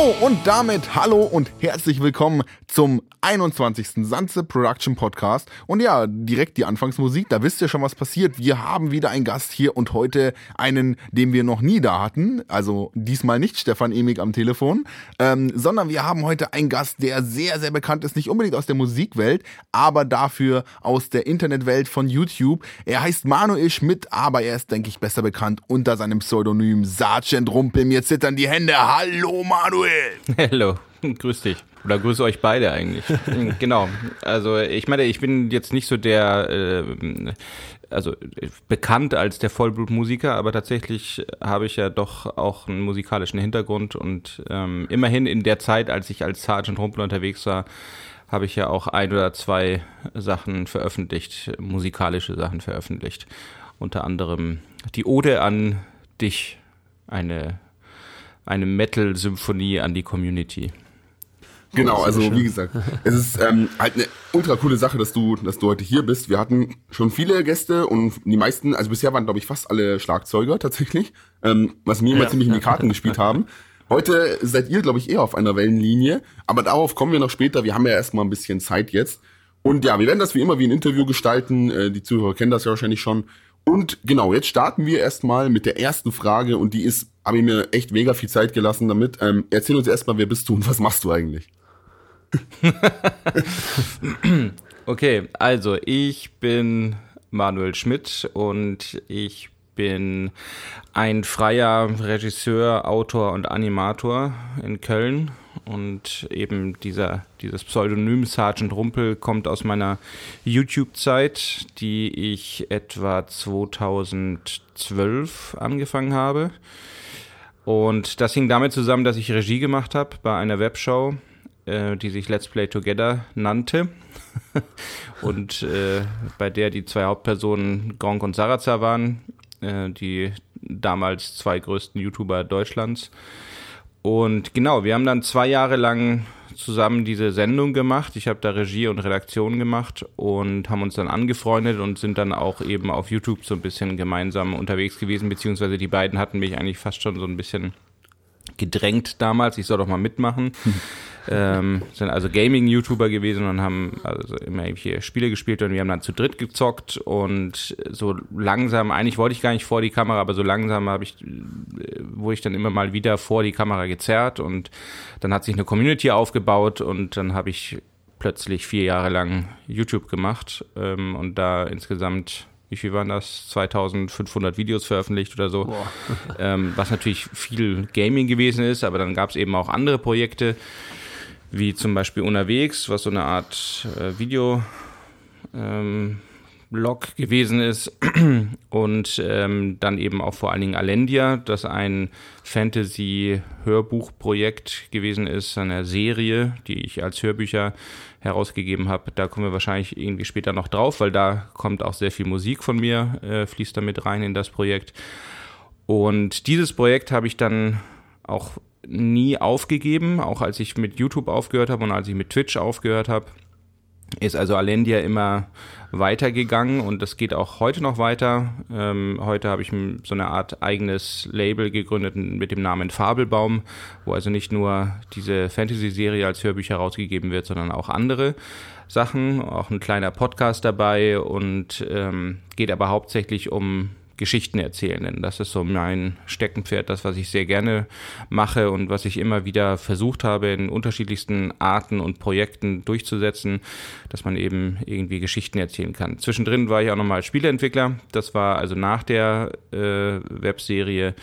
So, und damit hallo und herzlich willkommen zum 21. Sanze Production Podcast. Und ja, direkt die Anfangsmusik, da wisst ihr schon, was passiert. Wir haben wieder einen Gast hier und heute einen, den wir noch nie da hatten. Also diesmal nicht Stefan Emig am Telefon, ähm, sondern wir haben heute einen Gast, der sehr, sehr bekannt ist. Nicht unbedingt aus der Musikwelt, aber dafür aus der Internetwelt von YouTube. Er heißt Manuel Schmidt, aber er ist, denke ich, besser bekannt unter seinem Pseudonym Sergeant Rumpel. Mir zittern die Hände. Hallo Manuel! Hallo, grüß dich. Oder grüße euch beide eigentlich. genau. Also ich meine, ich bin jetzt nicht so der, äh, also bekannt als der Vollblutmusiker, aber tatsächlich habe ich ja doch auch einen musikalischen Hintergrund und ähm, immerhin in der Zeit, als ich als Sergeant Rumpel unterwegs war, habe ich ja auch ein oder zwei Sachen veröffentlicht, musikalische Sachen veröffentlicht. Unter anderem die Ode an dich, eine, eine Metal-Symphonie an die Community. Genau, also wie gesagt, es ist ähm, halt eine ultra coole Sache, dass du, dass du heute hier bist. Wir hatten schon viele Gäste und die meisten, also bisher waren glaube ich fast alle Schlagzeuger tatsächlich, ähm, was mir immer ja. ziemlich in die Karten gespielt haben. Heute seid ihr glaube ich eher auf einer Wellenlinie, aber darauf kommen wir noch später. Wir haben ja erstmal ein bisschen Zeit jetzt. Und ja, wir werden das wie immer wie ein Interview gestalten. Äh, die Zuhörer kennen das ja wahrscheinlich schon. Und genau, jetzt starten wir erstmal mit der ersten Frage und die ist, habe ich mir echt mega viel Zeit gelassen damit. Ähm, erzähl uns erstmal, wer bist du und was machst du eigentlich? okay, also ich bin Manuel Schmidt und ich bin ein freier Regisseur, Autor und Animator in Köln. Und eben dieser, dieses Pseudonym Sergeant Rumpel kommt aus meiner YouTube-Zeit, die ich etwa 2012 angefangen habe. Und das hing damit zusammen, dass ich Regie gemacht habe bei einer Webshow, äh, die sich Let's Play Together nannte. und äh, bei der die zwei Hauptpersonen Gronk und Sarazar waren, äh, die damals zwei größten YouTuber Deutschlands. Und genau, wir haben dann zwei Jahre lang zusammen diese Sendung gemacht. Ich habe da Regie und Redaktion gemacht und haben uns dann angefreundet und sind dann auch eben auf YouTube so ein bisschen gemeinsam unterwegs gewesen, beziehungsweise die beiden hatten mich eigentlich fast schon so ein bisschen gedrängt damals, ich soll doch mal mitmachen. ähm, sind also Gaming-YouTuber gewesen und haben also immer hier Spiele gespielt und wir haben dann zu dritt gezockt und so langsam, eigentlich wollte ich gar nicht vor die Kamera, aber so langsam habe ich, äh, wurde ich dann immer mal wieder vor die Kamera gezerrt und dann hat sich eine Community aufgebaut und dann habe ich plötzlich vier Jahre lang YouTube gemacht ähm, und da insgesamt wie viel waren das? 2500 Videos veröffentlicht oder so. Ähm, was natürlich viel Gaming gewesen ist, aber dann gab es eben auch andere Projekte, wie zum Beispiel Unterwegs, was so eine Art äh, Video. Ähm, Blog gewesen ist und ähm, dann eben auch vor allen Dingen Alendia, das ein Fantasy-Hörbuchprojekt gewesen ist, eine Serie, die ich als Hörbücher herausgegeben habe. Da kommen wir wahrscheinlich irgendwie später noch drauf, weil da kommt auch sehr viel Musik von mir, äh, fließt da mit rein in das Projekt. Und dieses Projekt habe ich dann auch nie aufgegeben, auch als ich mit YouTube aufgehört habe und als ich mit Twitch aufgehört habe ist also Alendia immer weitergegangen und das geht auch heute noch weiter. Ähm, heute habe ich so eine Art eigenes Label gegründet mit dem Namen Fabelbaum, wo also nicht nur diese Fantasy-Serie als Hörbücher rausgegeben wird, sondern auch andere Sachen, auch ein kleiner Podcast dabei und ähm, geht aber hauptsächlich um Geschichten erzählen. Denn das ist so mein Steckenpferd, das, was ich sehr gerne mache und was ich immer wieder versucht habe, in unterschiedlichsten Arten und Projekten durchzusetzen, dass man eben irgendwie Geschichten erzählen kann. Zwischendrin war ich auch nochmal Spieleentwickler. Das war also nach der äh, Webserie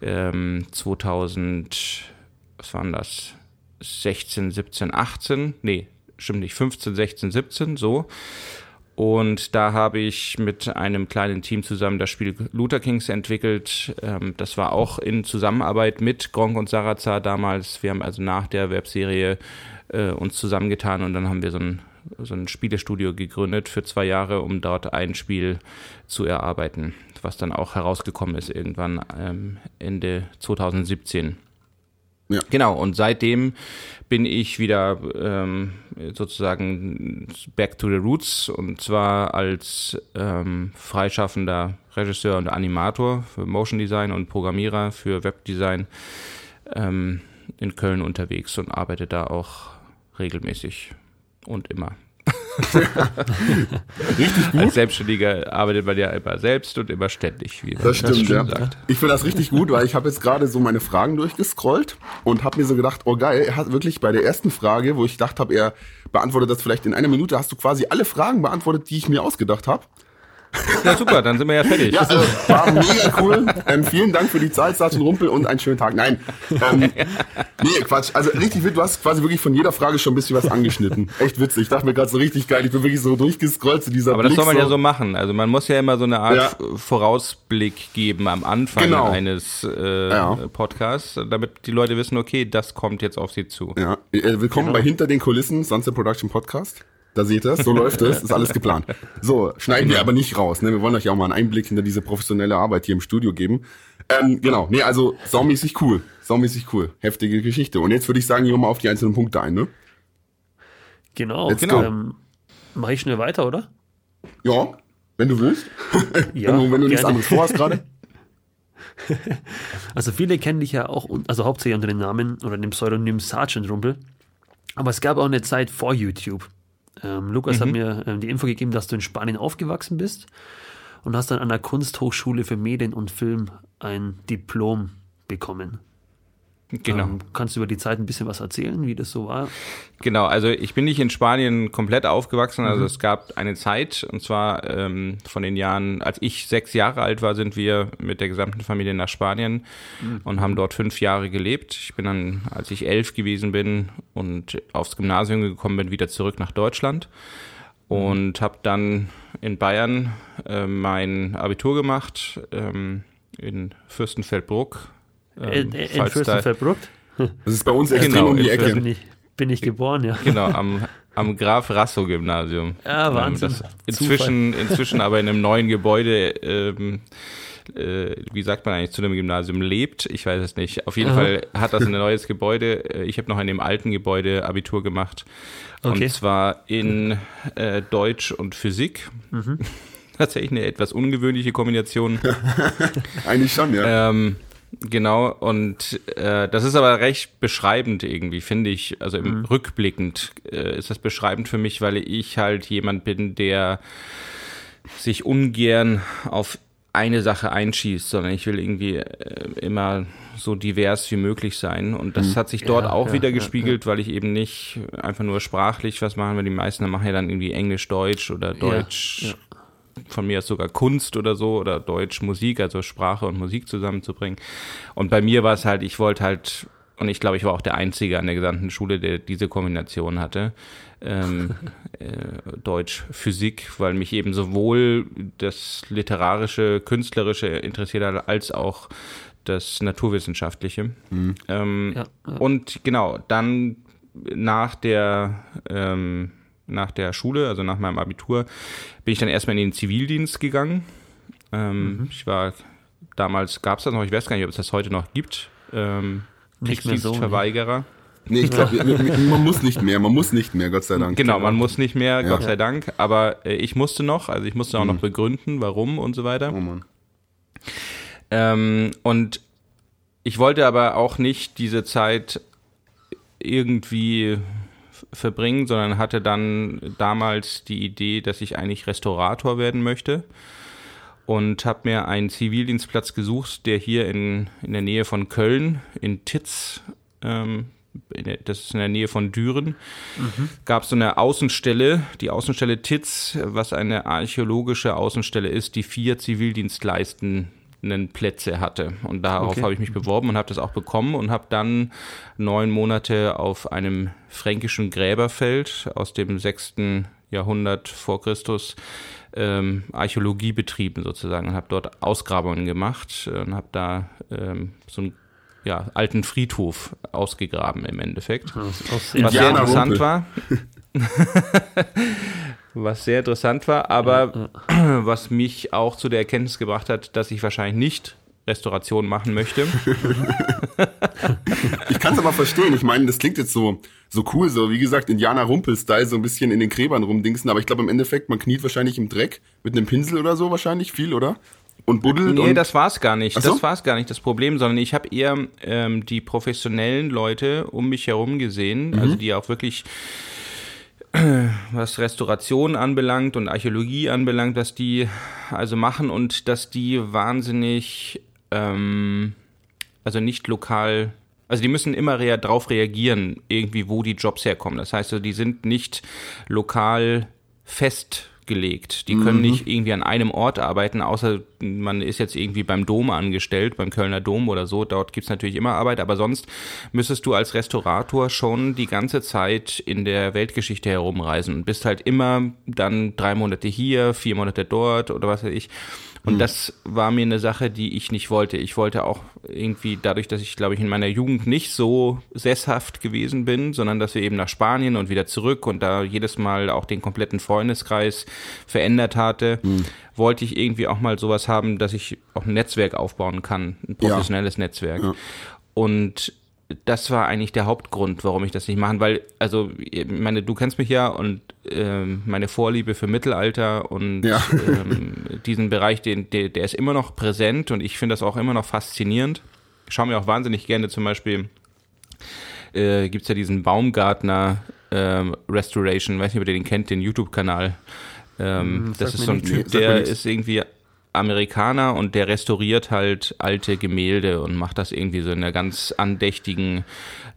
ähm, 2000, was waren das? 16, 17, 18, nee, stimmt nicht, 15, 16, 17, so. Und da habe ich mit einem kleinen Team zusammen das Spiel Luther Kings entwickelt. Ähm, das war auch in Zusammenarbeit mit Gronk und Sarazar damals. Wir haben also nach der Webserie äh, uns zusammengetan und dann haben wir so ein, so ein Spielestudio gegründet für zwei Jahre, um dort ein Spiel zu erarbeiten, was dann auch herausgekommen ist irgendwann ähm, Ende 2017. Ja. Genau, und seitdem bin ich wieder ähm, sozusagen back to the roots und zwar als ähm, freischaffender Regisseur und Animator für Motion Design und Programmierer für Webdesign. Ähm, in Köln unterwegs und arbeite da auch regelmäßig und immer. richtig gut. Als Selbstständiger arbeitet man ja immer selbst und immer ständig. Wie das stimmt, ja. Sagt. Ich finde das richtig gut, weil ich habe jetzt gerade so meine Fragen durchgescrollt und habe mir so gedacht, oh geil, er hat wirklich bei der ersten Frage, wo ich gedacht habe, er beantwortet das vielleicht in einer Minute, hast du quasi alle Fragen beantwortet, die ich mir ausgedacht habe. Ja, super, dann sind wir ja fertig. Ja, also, war mega cool. Ähm, vielen Dank für die Zeit, Sachin Rumpel und einen schönen Tag. Nein, ähm, nee, Quatsch. Also richtig wild, du hast quasi wirklich von jeder Frage schon ein bisschen was angeschnitten. Echt witzig. Ich dachte mir gerade so richtig geil. Ich bin wirklich so durchgescrollt zu dieser Aber Blick das soll man so. ja so machen. Also man muss ja immer so eine Art ja. Vorausblick geben am Anfang genau. eines äh, ja. Podcasts, damit die Leute wissen, okay, das kommt jetzt auf sie zu. Ja, äh, willkommen genau. bei Hinter den Kulissen, Sunset Production Podcast. Da seht ihr es, so läuft es, ist alles geplant. So, schneiden wir aber nicht raus. Ne? Wir wollen euch ja auch mal einen Einblick hinter diese professionelle Arbeit hier im Studio geben. Ähm, genau, nee, also saumäßig cool. Saumäßig cool. Heftige Geschichte. Und jetzt würde ich sagen, gehen wir mal auf die einzelnen Punkte ein, ne? Genau, Let's genau. Ähm, Mache ich schnell weiter, oder? Ja, wenn du willst. Ja, wenn du, wenn du nichts anderes vorhast gerade. Also viele kennen dich ja auch, also hauptsächlich unter dem Namen oder dem Pseudonym Sergeant Rumpel. Aber es gab auch eine Zeit vor YouTube. Ähm, Lukas mhm. hat mir ähm, die Info gegeben, dass du in Spanien aufgewachsen bist und hast dann an der Kunsthochschule für Medien und Film ein Diplom bekommen. Genau. Ähm, kannst du über die Zeit ein bisschen was erzählen, wie das so war? Genau, also ich bin nicht in Spanien komplett aufgewachsen. Also mhm. es gab eine Zeit, und zwar ähm, von den Jahren, als ich sechs Jahre alt war, sind wir mit der gesamten Familie nach Spanien mhm. und haben dort fünf Jahre gelebt. Ich bin dann, als ich elf gewesen bin und aufs Gymnasium gekommen bin, wieder zurück nach Deutschland und habe dann in Bayern äh, mein Abitur gemacht ähm, in Fürstenfeldbruck ähm, in, in Fürstenfeldbruck? Das ist bei uns extrem genau, um die Ecke. Bin ich, bin ich geboren, ja. Genau, am, am Graf Rasso Gymnasium. Ja, Wahnsinn. Das inzwischen, inzwischen aber in einem neuen Gebäude, ähm, äh, wie sagt man eigentlich zu einem Gymnasium, lebt. Ich weiß es nicht. Auf jeden Aha. Fall hat das ein neues Gebäude. Äh, ich habe noch in dem alten Gebäude Abitur gemacht. Okay. Und zwar in äh, Deutsch und Physik. Mhm. Tatsächlich eine etwas ungewöhnliche Kombination. Eigentlich schon, ja. Ähm, Genau, und äh, das ist aber recht beschreibend irgendwie, finde ich. Also im mhm. rückblickend äh, ist das beschreibend für mich, weil ich halt jemand bin, der sich ungern auf eine Sache einschießt, sondern ich will irgendwie äh, immer so divers wie möglich sein. Und das mhm. hat sich dort ja, auch ja, wieder gespiegelt, ja, weil ich eben nicht einfach nur sprachlich was machen, weil die meisten machen ja dann irgendwie Englisch, Deutsch oder Deutsch, von mir ist sogar Kunst oder so oder Deutsch, Musik, also Sprache und Musik zusammenzubringen. Und bei mir war es halt, ich wollte halt, und ich glaube, ich war auch der Einzige an der gesamten Schule, der diese Kombination hatte. Ähm, äh, Deutsch, Physik, weil mich eben sowohl das literarische, künstlerische interessiert hat, als auch das naturwissenschaftliche. Mhm. Ähm, ja, ja. Und genau, dann nach der ähm, nach der Schule, also nach meinem Abitur, bin ich dann erstmal in den Zivildienst gegangen. Ähm, mhm. Ich war, damals gab es das noch, ich weiß gar nicht, ob es das heute noch gibt. Ähm, Kriegsdienstverweigerer. So, nee, ich glaube, man muss nicht mehr, man muss nicht mehr, Gott sei Dank. Genau, man muss nicht mehr, ja. Gott sei Dank. Aber äh, ich musste noch, also ich musste auch mhm. noch begründen, warum und so weiter. Oh Mann. Ähm, und ich wollte aber auch nicht diese Zeit irgendwie verbringen, sondern hatte dann damals die Idee, dass ich eigentlich Restaurator werden möchte und habe mir einen Zivildienstplatz gesucht, der hier in, in der Nähe von Köln, in Titz, ähm, der, das ist in der Nähe von Düren, mhm. gab es so eine Außenstelle, die Außenstelle Titz, was eine archäologische Außenstelle ist, die vier Zivildienstleisten Plätze hatte. Und darauf okay. habe ich mich beworben und habe das auch bekommen und habe dann neun Monate auf einem fränkischen Gräberfeld aus dem sechsten Jahrhundert vor Christus ähm, Archäologie betrieben sozusagen und habe dort Ausgrabungen gemacht und habe da ähm, so einen ja, alten Friedhof ausgegraben im Endeffekt. Aus, aus Was sehr interessant war. was sehr interessant war, aber ja. was mich auch zu der Erkenntnis gebracht hat, dass ich wahrscheinlich nicht Restauration machen möchte. ich kann es aber verstehen. Ich meine, das klingt jetzt so so cool, so wie gesagt Indianer Rumpel-Style, so ein bisschen in den Gräbern rumdingsen. Aber ich glaube im Endeffekt, man kniet wahrscheinlich im Dreck mit einem Pinsel oder so wahrscheinlich viel, oder? und buddelt. Nee, und das war's gar nicht. So? Das war's gar nicht das Problem, sondern ich habe eher ähm, die professionellen Leute um mich herum gesehen, Mhm. also die auch wirklich was Restauration anbelangt und Archäologie anbelangt, was die also machen und dass die wahnsinnig, ähm, also nicht lokal, also die müssen immer rea drauf reagieren, irgendwie wo die Jobs herkommen. Das heißt, also die sind nicht lokal festgelegt. Die können nicht irgendwie an einem Ort arbeiten, außer man ist jetzt irgendwie beim Dom angestellt, beim Kölner Dom oder so. Dort gibt's natürlich immer Arbeit, aber sonst müsstest du als Restaurator schon die ganze Zeit in der Weltgeschichte herumreisen und bist halt immer dann drei Monate hier, vier Monate dort oder was weiß ich. Und das war mir eine Sache, die ich nicht wollte. Ich wollte auch irgendwie dadurch, dass ich, glaube ich, in meiner Jugend nicht so sesshaft gewesen bin, sondern dass wir eben nach Spanien und wieder zurück und da jedes Mal auch den kompletten Freundeskreis verändert hatte, wollte ich irgendwie auch mal sowas haben, dass ich auch ein Netzwerk aufbauen kann, ein professionelles Netzwerk. Und das war eigentlich der Hauptgrund, warum ich das nicht machen, weil, also, ich meine, du kennst mich ja und ähm, meine Vorliebe für Mittelalter und Ja. ähm, diesen Bereich, den, der, der ist immer noch präsent und ich finde das auch immer noch faszinierend. Ich schaue mir auch wahnsinnig gerne zum Beispiel, äh, gibt es ja diesen Baumgartner ähm, Restoration, weiß nicht, ob ihr den kennt, den YouTube-Kanal. Ähm, das sagt ist so ein. Nee, Typ, mir der ist irgendwie Amerikaner und der restauriert halt alte Gemälde und macht das irgendwie so in einer ganz andächtigen,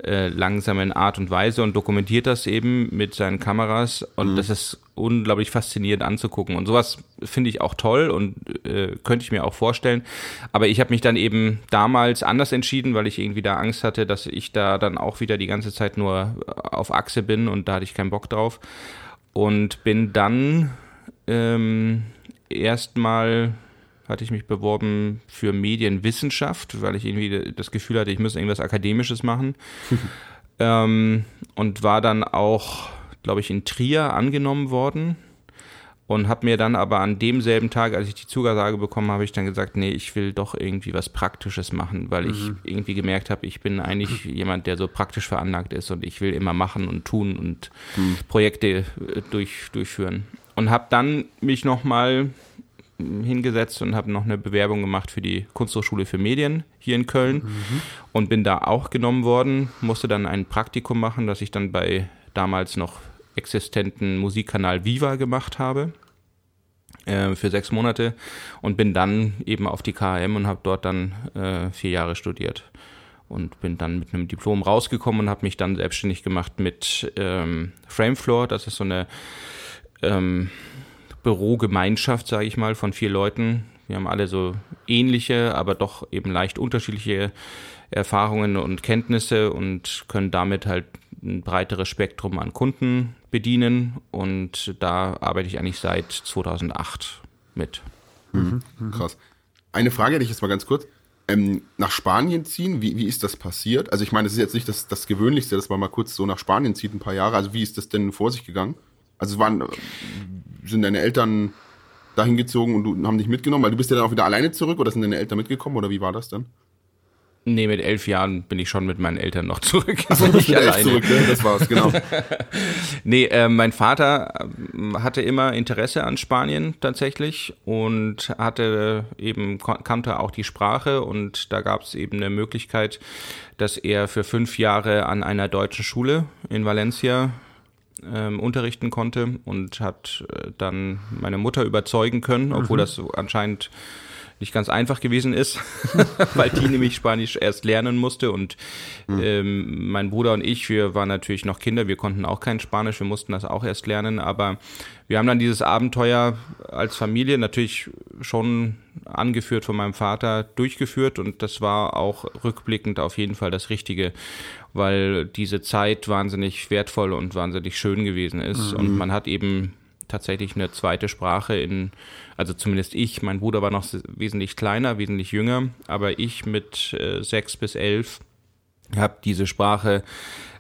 äh, langsamen Art und Weise und dokumentiert das eben mit seinen Kameras. Und das ist unglaublich faszinierend anzugucken. Und sowas finde ich auch toll und äh, könnte ich mir auch vorstellen, aber ich habe mich dann eben damals anders entschieden, weil ich irgendwie da Angst hatte, dass ich da dann auch wieder die ganze Zeit nur auf Achse bin und da hatte ich keinen Bock drauf. Und bin dann ähm, erstmal hatte ich mich beworben für Medienwissenschaft, weil ich irgendwie das Gefühl hatte, ich muss irgendwas Akademisches machen. ähm, und war dann auch, glaube ich, in Trier angenommen worden und habe mir dann aber an demselben Tag, als ich die Zugesage bekommen habe, ich dann gesagt, nee, ich will doch irgendwie was Praktisches machen, weil ich irgendwie gemerkt habe, ich bin eigentlich jemand, der so praktisch veranlagt ist und ich will immer machen und tun und Projekte äh, durch, durchführen. Und habe dann mich nochmal hingesetzt und habe noch eine Bewerbung gemacht für die Kunsthochschule für Medien hier in Köln und bin da auch genommen worden, musste dann ein Praktikum machen, das ich dann bei damals noch existenten Musikkanal Viva gemacht habe äh, für sechs Monate und bin dann eben auf die KHM und habe dort dann äh, vier Jahre studiert und bin dann mit einem Diplom rausgekommen und habe mich dann selbstständig gemacht mit ähm, Framefloor. Das ist so eine ähm, Bürogemeinschaft, sage ich mal, von vier Leuten. Wir haben alle so ähnliche, aber doch eben leicht unterschiedliche Erfahrungen und Kenntnisse und können damit halt ein breiteres Spektrum an Kunden bedienen. Und da arbeite ich eigentlich seit 2008 mit. Krass. Eine Frage hätte ich jetzt mal ganz kurz. Ähm, nach Spanien ziehen, wie, wie ist das passiert? Also ich meine, das ist jetzt nicht das, das Gewöhnlichste, dass man mal kurz so nach Spanien zieht, ein paar Jahre. Also wie ist das denn vor sich gegangen? Also waren, sind deine Eltern dahin gezogen und du, haben dich mitgenommen? Weil du bist ja dann auch wieder alleine zurück oder sind deine Eltern mitgekommen oder wie war das dann? Nee, mit elf Jahren bin ich schon mit meinen Eltern noch zurück. Also Nicht alleine. zurück, ne? Das war's, genau. Nee, äh, mein Vater ähm, hatte immer Interesse an Spanien tatsächlich und hatte eben, kannte auch die Sprache und da gab es eben eine Möglichkeit, dass er für fünf Jahre an einer deutschen Schule in Valencia ähm, unterrichten konnte und hat äh, dann meine Mutter überzeugen können, obwohl das so anscheinend nicht ganz einfach gewesen ist, weil die nämlich Spanisch erst lernen musste. Und ähm, mein Bruder und ich, wir waren natürlich noch Kinder, wir konnten auch kein Spanisch, wir mussten das auch erst lernen, aber wir haben dann dieses Abenteuer als Familie natürlich schon angeführt von meinem Vater durchgeführt. Und das war auch rückblickend auf jeden Fall das Richtige, weil diese Zeit wahnsinnig wertvoll und wahnsinnig schön gewesen ist. Und man hat eben tatsächlich eine zweite Sprache in, also zumindest ich, mein Bruder war noch se- wesentlich kleiner, wesentlich jünger, aber ich mit äh, sechs bis elf habe diese Sprache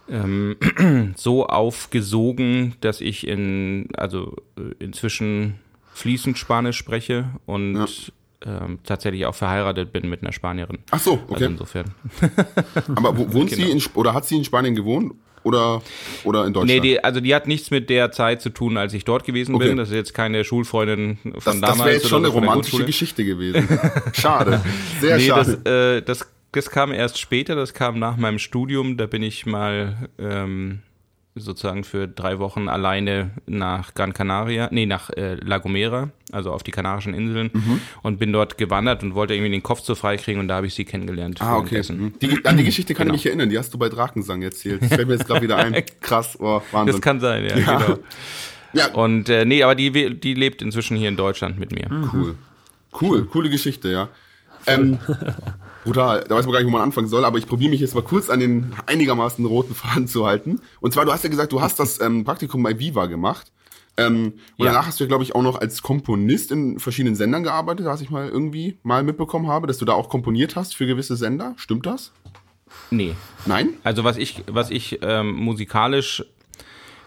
ähm, so aufgesogen, dass ich in, also äh, inzwischen fließend Spanisch spreche und ähm, tatsächlich auch verheiratet bin mit einer Spanierin. Ach so, Also okay. insofern. Aber wo, wohnt Genau. sie in, oder hat sie in Spanien gewohnt? oder, oder in Deutschland? Nee, die, also die hat nichts mit der Zeit zu tun, als ich dort gewesen okay. bin. Das ist jetzt keine Schulfreundin von das, damals. Das wäre jetzt schon eine romantische Geschichte gewesen. schade. Sehr nee, schade. Das, äh, das, das kam erst später, das kam nach meinem Studium. Da bin ich mal ähm, sozusagen für drei Wochen alleine nach Gran Canaria, nee, nach äh, La Gomera, also auf die Kanarischen Inseln mhm. und bin dort gewandert und wollte irgendwie den Kopf so frei kriegen und da habe ich sie kennengelernt. Ah, okay. Mhm. Die, an die Geschichte kann genau. ich mich erinnern, die hast du bei Drakensang erzählt. Das fällt mir jetzt gerade wieder ein. Krass, oh, Wahnsinn. Das kann sein, ja, ja. genau. Ja. Und äh, nee, aber die, die lebt inzwischen hier in Deutschland mit mir. Mhm. Cool. Cool, coole Geschichte, ja. Ähm, brutal. Da weiß man gar nicht, wo man anfangen soll, aber ich probiere mich jetzt mal kurz an den einigermaßen roten Faden zu halten. Und zwar, du hast ja gesagt, du hast das ähm, Praktikum bei Viva gemacht. Ähm, und ja. danach hast du ja, glaube ich, auch noch als Komponist in verschiedenen Sendern gearbeitet, was ich mal irgendwie mal mitbekommen habe, dass du da auch komponiert hast für gewisse Sender. Stimmt das? Nee. Nein? Also was ich, was ich ähm, musikalisch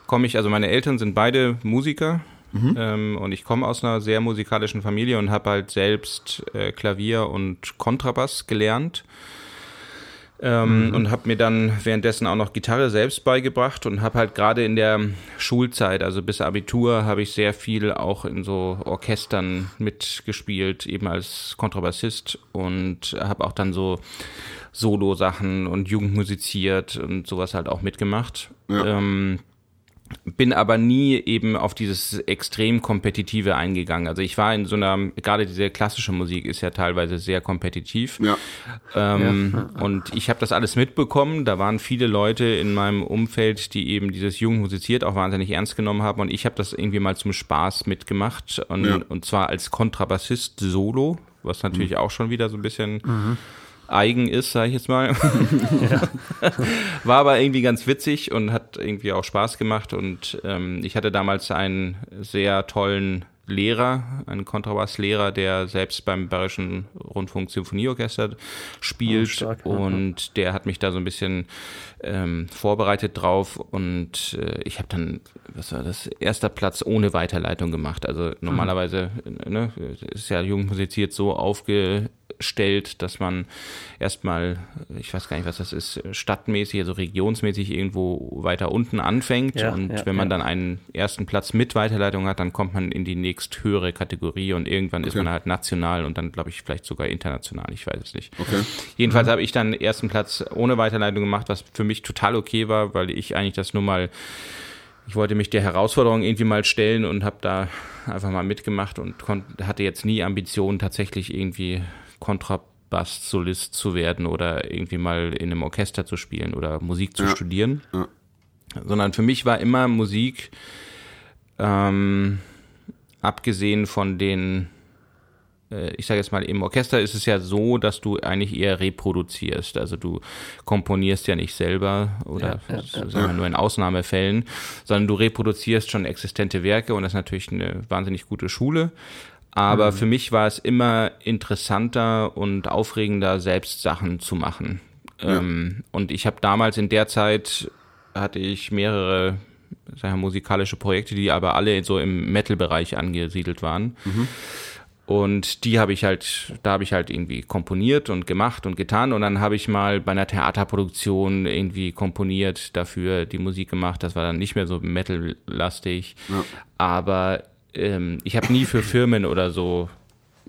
komme ich, also meine Eltern sind beide Musiker Mhm. Ähm, und ich komme aus einer sehr musikalischen Familie und habe halt selbst äh, Klavier und Kontrabass gelernt. Ähm, mhm. Und habe mir dann währenddessen auch noch Gitarre selbst beigebracht und habe halt gerade in der Schulzeit, also bis Abitur, habe ich sehr viel auch in so Orchestern mitgespielt, eben als Kontrabassist und habe auch dann so Solo-Sachen und Jugend musiziert und sowas halt auch mitgemacht. Ja. Ähm, bin aber nie eben auf dieses extrem kompetitive eingegangen. Also ich war in so einer, gerade diese klassische Musik ist ja teilweise sehr kompetitiv. Ja. Ähm, ja. Und ich habe das alles mitbekommen. Da waren viele Leute in meinem Umfeld, die eben dieses Jung musiziert auch wahnsinnig ernst genommen haben. Und ich habe das irgendwie mal zum Spaß mitgemacht. Und, ja. und zwar als Kontrabassist solo, was natürlich mhm. auch schon wieder so ein bisschen mhm eigen ist, sage ich jetzt mal. War aber irgendwie ganz witzig und hat irgendwie auch Spaß gemacht. Und ähm, ich hatte damals einen sehr tollen Lehrer, einen Kontrabasslehrer, der selbst beim Bayerischen Rundfunk Symphonieorchester spielt. Oh, stark, und der hat mich da so ein bisschen ähm, vorbereitet drauf. Und äh, ich habe dann, was war das, erster Platz ohne Weiterleitung gemacht. Also normalerweise mhm. ne, ist ja Jugend musiziert so aufge stellt, dass man erstmal, ich weiß gar nicht, was das ist, stadtmäßig, also regionsmäßig irgendwo weiter unten anfängt. Ja, und ja, wenn man ja. dann einen ersten Platz mit Weiterleitung hat, dann kommt man in die nächst höhere Kategorie und irgendwann okay. ist man halt national und dann glaube ich vielleicht sogar international, ich weiß es nicht. Okay. Jedenfalls mhm. habe ich dann ersten Platz ohne Weiterleitung gemacht, was für mich total okay war, weil ich eigentlich das nur mal ich wollte mich der Herausforderung irgendwie mal stellen und habe da einfach mal mitgemacht und hatte jetzt nie Ambitionen, tatsächlich irgendwie Kontrabass-Solist zu werden oder irgendwie mal in einem Orchester zu spielen oder Musik zu ja. studieren. Ja. Sondern für mich war immer Musik, ähm, abgesehen von den, äh, ich sage jetzt mal, im Orchester ist es ja so, dass du eigentlich eher reproduzierst. Also du komponierst ja nicht selber oder ja, ja, wir nur in Ausnahmefällen, sondern du reproduzierst schon existente Werke und das ist natürlich eine wahnsinnig gute Schule. Aber mhm. für mich war es immer interessanter und aufregender, selbst Sachen zu machen. Ja. Ähm, und ich habe damals in der Zeit hatte ich mehrere wir, musikalische Projekte, die aber alle so im Metal-Bereich angesiedelt waren. Mhm. Und die habe ich halt, da habe ich halt irgendwie komponiert und gemacht und getan. Und dann habe ich mal bei einer Theaterproduktion irgendwie komponiert, dafür die Musik gemacht. Das war dann nicht mehr so metal-lastig. Ja. Aber ähm, ich habe nie für Firmen oder so.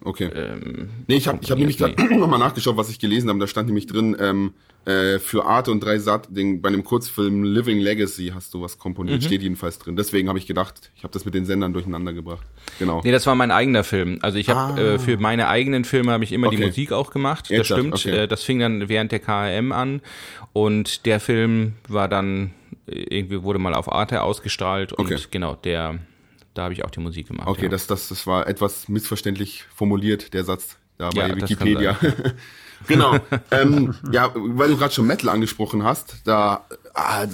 Okay. Ähm, nee, ich habe ich hab nämlich nee. nochmal nachgeschaut, was ich gelesen habe. Da stand nämlich drin, ähm, äh, für Arte und drei Sat, den, bei einem Kurzfilm Living Legacy hast du was komponiert, mhm. steht jedenfalls drin. Deswegen habe ich gedacht, ich habe das mit den Sendern durcheinander gebracht. Genau. Nee, das war mein eigener Film. Also ich habe ah. äh, für meine eigenen Filme habe ich immer okay. die Musik auch gemacht. Das Jetzt stimmt. Okay. Äh, das fing dann während der KRM an und der Film war dann irgendwie wurde mal auf Arte ausgestrahlt und okay. genau der da habe ich auch die Musik gemacht. Okay, ja. das, das, das war etwas missverständlich formuliert, der Satz da bei ja, Wikipedia. genau. ähm, ja, weil du gerade schon Metal angesprochen hast, da ah,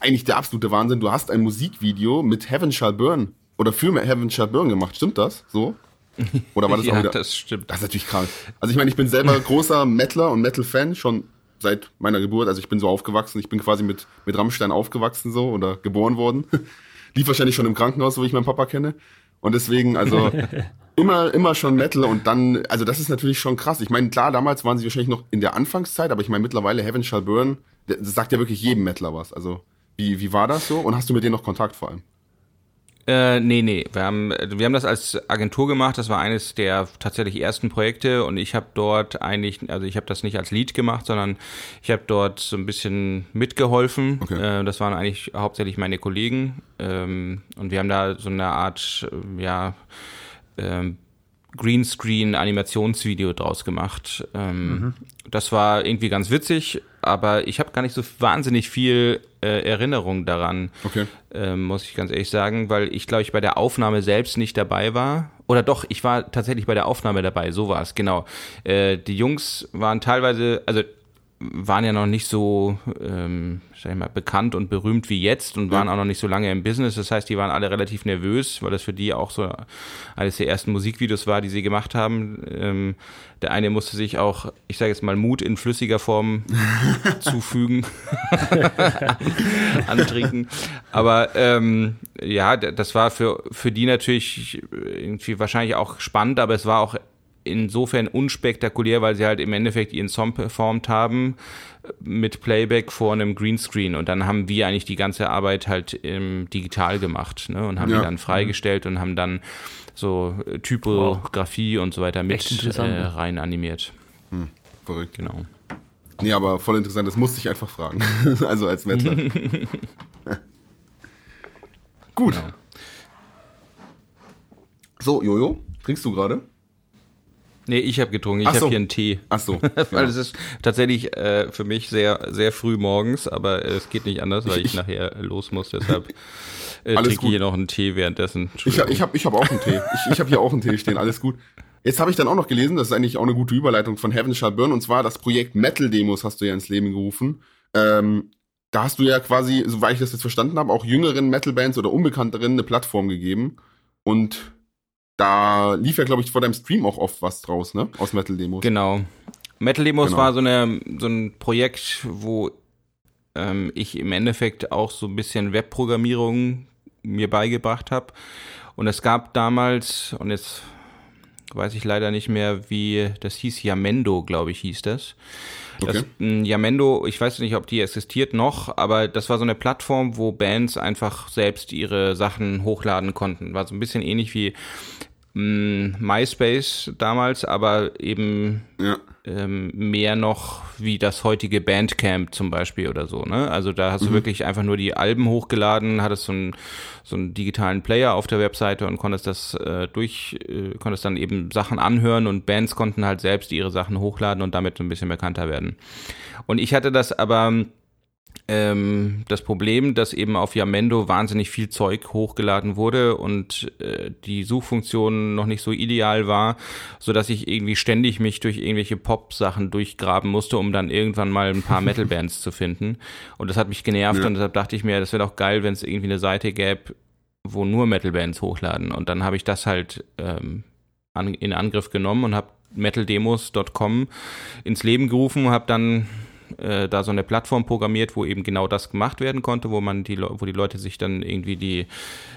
eigentlich der absolute Wahnsinn. Du hast ein Musikvideo mit Heaven Shall Burn oder für Heaven Shall Burn gemacht. Stimmt das so? Oder war das ja, auch wieder? das stimmt. Das ist natürlich krank. Also ich meine, ich bin selber großer Metaler und Metal-Fan schon seit meiner Geburt. Also ich bin so aufgewachsen. Ich bin quasi mit mit Rammstein aufgewachsen so oder geboren worden lief wahrscheinlich schon im Krankenhaus, wo ich meinen Papa kenne. Und deswegen, also immer, immer schon Metal und dann, also das ist natürlich schon krass. Ich meine, klar, damals waren sie wahrscheinlich noch in der Anfangszeit, aber ich meine mittlerweile Heaven Shall Burn, das sagt ja wirklich jedem Metaler was. Also Wie, wie war das so? Und hast du mit denen noch Kontakt vor allem? Äh, nee, nee. Wir haben, wir haben das als Agentur gemacht. Das war eines der tatsächlich ersten Projekte und ich habe dort eigentlich, also ich habe das nicht als Lead gemacht, sondern ich habe dort so ein bisschen mitgeholfen. Okay. Äh, das waren eigentlich hauptsächlich meine Kollegen ähm, und wir haben da so eine Art, ja, ähm, Greenscreen-Animationsvideo draus gemacht. Ähm, mhm. Das war irgendwie ganz witzig, aber ich habe gar nicht so wahnsinnig viel äh, Erinnerung daran, okay. äh, muss ich ganz ehrlich sagen, weil ich glaube ich bei der Aufnahme selbst nicht dabei war. Oder doch, ich war tatsächlich bei der Aufnahme dabei, so war es, genau. Äh, die Jungs waren teilweise, also waren ja noch nicht so, ähm, sag ich mal, bekannt und berühmt wie jetzt und waren ja. auch noch nicht so lange im Business. Das heißt, die waren alle relativ nervös, weil das für die auch so eines der ersten Musikvideos war, die sie gemacht haben. Ähm, der eine musste sich auch, ich sage jetzt mal, Mut in flüssiger Form zufügen, antrinken. Aber ähm, ja, das war für, für die natürlich irgendwie wahrscheinlich auch spannend, aber es war auch insofern unspektakulär, weil sie halt im Endeffekt ihren Song performt haben mit Playback vor einem Greenscreen und dann haben wir eigentlich die ganze Arbeit halt ähm, digital gemacht ne? und haben ja. die dann freigestellt und haben dann so Typografie wow. und so weiter mit äh, rein animiert. Hm, verrückt. Genau. Nee, aber voll interessant, das musste ich einfach fragen. also als Mettler. Gut. Genau. So, Jojo, trinkst du gerade? Nee, ich habe getrunken. Ich so. habe hier einen Tee. Ach so. weil ja. es ist tatsächlich äh, für mich sehr, sehr früh morgens, aber es geht nicht anders, weil ich, ich nachher los muss. Deshalb äh, trinke ich hier noch einen Tee währenddessen. Ich, ich habe ich hab auch einen Tee. Ich, ich habe hier auch einen Tee stehen. Alles gut. Jetzt habe ich dann auch noch gelesen, das ist eigentlich auch eine gute Überleitung von Heaven Shall Burn, und zwar das Projekt Metal Demos hast du ja ins Leben gerufen. Ähm, da hast du ja quasi, soweit ich das jetzt verstanden habe, auch jüngeren Metal-Bands oder unbekannteren eine Plattform gegeben. Und da lief ja, glaube ich, vor deinem Stream auch oft was draus, ne? Aus Metal Demos. Genau. Metal Demos genau. war so, eine, so ein Projekt, wo ähm, ich im Endeffekt auch so ein bisschen Webprogrammierung mir beigebracht habe. Und es gab damals, und jetzt weiß ich leider nicht mehr, wie das hieß, Yamendo, glaube ich, hieß das. Okay. Das, hm, Yamendo, ich weiß nicht, ob die existiert noch, aber das war so eine Plattform, wo Bands einfach selbst ihre Sachen hochladen konnten. War so ein bisschen ähnlich wie MySpace damals, aber eben ja. ähm, mehr noch wie das heutige Bandcamp zum Beispiel oder so. Ne? Also da hast mhm. du wirklich einfach nur die Alben hochgeladen, hattest so einen, so einen digitalen Player auf der Webseite und konntest das äh, durch, äh, konntest dann eben Sachen anhören und Bands konnten halt selbst ihre Sachen hochladen und damit so ein bisschen bekannter werden. Und ich hatte das aber ähm, das Problem, dass eben auf Yamendo wahnsinnig viel Zeug hochgeladen wurde und äh, die Suchfunktion noch nicht so ideal war, so dass ich irgendwie ständig mich durch irgendwelche Pop-Sachen durchgraben musste, um dann irgendwann mal ein paar Metal-Bands zu finden. Und das hat mich genervt ja. und deshalb dachte ich mir, das wäre doch geil, wenn es irgendwie eine Seite gäbe, wo nur Metal-Bands hochladen. Und dann habe ich das halt ähm, an, in Angriff genommen und habe metaldemos.com ins Leben gerufen, habe dann äh, da so eine Plattform programmiert, wo eben genau das gemacht werden konnte, wo man die, wo die Leute sich dann irgendwie die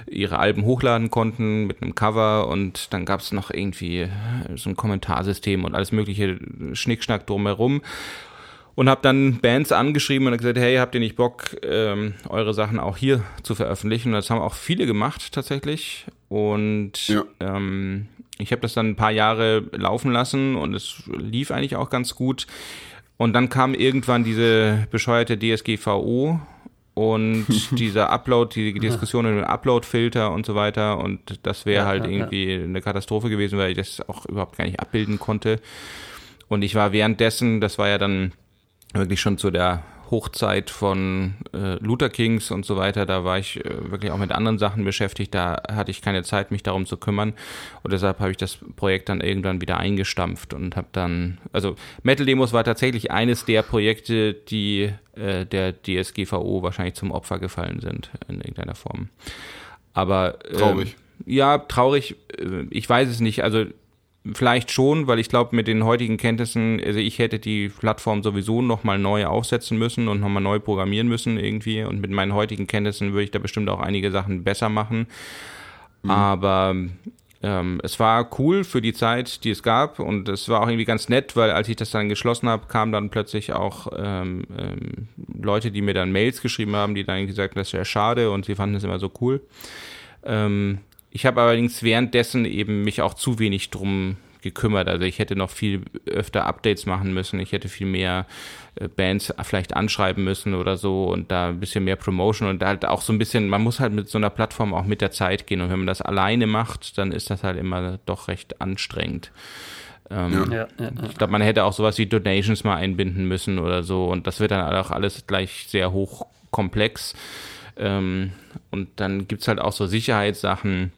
ihre Alben hochladen konnten mit einem Cover und dann gab es noch irgendwie so ein Kommentarsystem und alles mögliche Schnickschnack drumherum und habe dann Bands angeschrieben und gesagt, hey, habt ihr nicht Bock, ähm, eure Sachen auch hier zu veröffentlichen? Und das haben auch viele gemacht tatsächlich. Und ja. ähm, ich habe das dann ein paar Jahre laufen lassen und es lief eigentlich auch ganz gut. Und dann kam irgendwann diese bescheuerte DSGVO und dieser Upload, die Diskussion über den Upload-Filter und so weiter. Und das wäre ja, halt ja, irgendwie ja. eine Katastrophe gewesen, weil ich das auch überhaupt gar nicht abbilden konnte. Und ich war währenddessen, das war ja dann wirklich schon zu der Hochzeit von äh, Luther Kings und so weiter, da war ich äh, wirklich auch mit anderen Sachen beschäftigt, da hatte ich keine Zeit, mich darum zu kümmern und deshalb habe ich das Projekt dann irgendwann wieder eingestampft und habe dann, also Metal Demos war tatsächlich eines der Projekte, die äh, der DSGVO wahrscheinlich zum Opfer gefallen sind in irgendeiner Form. Aber ähm, traurig. Ja, traurig. Äh, ich weiß es nicht. Also Vielleicht schon, weil ich glaube, mit den heutigen Kenntnissen, also ich hätte die Plattform sowieso nochmal neu aufsetzen müssen und nochmal neu programmieren müssen irgendwie. Und mit meinen heutigen Kenntnissen würde ich da bestimmt auch einige Sachen besser machen. Mhm. Aber ähm, es war cool für die Zeit, die es gab und es war auch irgendwie ganz nett, weil als ich das dann geschlossen habe, kamen dann plötzlich auch ähm, ähm, Leute, die mir dann Mails geschrieben haben, die dann gesagt haben, das wäre schade und sie fanden es immer so cool. Ähm, ich habe allerdings währenddessen eben mich auch zu wenig drum gekümmert. Also ich hätte noch viel öfter Updates machen müssen. Ich hätte viel mehr äh, Bands vielleicht anschreiben müssen oder so und da ein bisschen mehr Promotion und halt auch so ein bisschen, man muss halt mit so einer Plattform auch mit der Zeit gehen und wenn man das alleine macht, dann ist das halt immer doch recht anstrengend. Ähm, ja. Ja, ja, ich glaube, man hätte auch sowas wie Donations mal einbinden müssen oder so und das wird dann auch alles gleich sehr hochkomplex. Ähm, und dann gibt es halt auch so Sicherheitssachen,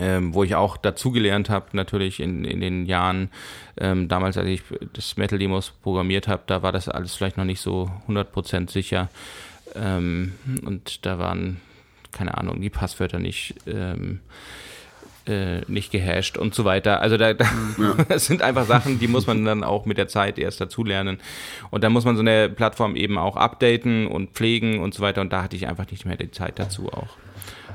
ähm, wo ich auch dazugelernt habe, natürlich in, in den Jahren, ähm, damals, als ich das Metal Demos programmiert habe, da war das alles vielleicht noch nicht so 100% sicher. Ähm, und da waren, keine Ahnung, die Passwörter nicht, ähm, äh, nicht gehasht und so weiter. Also da, da ja. das sind einfach Sachen, die muss man dann auch mit der Zeit erst dazulernen. Und da muss man so eine Plattform eben auch updaten und pflegen und so weiter. Und da hatte ich einfach nicht mehr die Zeit dazu auch.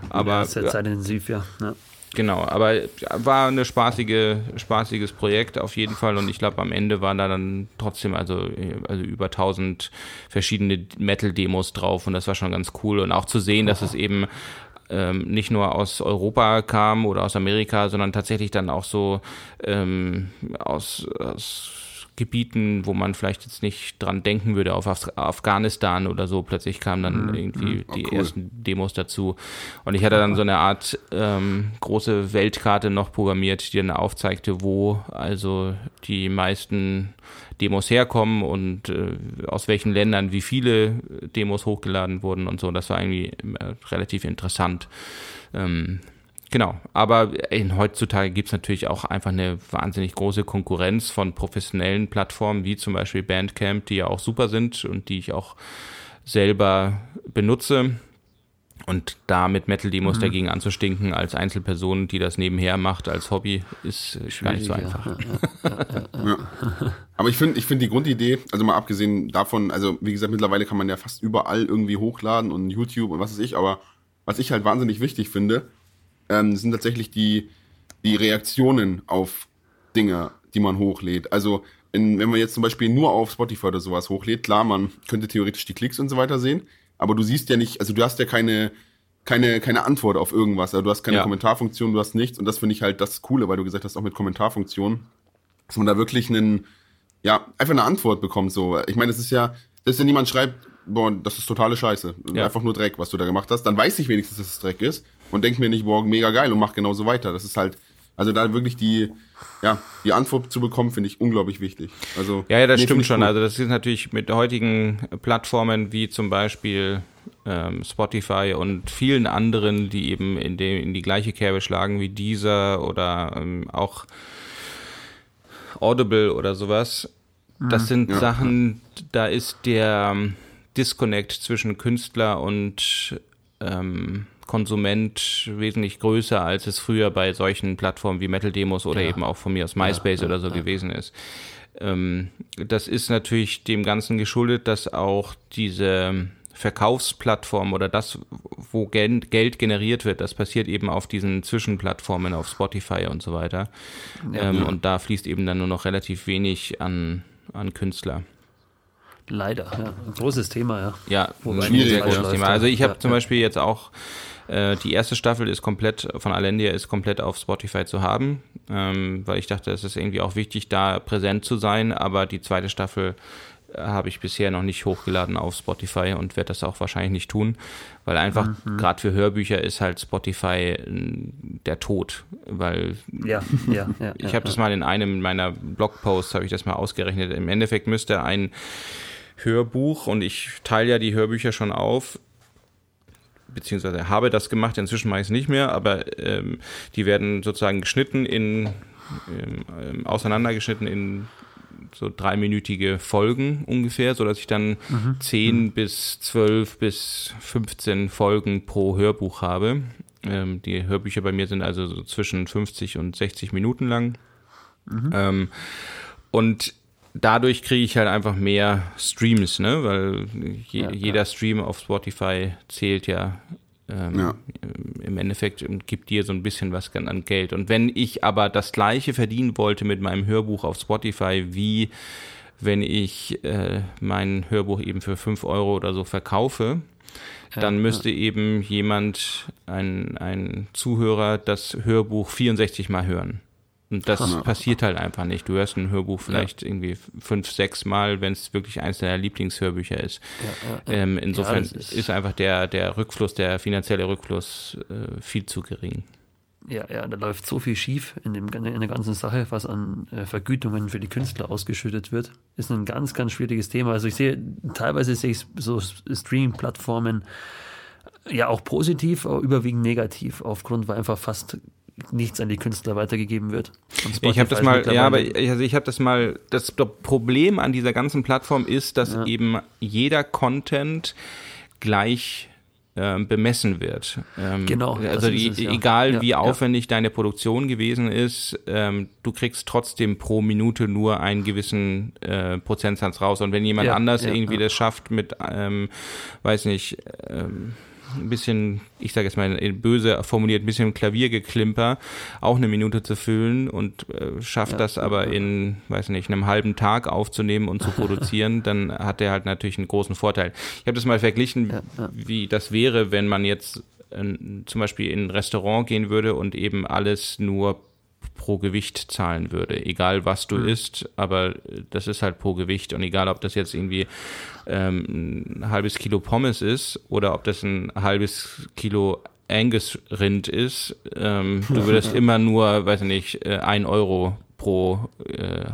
Aber ja, sehr zeitintensiv, ja. ja. Genau, aber war eine spaßige, spaßiges Projekt auf jeden Fall und ich glaube am Ende waren da dann trotzdem also, also über 1000 verschiedene Metal-Demos drauf und das war schon ganz cool und auch zu sehen, dass es eben ähm, nicht nur aus Europa kam oder aus Amerika, sondern tatsächlich dann auch so ähm, aus, aus Gebieten, wo man vielleicht jetzt nicht dran denken würde, auf Af Afghanistan oder so. Plötzlich kamen dann mhm. irgendwie mhm. die cool. ersten Demos dazu. Und ich hatte dann so eine Art ähm, große Weltkarte noch programmiert, die dann aufzeigte, wo also die meisten Demos herkommen und äh, aus welchen Ländern wie viele Demos hochgeladen wurden und so. Das war irgendwie äh, relativ interessant. Ähm, Genau, aber in, heutzutage gibt es natürlich auch einfach eine wahnsinnig große Konkurrenz von professionellen Plattformen, wie zum Beispiel Bandcamp, die ja auch super sind und die ich auch selber benutze. Und da mit Metal-Demos mhm. dagegen anzustinken als Einzelperson, die das nebenher macht als Hobby, ist gar nicht so einfach. Ja, ja, ja, Aber ich finde ich finde die Grundidee, also mal abgesehen davon, also wie gesagt, mittlerweile kann man ja fast überall irgendwie hochladen und YouTube und was weiß ich, aber was ich halt wahnsinnig wichtig finde, ähm, sind tatsächlich die, die Reaktionen auf Dinge, die man hochlädt. Also in, wenn man jetzt zum Beispiel nur auf Spotify oder sowas hochlädt, klar, man könnte theoretisch die Klicks und so weiter sehen, aber du siehst ja nicht, also du hast ja keine, keine, keine Antwort auf irgendwas. Also du hast keine ja. Kommentarfunktion, du hast nichts und das finde ich halt das Coole, weil du gesagt hast, auch mit Kommentarfunktion, dass man da wirklich einen, ja, einfach eine Antwort bekommt. So, ich meine, es ist ja, dass wenn jemand schreibt, boah, das ist totale Scheiße, ja. einfach nur Dreck, was du da gemacht hast, dann weiß ich wenigstens, dass es Dreck ist und denke mir nicht, boah, mega geil und mach genauso weiter. Das ist halt, also da wirklich die, ja, die Antwort zu bekommen, finde ich unglaublich wichtig. Also, ja, ja, das nee, stimmt schon. Cool. Also das ist natürlich mit heutigen Plattformen wie zum Beispiel ähm, Spotify und vielen anderen, die eben in, dem, in die gleiche Kerbe schlagen wie dieser oder ähm, auch Audible oder sowas. Das mhm. sind ja. Sachen, da ist der Disconnect zwischen Künstler und ähm, Konsument wesentlich größer, als es früher bei solchen Plattformen wie Metal Demos oder ja. eben auch von mir aus MySpace ja, ja, oder so gewesen ist. Ähm, das ist natürlich dem Ganzen geschuldet, dass auch diese Verkaufsplattform oder das, wo Geld generiert wird, das passiert eben auf diesen Zwischenplattformen, auf Spotify und so weiter. Ähm, und da fließt eben dann nur noch relativ wenig an, an Künstler. Leider, ja. Ein großes Thema, ja. Ja, ein sehr großes Thema. Also ich habe ja, zum Beispiel jetzt auch äh, die erste Staffel ist komplett von Alendia ist komplett auf Spotify zu haben, ähm, weil ich dachte, es ist irgendwie auch wichtig, da präsent zu sein. Aber die zweite Staffel äh, habe ich bisher noch nicht hochgeladen auf Spotify und werde das auch wahrscheinlich nicht tun, weil einfach mhm. gerade für Hörbücher ist halt Spotify der Tod, weil ja, ja, ja, ich habe das mal in einem meiner Blogposts habe ich das mal ausgerechnet. Im Endeffekt müsste ein Hörbuch und ich teile ja die Hörbücher schon auf beziehungsweise habe das gemacht, inzwischen mache ich es nicht mehr, aber ähm, die werden sozusagen geschnitten in, ähm, auseinandergeschnitten in so dreiminütige Folgen ungefähr, sodass ich dann mhm. 10 mhm. bis 12 bis 15 Folgen pro Hörbuch habe. Ähm, die Hörbücher bei mir sind also so zwischen 50 und 60 Minuten lang. Mhm. Ähm, und dadurch kriege ich halt einfach mehr Streams, ne? Weil je, ja, jeder Stream auf Spotify zählt ja ähm, ja. im Endeffekt gibt dir so ein bisschen was an Geld. Und wenn ich aber das gleiche verdienen wollte mit meinem Hörbuch auf Spotify, wie wenn ich äh, mein Hörbuch eben für 5 Euro oder so verkaufe, dann müsste ja. eben jemand, ein, ein Zuhörer, das Hörbuch 64 Mal hören. Und das Hammer. passiert halt einfach nicht. Du hörst ein Hörbuch vielleicht ja. irgendwie fünf, sechs Mal, wenn es wirklich eins deiner Lieblingshörbücher ist. Ja, ja, ähm, insofern ist, ist, einfach der, der Rückfluss, der finanzielle Rückfluss äh, viel zu gering. Ja, ja, da läuft so viel schief in, dem, in der ganzen Sache, was an äh, Vergütungen für die Künstler ausgeschüttet wird. Ist ein ganz, ganz schwieriges Thema. Also ich sehe, teilweise sehe ich so Streaming-Plattformen ja auch positiv, aber überwiegend negativ, aufgrund, weil einfach fast nichts an die Künstler weitergegeben wird. Ich habe das mal, ja, aber also ich habe das mal, das Problem an dieser ganzen Plattform ist, dass ja. eben jeder Content gleich ähm, bemessen wird. Ähm, genau. Also es, ja. egal ja, wie aufwendig deine Produktion gewesen ist, ähm, du kriegst trotzdem pro Minute nur einen gewissen äh, Prozentsatz raus. Und wenn jemand anders irgendwie das schafft mit, ähm, weiß nicht, ähm, ein bisschen, ich sage jetzt mal böse formuliert, ein bisschen Klaviergeklimper auch eine Minute zu füllen und äh, schafft ja, das aber in, weiß nicht, einem halben Tag aufzunehmen und zu produzieren, dann hat er halt natürlich einen großen Vorteil. Ich habe das mal verglichen, ja, ja. wie das wäre, wenn man jetzt äh, zum Beispiel in ein Restaurant gehen würde und eben alles nur pro Gewicht zahlen würde, egal was du mhm. isst, aber das ist halt pro Gewicht und egal, ob das jetzt irgendwie ähm, ein halbes Kilo Pommes ist oder ob das ein halbes Kilo Angus-Rind ist, ähm, du würdest immer nur, weiß ich nicht, äh, ein Euro pro, äh,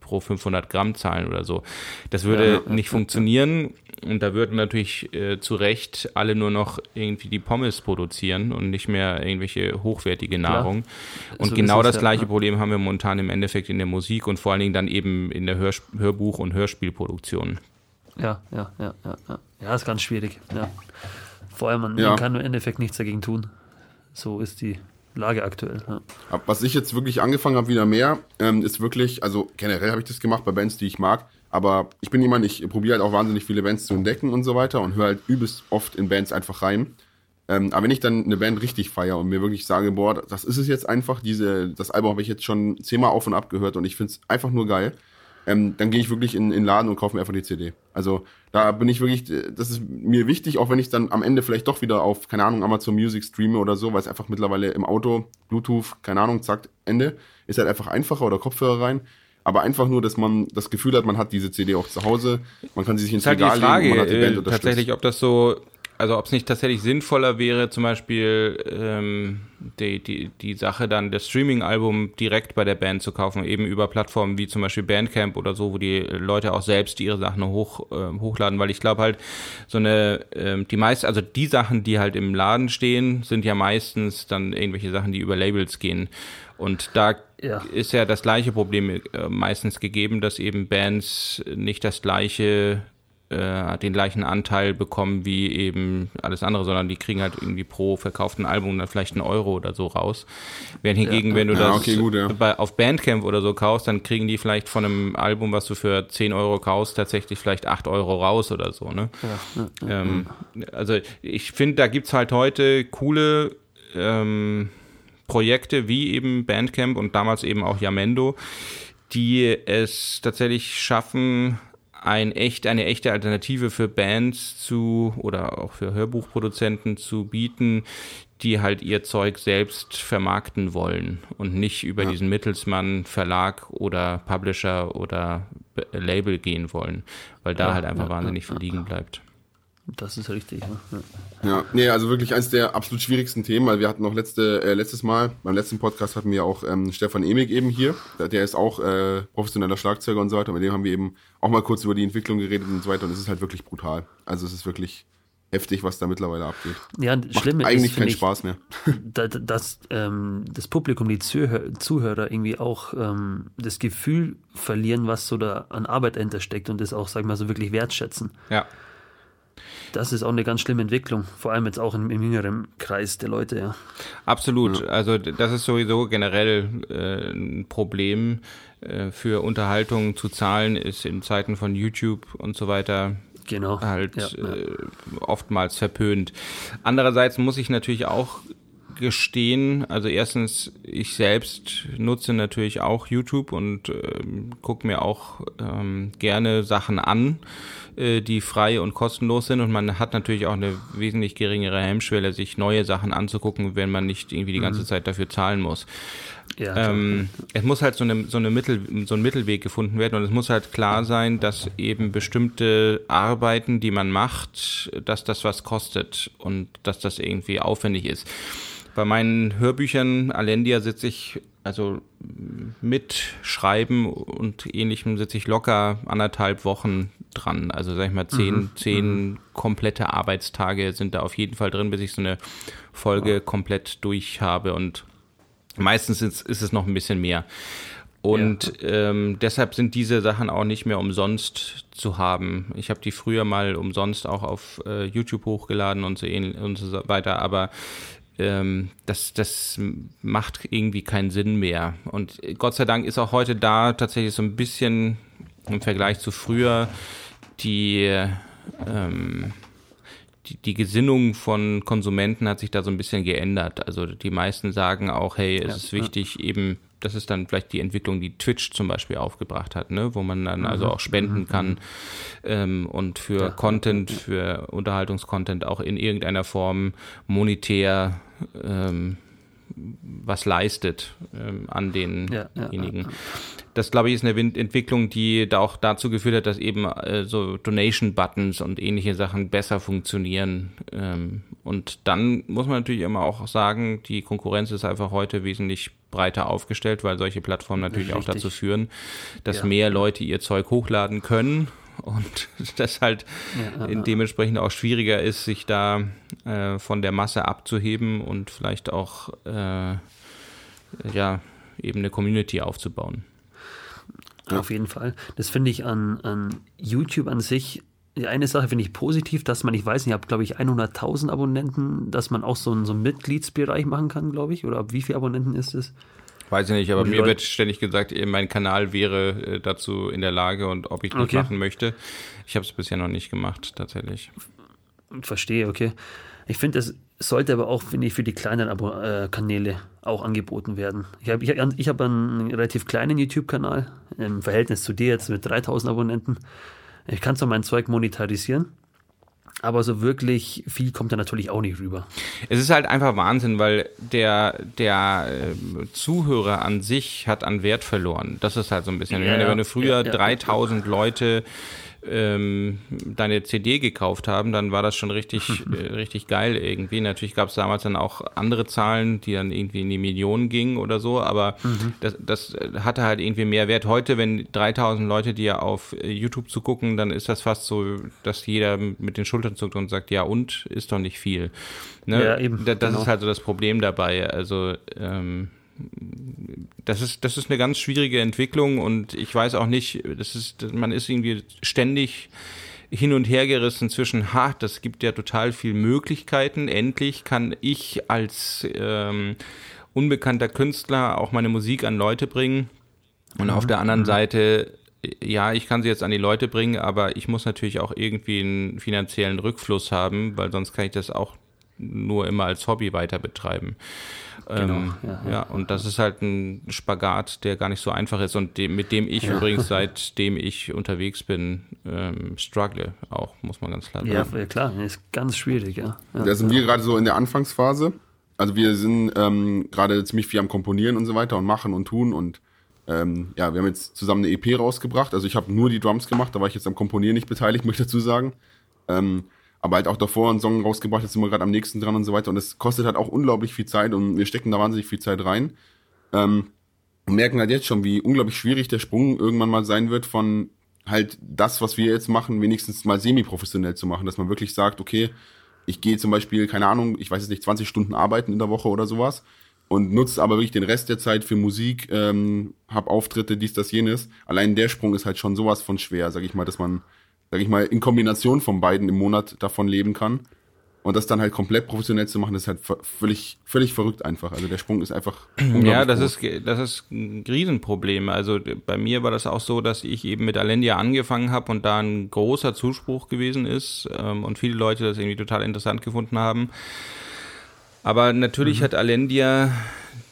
pro 500 Gramm zahlen oder so. Das würde ja, nicht funktionieren und da würden natürlich äh, zu Recht alle nur noch irgendwie die Pommes produzieren und nicht mehr irgendwelche hochwertige Nahrung. Klar. Und so genau das, gleiche ja. Problem haben wir momentan im Endeffekt in der Musik und vor allen Dingen dann eben in der Hör Hörbuch- und Hörspielproduktion. Ja, ja, ja, ja, ja. Ja, ist ganz schwierig. Ja. Vor allem, man, ja. man kann im Endeffekt nichts dagegen tun. So ist die Lage aktuell. Ja. Was ich jetzt wirklich angefangen habe, wieder mehr, ähm, ist wirklich, also generell habe ich das gemacht bei Bands, die ich mag, aber ich bin jemand, ich probiere halt auch wahnsinnig viele Bands zu entdecken und so weiter und höre halt übelst oft in Bands einfach rein. Ähm, aber wenn ich dann eine Band richtig feiere und mir wirklich sage, boah, das ist es jetzt einfach, diese, das Album habe ich jetzt schon zehnmal auf und ab gehört und ich finde es einfach nur geil, ähm, dann gehe ich wirklich in, in den Laden und kaufe mir einfach die CD. Also da bin ich wirklich, das ist mir wichtig, auch wenn ich dann am Ende vielleicht doch wieder auf, keine Ahnung, Amazon Music streame oder so, weil es einfach mittlerweile im Auto, Bluetooth, keine Ahnung, zack, Ende, ist halt einfach einfacher oder Kopfhörer rein aber einfach nur, dass man das Gefühl hat, man hat diese CD auch zu Hause, man kann sie sich ins halt Regal Frage, legen und man hat die Band äh, Tatsächlich, ob das so, also ob es nicht tatsächlich sinnvoller wäre, zum Beispiel ähm, die, die, die Sache dann das Streaming-Album direkt bei der Band zu kaufen, eben über Plattformen wie zum Beispiel Bandcamp oder so, wo die Leute auch selbst ihre Sachen hoch, äh, hochladen, weil ich glaube halt, so eine, äh, die meisten, also die Sachen, die halt im Laden stehen, sind ja meistens dann irgendwelche Sachen, die über Labels gehen. Und da ja. ist ja das gleiche Problem äh, meistens gegeben, dass eben Bands nicht das gleiche äh, den gleichen Anteil bekommen wie eben alles andere, sondern die kriegen halt irgendwie pro verkauften Album dann vielleicht einen Euro oder so raus. Während hingegen, ja. wenn du ja, das okay, gut, ja. bei, auf Bandcamp oder so kaufst, dann kriegen die vielleicht von einem Album, was du für 10 Euro kaufst, tatsächlich vielleicht 8 Euro raus oder so. Ne? Ähm, also ich finde, da gibt es halt heute coole ähm, Projekte wie eben Bandcamp und damals eben auch Yamendo, die es tatsächlich schaffen, ein echt, eine echte Alternative für Bands zu oder auch für Hörbuchproduzenten zu bieten, die halt ihr Zeug selbst vermarkten wollen und nicht über ja. diesen Mittelsmann Verlag oder Publisher oder Label gehen wollen, weil da ja, halt einfach ja, wahnsinnig viel liegen bleibt. Das ist richtig. Ne? Ja. ja, nee, also wirklich eines der absolut schwierigsten Themen, weil wir hatten auch letzte, äh, letztes Mal, beim letzten Podcast hatten wir auch ähm, Stefan Emig eben hier. Der ist auch äh, professioneller Schlagzeuger und so weiter. Mit dem haben wir eben auch mal kurz über die Entwicklung geredet und so weiter. Und es ist halt wirklich brutal. Also es ist wirklich heftig, was da mittlerweile abgeht. Ja, schlimm ist eigentlich keinen Spaß mehr. Dass, dass ähm, das Publikum, die Zuhörer, Zuhörer irgendwie auch ähm, das Gefühl verlieren, was so da an Arbeit dahinter steckt und das auch, sag ich mal, so wirklich wertschätzen. Ja. Das ist auch eine ganz schlimme Entwicklung, vor allem jetzt auch im, im jüngeren Kreis der Leute, ja. Absolut. Ja. Also das ist sowieso generell äh, ein Problem äh, für Unterhaltung zu zahlen, ist in Zeiten von YouTube und so weiter genau. halt ja, ja. Äh, oftmals verpönt. Andererseits muss ich natürlich auch gestehen, also erstens, ich selbst nutze natürlich auch YouTube und äh, gucke mir auch ähm, gerne Sachen an, die frei und kostenlos sind und man hat natürlich auch eine wesentlich geringere Hemmschwelle, sich neue Sachen anzugucken, wenn man nicht irgendwie die ganze mhm. Zeit dafür zahlen muss. Ja, ähm, es muss halt so, eine, so, eine Mittel, so ein Mittelweg gefunden werden und es muss halt klar sein, dass eben bestimmte Arbeiten, die man macht, dass das was kostet und dass das irgendwie aufwendig ist. Bei meinen Hörbüchern Alendia sitze ich, also mit Schreiben und ähnlichem sitze ich locker anderthalb Wochen dran. Also sag ich mal, zehn, mhm. zehn mhm. komplette Arbeitstage sind da auf jeden Fall drin, bis ich so eine Folge komplett durch habe und meistens ist, ist es noch ein bisschen mehr. Und ja. ähm, deshalb sind diese Sachen auch nicht mehr umsonst zu haben. Ich habe die früher mal umsonst auch auf äh, YouTube hochgeladen und so, ähnlich und so weiter, aber ähm, das, das macht irgendwie keinen Sinn mehr. Und Gott sei Dank ist auch heute da tatsächlich so ein bisschen im Vergleich zu früher die, ähm, die, die Gesinnung von Konsumenten hat sich da so ein bisschen geändert. Also die meisten sagen auch, hey, es ja, ist wichtig, ja. eben das ist dann vielleicht die Entwicklung, die Twitch zum Beispiel aufgebracht hat, ne? wo man dann mhm. also auch spenden mhm. kann ähm, und für ja. Content, für Unterhaltungskontent auch in irgendeiner Form monetär ähm, was leistet ähm, an denjenigen. Ja, ja, das, glaube ich, ist eine Entwicklung, die da auch dazu geführt hat, dass eben äh, so Donation-Buttons und ähnliche Sachen besser funktionieren. Ähm, und dann muss man natürlich immer auch sagen, die Konkurrenz ist einfach heute wesentlich breiter aufgestellt, weil solche Plattformen natürlich Richtig. auch dazu führen, dass ja. mehr Leute ihr Zeug hochladen können und das halt ja, dementsprechend auch schwieriger ist, sich da äh, von der Masse abzuheben und vielleicht auch äh, ja eben eine Community aufzubauen. Auf jeden Fall. Das finde ich an, an YouTube an sich die eine Sache finde ich positiv, dass man, ich weiß nicht, ich habe glaube ich 100.000 Abonnenten, dass man auch so einen, so einen Mitgliedsbereich machen kann, glaube ich. Oder ab wie viele Abonnenten ist es? Weiß ich nicht, aber mir Leute wird ständig gesagt, mein Kanal wäre äh, dazu in der Lage und ob ich das okay. machen möchte. Ich habe es bisher noch nicht gemacht, tatsächlich. Verstehe, okay. Ich finde, es sollte aber auch, finde ich, für die kleinen Abo äh, Kanäle auch angeboten werden. Ich habe ich, ich hab einen relativ kleinen YouTube-Kanal im Verhältnis zu dir jetzt mit 3000 Abonnenten. Ich kann zwar mein Zeug monetarisieren, aber so wirklich viel kommt da natürlich auch nicht rüber. Es ist halt einfach Wahnsinn, weil der, der äh, Zuhörer an sich hat an Wert verloren. Das ist halt so ein bisschen. Ja, meine, wenn du früher ja, ja, 3000 Leute ähm, deine CD gekauft haben, dann war das schon richtig, äh, richtig geil irgendwie. Natürlich gab es damals dann auch andere Zahlen, die dann irgendwie in die Millionen gingen oder so, aber mhm. das, das hatte halt irgendwie mehr Wert. Heute, wenn 3000 Leute dir auf äh, YouTube zu gucken, dann ist das fast so, dass jeder mit den Schultern zuckt und sagt, ja und, ist doch nicht viel. Ne? Ja, eben. Das, genau. ist halt so das Problem dabei. Also, ähm, das ist, das ist eine ganz schwierige Entwicklung und ich weiß auch nicht, das ist, man ist irgendwie ständig hin und her gerissen zwischen, ha, das gibt ja total viele Möglichkeiten. Endlich kann ich als ähm, unbekannter Künstler auch meine Musik an Leute bringen. Und mhm. auf der anderen mhm. Seite, ja, ich kann sie jetzt an die Leute bringen, aber ich muss natürlich auch irgendwie einen finanziellen Rückfluss haben, weil sonst kann ich das auch nur immer als Hobby weiter betreiben. Genau, ähm, ja, ja. ja, und das ist halt ein Spagat, der gar nicht so einfach ist und dem, mit dem ich ja. übrigens seitdem ich unterwegs bin, ähm, struggle auch, muss man ganz klar sagen. Ja, klar, ist ganz schwierig, ja. Da sind wir gerade so in der Anfangsphase. Also wir sind ähm, gerade ziemlich viel am Komponieren und so weiter und machen und tun und ähm, ja, wir haben jetzt zusammen eine EP rausgebracht. Also ich habe nur die Drums gemacht, da war ich jetzt am Komponieren nicht beteiligt, möchte ich dazu sagen. Ähm, aber halt auch davor einen Song rausgebracht, jetzt sind wir gerade am nächsten dran und so weiter. Und es kostet halt auch unglaublich viel Zeit und wir stecken da wahnsinnig viel Zeit rein. Ähm, und merken halt jetzt schon, wie unglaublich schwierig der Sprung irgendwann mal sein wird von halt das, was wir jetzt machen, wenigstens mal semi-professionell zu machen, dass man wirklich sagt, okay, ich gehe zum Beispiel, keine Ahnung, ich weiß jetzt nicht, 20 Stunden arbeiten in der Woche oder sowas und nutze aber wirklich den Rest der Zeit für Musik, ähm, hab Auftritte, dies, das, jenes. Allein der Sprung ist halt schon sowas von schwer, sag ich mal, dass man sag ich mal, in Kombination von beiden im Monat davon leben kann. Und das dann halt komplett professionell zu machen, ist halt völlig, völlig verrückt einfach. Also der Sprung ist einfach. Ja, das groß. ist, das ist ein Riesenproblem. Also bei mir war das auch so, dass ich eben mit Alendia angefangen habe und da ein großer Zuspruch gewesen ist ähm, und viele Leute das irgendwie total interessant gefunden haben. Aber natürlich mhm. hat Alendia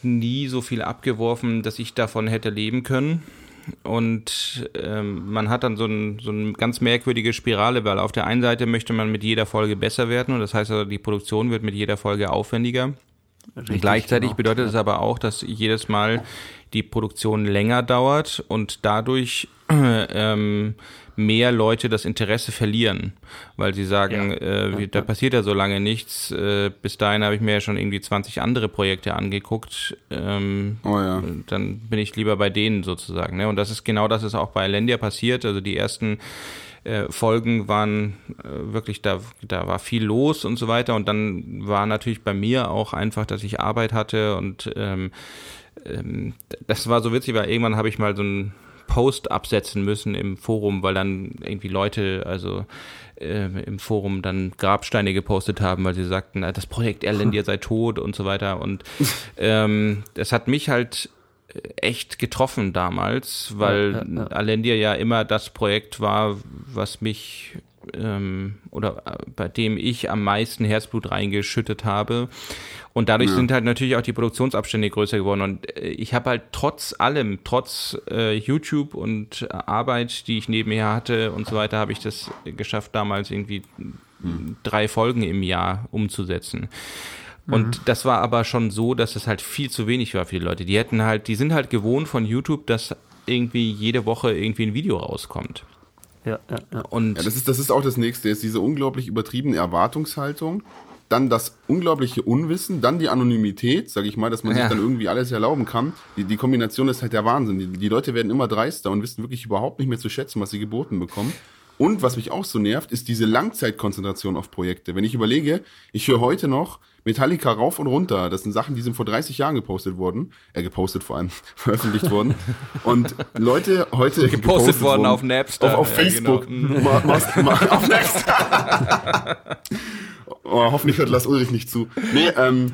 nie so viel abgeworfen, dass ich davon hätte leben können. Und ähm, man hat dann so, ein, so eine ganz merkwürdige Spirale, weil auf der einen Seite möchte man mit jeder Folge besser werden und das heißt also, die Produktion wird mit jeder Folge aufwendiger. Richtig, Gleichzeitig genau. bedeutet es aber auch, dass jedes Mal die Produktion länger dauert und dadurch ähm, mehr Leute das Interesse verlieren, weil sie sagen, ja. äh, wie, da passiert ja so lange nichts. Äh, bis dahin habe ich mir ja schon irgendwie 20 andere Projekte angeguckt. Ähm, oh ja. Dann bin ich lieber bei denen sozusagen. Ne? Und das ist genau das ist auch bei Lendia passiert. Also die ersten äh, Folgen waren äh, wirklich, da, da war viel los und so weiter. Und dann war natürlich bei mir auch einfach, dass ich Arbeit hatte und ähm, ähm, das war so witzig, weil irgendwann habe ich mal so ein Post absetzen müssen im Forum, weil dann irgendwie Leute, also äh, im Forum dann Grabsteine gepostet haben, weil sie sagten, das Projekt Erlendir sei tot und so weiter. Und ähm, das hat mich halt echt getroffen damals, weil ja, ja, ja. Alendir ja immer das Projekt war, was mich ähm, oder äh, bei dem ich am meisten Herzblut reingeschüttet habe. Und dadurch ja. sind halt natürlich auch die Produktionsabstände größer geworden. Und äh, ich habe halt trotz allem, trotz äh, YouTube und Arbeit, die ich nebenher hatte und so weiter, habe ich das geschafft, damals irgendwie mhm. drei Folgen im Jahr umzusetzen. Und mhm. das war aber schon so, dass es halt viel zu wenig war für die Leute. Die hätten halt, die sind halt gewohnt von YouTube, dass irgendwie jede Woche irgendwie ein Video rauskommt. Ja, ja, ja. Und ja, das ist, das ist auch das nächste, ist diese unglaublich übertriebene Erwartungshaltung dann das unglaubliche Unwissen, dann die Anonymität, sage ich mal, dass man ja. sich dann irgendwie alles erlauben kann. Die, die Kombination ist halt der Wahnsinn. Die, die Leute werden immer dreister und wissen wirklich überhaupt nicht mehr zu schätzen, was sie geboten bekommen. Und was mich auch so nervt, ist diese Langzeitkonzentration auf Projekte. Wenn ich überlege, ich höre heute noch Metallica rauf und runter. Das sind Sachen, die sind vor 30 Jahren gepostet worden. Äh, gepostet vor allem, veröffentlicht worden. Und Leute heute gepostet, gepostet worden auf Napster. Auf, auf Facebook. Genau. Ma, ma, ma, auf Napster. oh, hoffentlich hört Lars Ulrich nicht zu. Nee, ähm,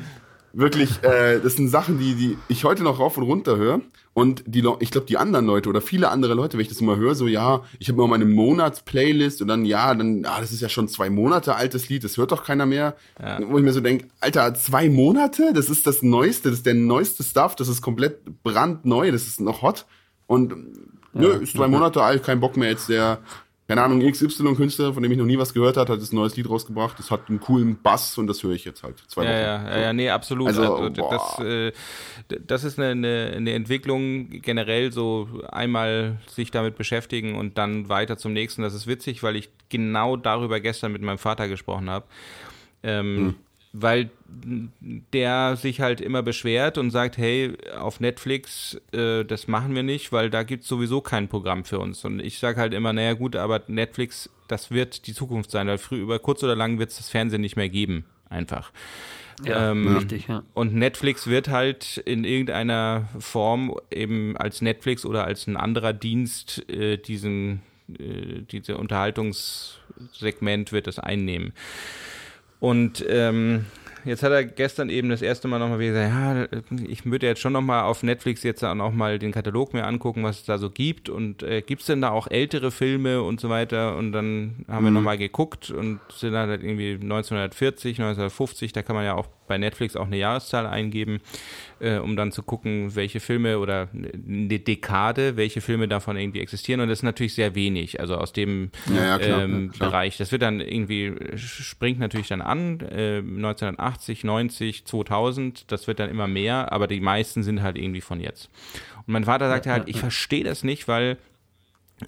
wirklich, äh, das sind Sachen, die, die ich heute noch rauf und runter höre. Und die, ich glaube, die anderen Leute oder viele andere Leute, wenn ich das immer höre, so ja, ich habe mal meine Monatsplaylist und dann ja, dann, ah, das ist ja schon zwei Monate altes Lied, das hört doch keiner mehr. Ja. Wo ich mir so denke, Alter, zwei Monate, das ist das Neueste, das ist der neueste Stuff, das ist komplett brandneu, das ist noch hot. Und ja. nö, ist zwei Monate alt, kein Bock mehr jetzt der keine Ahnung, XY-Künstler, von dem ich noch nie was gehört habe, hat das ein neues Lied rausgebracht. Das hat einen coolen Bass und das höre ich jetzt halt. Zwei ja, Wochen. Ja, ja, ja, nee, absolut. Also, also das, äh, das ist eine, eine, eine Entwicklung generell, so einmal sich damit beschäftigen und dann weiter zum nächsten. Das ist witzig, weil ich genau darüber gestern mit meinem Vater gesprochen habe. Ähm, hm weil der sich halt immer beschwert und sagt, hey, auf Netflix, äh, das machen wir nicht, weil da gibt es sowieso kein Programm für uns. Und ich sage halt immer, naja gut, aber Netflix, das wird die Zukunft sein, weil früh, über kurz oder lang wird es das Fernsehen nicht mehr geben, einfach. Ja, ähm, richtig, ja. Und Netflix wird halt in irgendeiner Form eben als Netflix oder als ein anderer Dienst äh, diesen, äh, diese Unterhaltungssegment wird das einnehmen. Und ähm, jetzt hat er gestern eben das erste Mal nochmal gesagt, ja, ich würde jetzt schon nochmal auf Netflix jetzt auch nochmal den Katalog mir angucken, was es da so gibt. Und äh, gibt es denn da auch ältere Filme und so weiter? Und dann haben mhm. wir nochmal geguckt und sind dann halt irgendwie 1940, 1950, da kann man ja auch bei Netflix auch eine Jahreszahl eingeben, äh, um dann zu gucken, welche Filme oder eine Dekade, welche Filme davon irgendwie existieren. Und das ist natürlich sehr wenig, also aus dem ja, ja, klar, ähm, klar. Bereich. Das wird dann irgendwie, springt natürlich dann an, äh, 1980, 90, 2000, das wird dann immer mehr, aber die meisten sind halt irgendwie von jetzt. Und mein Vater sagte halt, ich verstehe das nicht, weil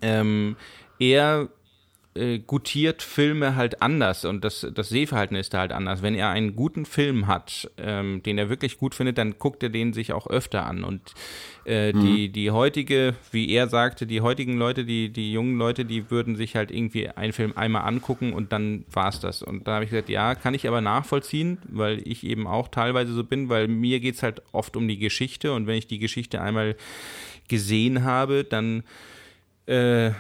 ähm, er äh, gutiert Filme halt anders und das, das Sehverhalten ist da halt anders. Wenn er einen guten Film hat, ähm, den er wirklich gut findet, dann guckt er den sich auch öfter an. Und äh, mhm. die, die heutige, wie er sagte, die heutigen Leute, die, die jungen Leute, die würden sich halt irgendwie einen Film einmal angucken und dann war's das. Und da habe ich gesagt, ja, kann ich aber nachvollziehen, weil ich eben auch teilweise so bin, weil mir geht's halt oft um die Geschichte und wenn ich die Geschichte einmal gesehen habe, dann äh,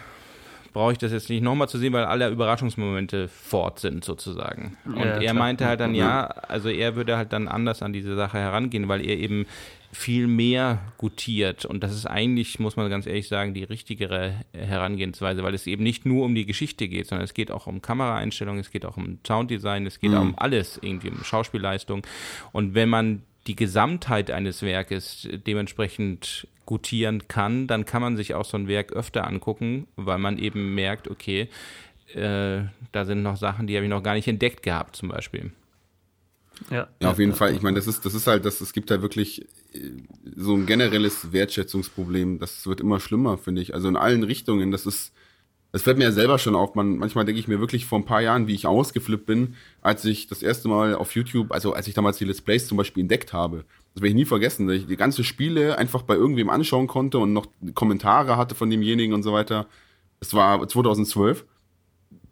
brauche ich das jetzt nicht nochmal zu sehen, weil alle Überraschungsmomente fort sind sozusagen. Und Ja, er klar. meinte halt dann, ja, also er würde halt dann anders an diese Sache herangehen, weil er eben viel mehr gutiert. Und das ist eigentlich, muss man ganz ehrlich sagen, die richtigere Herangehensweise, weil es eben nicht nur um die Geschichte geht, sondern es geht auch um Kameraeinstellungen, es geht auch um Sounddesign, es geht auch um alles, irgendwie um Schauspielleistung. Und wenn man die Gesamtheit eines Werkes dementsprechend gutieren kann, dann kann man sich auch so ein Werk öfter angucken, weil man eben merkt, okay, äh, da sind noch Sachen, die habe ich noch gar nicht entdeckt gehabt, zum Beispiel. Ja, Ja, auf jeden Fall. Ich meine, das ist, das ist halt, das, es gibt da wirklich äh, so ein generelles Wertschätzungsproblem. Das wird immer schlimmer, finde ich. Also in allen Richtungen. Das ist, das fällt mir ja selber schon auf. Man, manchmal denke ich mir wirklich vor ein paar Jahren, wie ich ausgeflippt bin, als ich das erste Mal auf YouTube, also als ich damals die Let's Plays zum Beispiel entdeckt habe. Das werde ich nie vergessen, dass ich die ganze Spiele einfach bei irgendwem anschauen konnte und noch Kommentare hatte von demjenigen und so weiter. Das war 2012.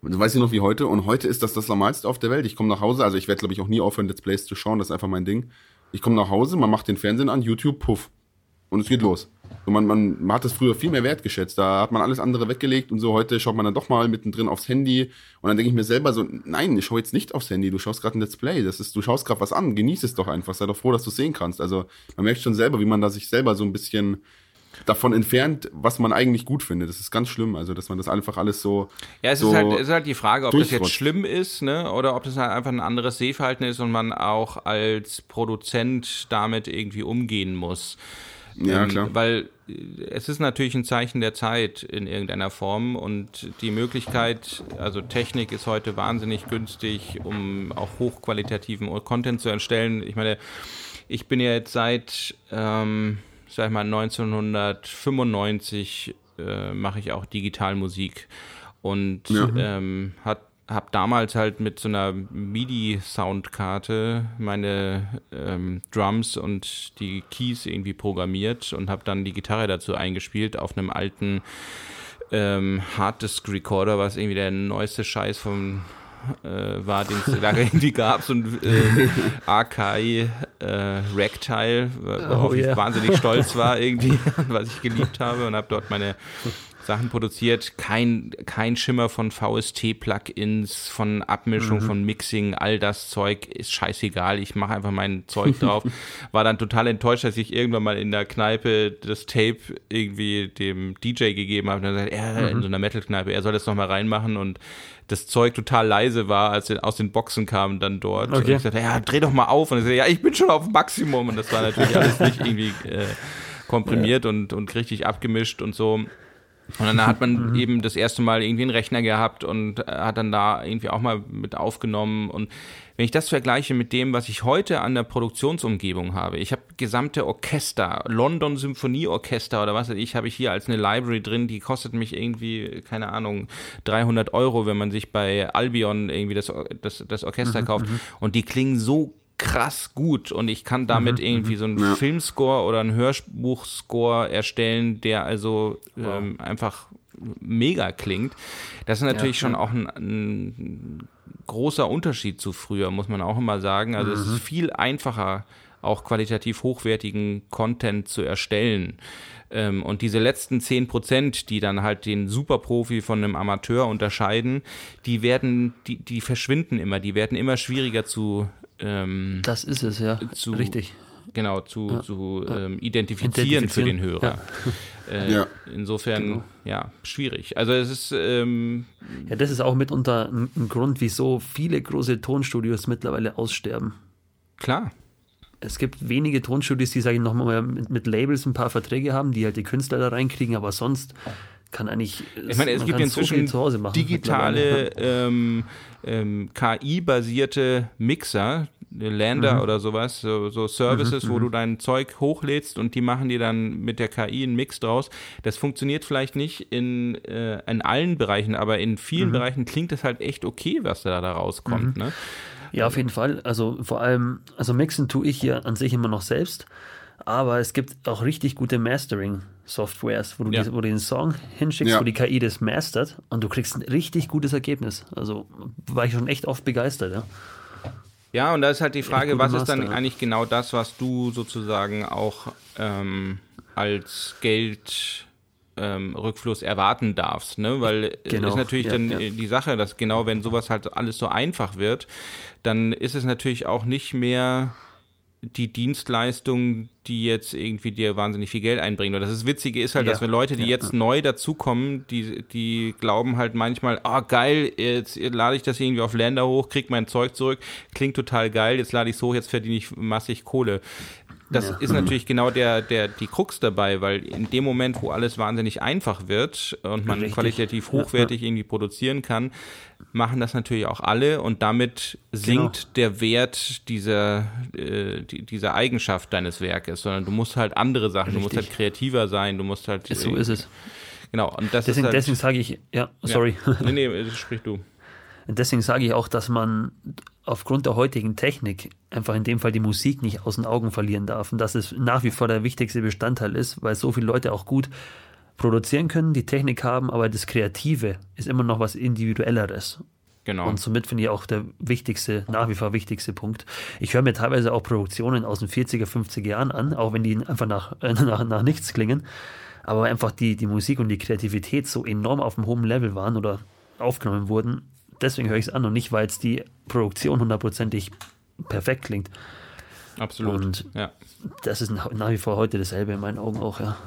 Und das weiß ich noch wie heute. Und heute ist das das Normalste auf der Welt. Ich komme nach Hause, also ich werde, glaube ich, auch nie aufhören, Let's Plays zu schauen. Das ist einfach mein Ding. Ich komme nach Hause, man macht den Fernsehen an, YouTube, puff. Und es geht los. So, man, man, man hat das früher viel mehr wertgeschätzt. Da hat man alles andere weggelegt und so. Heute schaut man dann doch mal mittendrin aufs Handy. Und dann denke ich mir selber so, nein, ich schau jetzt nicht aufs Handy. Du schaust gerade ein Let's Play. Das ist, du schaust gerade was an. Genieß es doch einfach. Sei doch froh, dass du es sehen kannst. Also man merkt schon selber, wie man da sich selber so ein bisschen davon entfernt, was man eigentlich gut findet. Das ist ganz schlimm. Also, dass man das einfach alles so. Ja, es so ist, halt, es ist halt die Frage, ob das jetzt schlimm ist, ne? Oder ob das halt einfach ein anderes Sehverhalten ist und man auch als Produzent damit irgendwie umgehen muss. Ja, Ähm, klar. Weil äh, es ist natürlich ein Zeichen der Zeit in irgendeiner Form und die Möglichkeit, also Technik ist heute wahnsinnig günstig, um auch hochqualitativen Content zu erstellen. Ich meine, ich bin ja jetzt seit, ähm, sag ich mal, 1995 äh, mache ich auch Digitalmusik und Ja. ähm, hat habe damals halt mit so einer MIDI-Soundkarte meine ähm, Drums und die Keys irgendwie programmiert und habe dann die Gitarre dazu eingespielt auf einem alten ähm, Harddisk-Recorder, was irgendwie der neueste Scheiß vom äh, war, den es da irgendwie gab, so ein äh, Akai äh, Rack-Teil, worauf Oh, ich yeah. wahnsinnig stolz war irgendwie, was ich geliebt habe und habe dort meine Sachen produziert. Kein, kein Schimmer von VST-Plugins, von Abmischung, von Mixing, all das Zeug ist scheißegal. Ich mache einfach mein Zeug drauf. War dann total enttäuscht, dass ich irgendwann mal in der Kneipe das Tape irgendwie dem DJ gegeben habe. Und dann er, in so einer Metal-Kneipe, er soll das nochmal reinmachen und das Zeug total leise war, als er aus den Boxen kam dann dort. Und Okay. ich sagte, ja, dreh doch mal auf. Und er sagte, ja, ich bin schon auf Maximum. Und das war natürlich alles nicht irgendwie äh, komprimiert und, und richtig abgemischt und so. Und dann hat man eben das erste Mal irgendwie einen Rechner gehabt und äh, hat dann da irgendwie auch mal mit aufgenommen. Und wenn ich das vergleiche mit dem, was ich heute an der Produktionsumgebung habe, ich habe gesamte Orchester, London Symphonieorchester oder was weiß ich, habe ich hier als eine Library drin, die kostet mich irgendwie, keine Ahnung, 300 Euro, wenn man sich bei Albion irgendwie das, das, das Orchester kauft. Und die klingen so krass gut und ich kann damit irgendwie so einen Ja. Filmscore oder einen Hörbuchscore erstellen, der also ähm, einfach mega klingt. Das ist natürlich schon auch ein, ein großer Unterschied zu früher, muss man auch immer sagen. Also es ist viel einfacher, auch qualitativ hochwertigen Content zu erstellen. Ähm, und diese letzten 10 Prozent, die dann halt den Superprofi von einem Amateur unterscheiden, die werden, die, die verschwinden immer, die werden immer schwieriger zu ähm, Das ist es, ja. zu, Richtig. Genau, zu, zu ähm, identifizieren, für Identifizieren, den Hörer. Äh, Ja. Insofern, ja, schwierig. Also es ist, ähm, Ja, das ist auch mitunter ein, ein Grund, wieso viele große Tonstudios mittlerweile aussterben. klar. Es gibt wenige Tonstudios, die, sage ich nochmal, mit, mit Labels ein paar Verträge haben, die halt die Künstler da reinkriegen, aber sonst kann eigentlich. Ich meine, es gibt so inzwischen Hause machen digitale ähm, ähm, KI-basierte Mixer, Lander Mhm. oder sowas, so, so Services, wo du dein Zeug hochlädst und die machen dir dann mit der KI einen Mix draus. Das funktioniert vielleicht nicht in, äh, in allen Bereichen, aber in Mhm. vielen Bereichen klingt es halt echt okay, was da, da rauskommt. Ne? Ja, auf jeden Fall. Also vor allem, also mixen tue ich ja an sich immer noch selbst, aber es gibt auch richtig gute Mastering-Softwares, wo, du Ja. die- wo du den Song hinschickst, Ja. wo die KI das mastert und du kriegst ein richtig gutes Ergebnis. Also war ich schon echt oft begeistert, ja. Ja, und da ist halt die Frage, was ist dann Master, ja. eigentlich genau das, was du sozusagen auch ähm, als Geld ähm, Rückfluss erwarten darfst, ne? Weil genau. ist natürlich ja, dann ja. die Sache, dass genau wenn sowas halt alles so einfach wird, dann ist es natürlich auch nicht mehr die Dienstleistung, die jetzt irgendwie dir wahnsinnig viel Geld einbringen. Und das ist Witzige ist halt, ja. dass wenn Leute, die ja. jetzt neu dazukommen, die, die glauben halt manchmal, ah oh, geil, jetzt lade ich das irgendwie auf Länder hoch, krieg mein Zeug zurück, klingt total geil, jetzt lade ich es hoch, jetzt verdiene ich massig Kohle. Das ja. ist natürlich genau der, der, die Krux dabei, weil in dem Moment, wo alles wahnsinnig einfach wird und man Richtig. qualitativ hochwertig irgendwie produzieren kann, machen das natürlich auch alle und damit sinkt genau. der Wert dieser, äh, dieser Eigenschaft deines Werkes, sondern du musst halt andere Sachen, Richtig. du musst halt kreativer sein, du musst halt. So ist es. Genau, und das deswegen, ist halt, deswegen sage ich, ja, sorry. Ja. Nee, nee, sprich du. Und deswegen sage ich auch, dass man aufgrund der heutigen Technik einfach in dem Fall die Musik nicht aus den Augen verlieren darf und dass es nach wie vor der wichtigste Bestandteil ist, weil so viele Leute auch gut produzieren können, die Technik haben, aber das Kreative ist immer noch was Individuelleres. Genau. Und somit finde ich auch der wichtigste, nach wie vor wichtigste Punkt. Ich höre mir teilweise auch Produktionen aus den 40er, 50er Jahren an, auch wenn die einfach nach, äh, nach, nach nichts klingen. Aber einfach die, die Musik und die Kreativität so enorm auf einem hohen Level waren oder aufgenommen wurden, deswegen höre ich es an und nicht, weil es die Produktion hundertprozentig perfekt klingt. Absolut. Und ja. das ist nach wie vor heute dasselbe in meinen Augen auch, ja.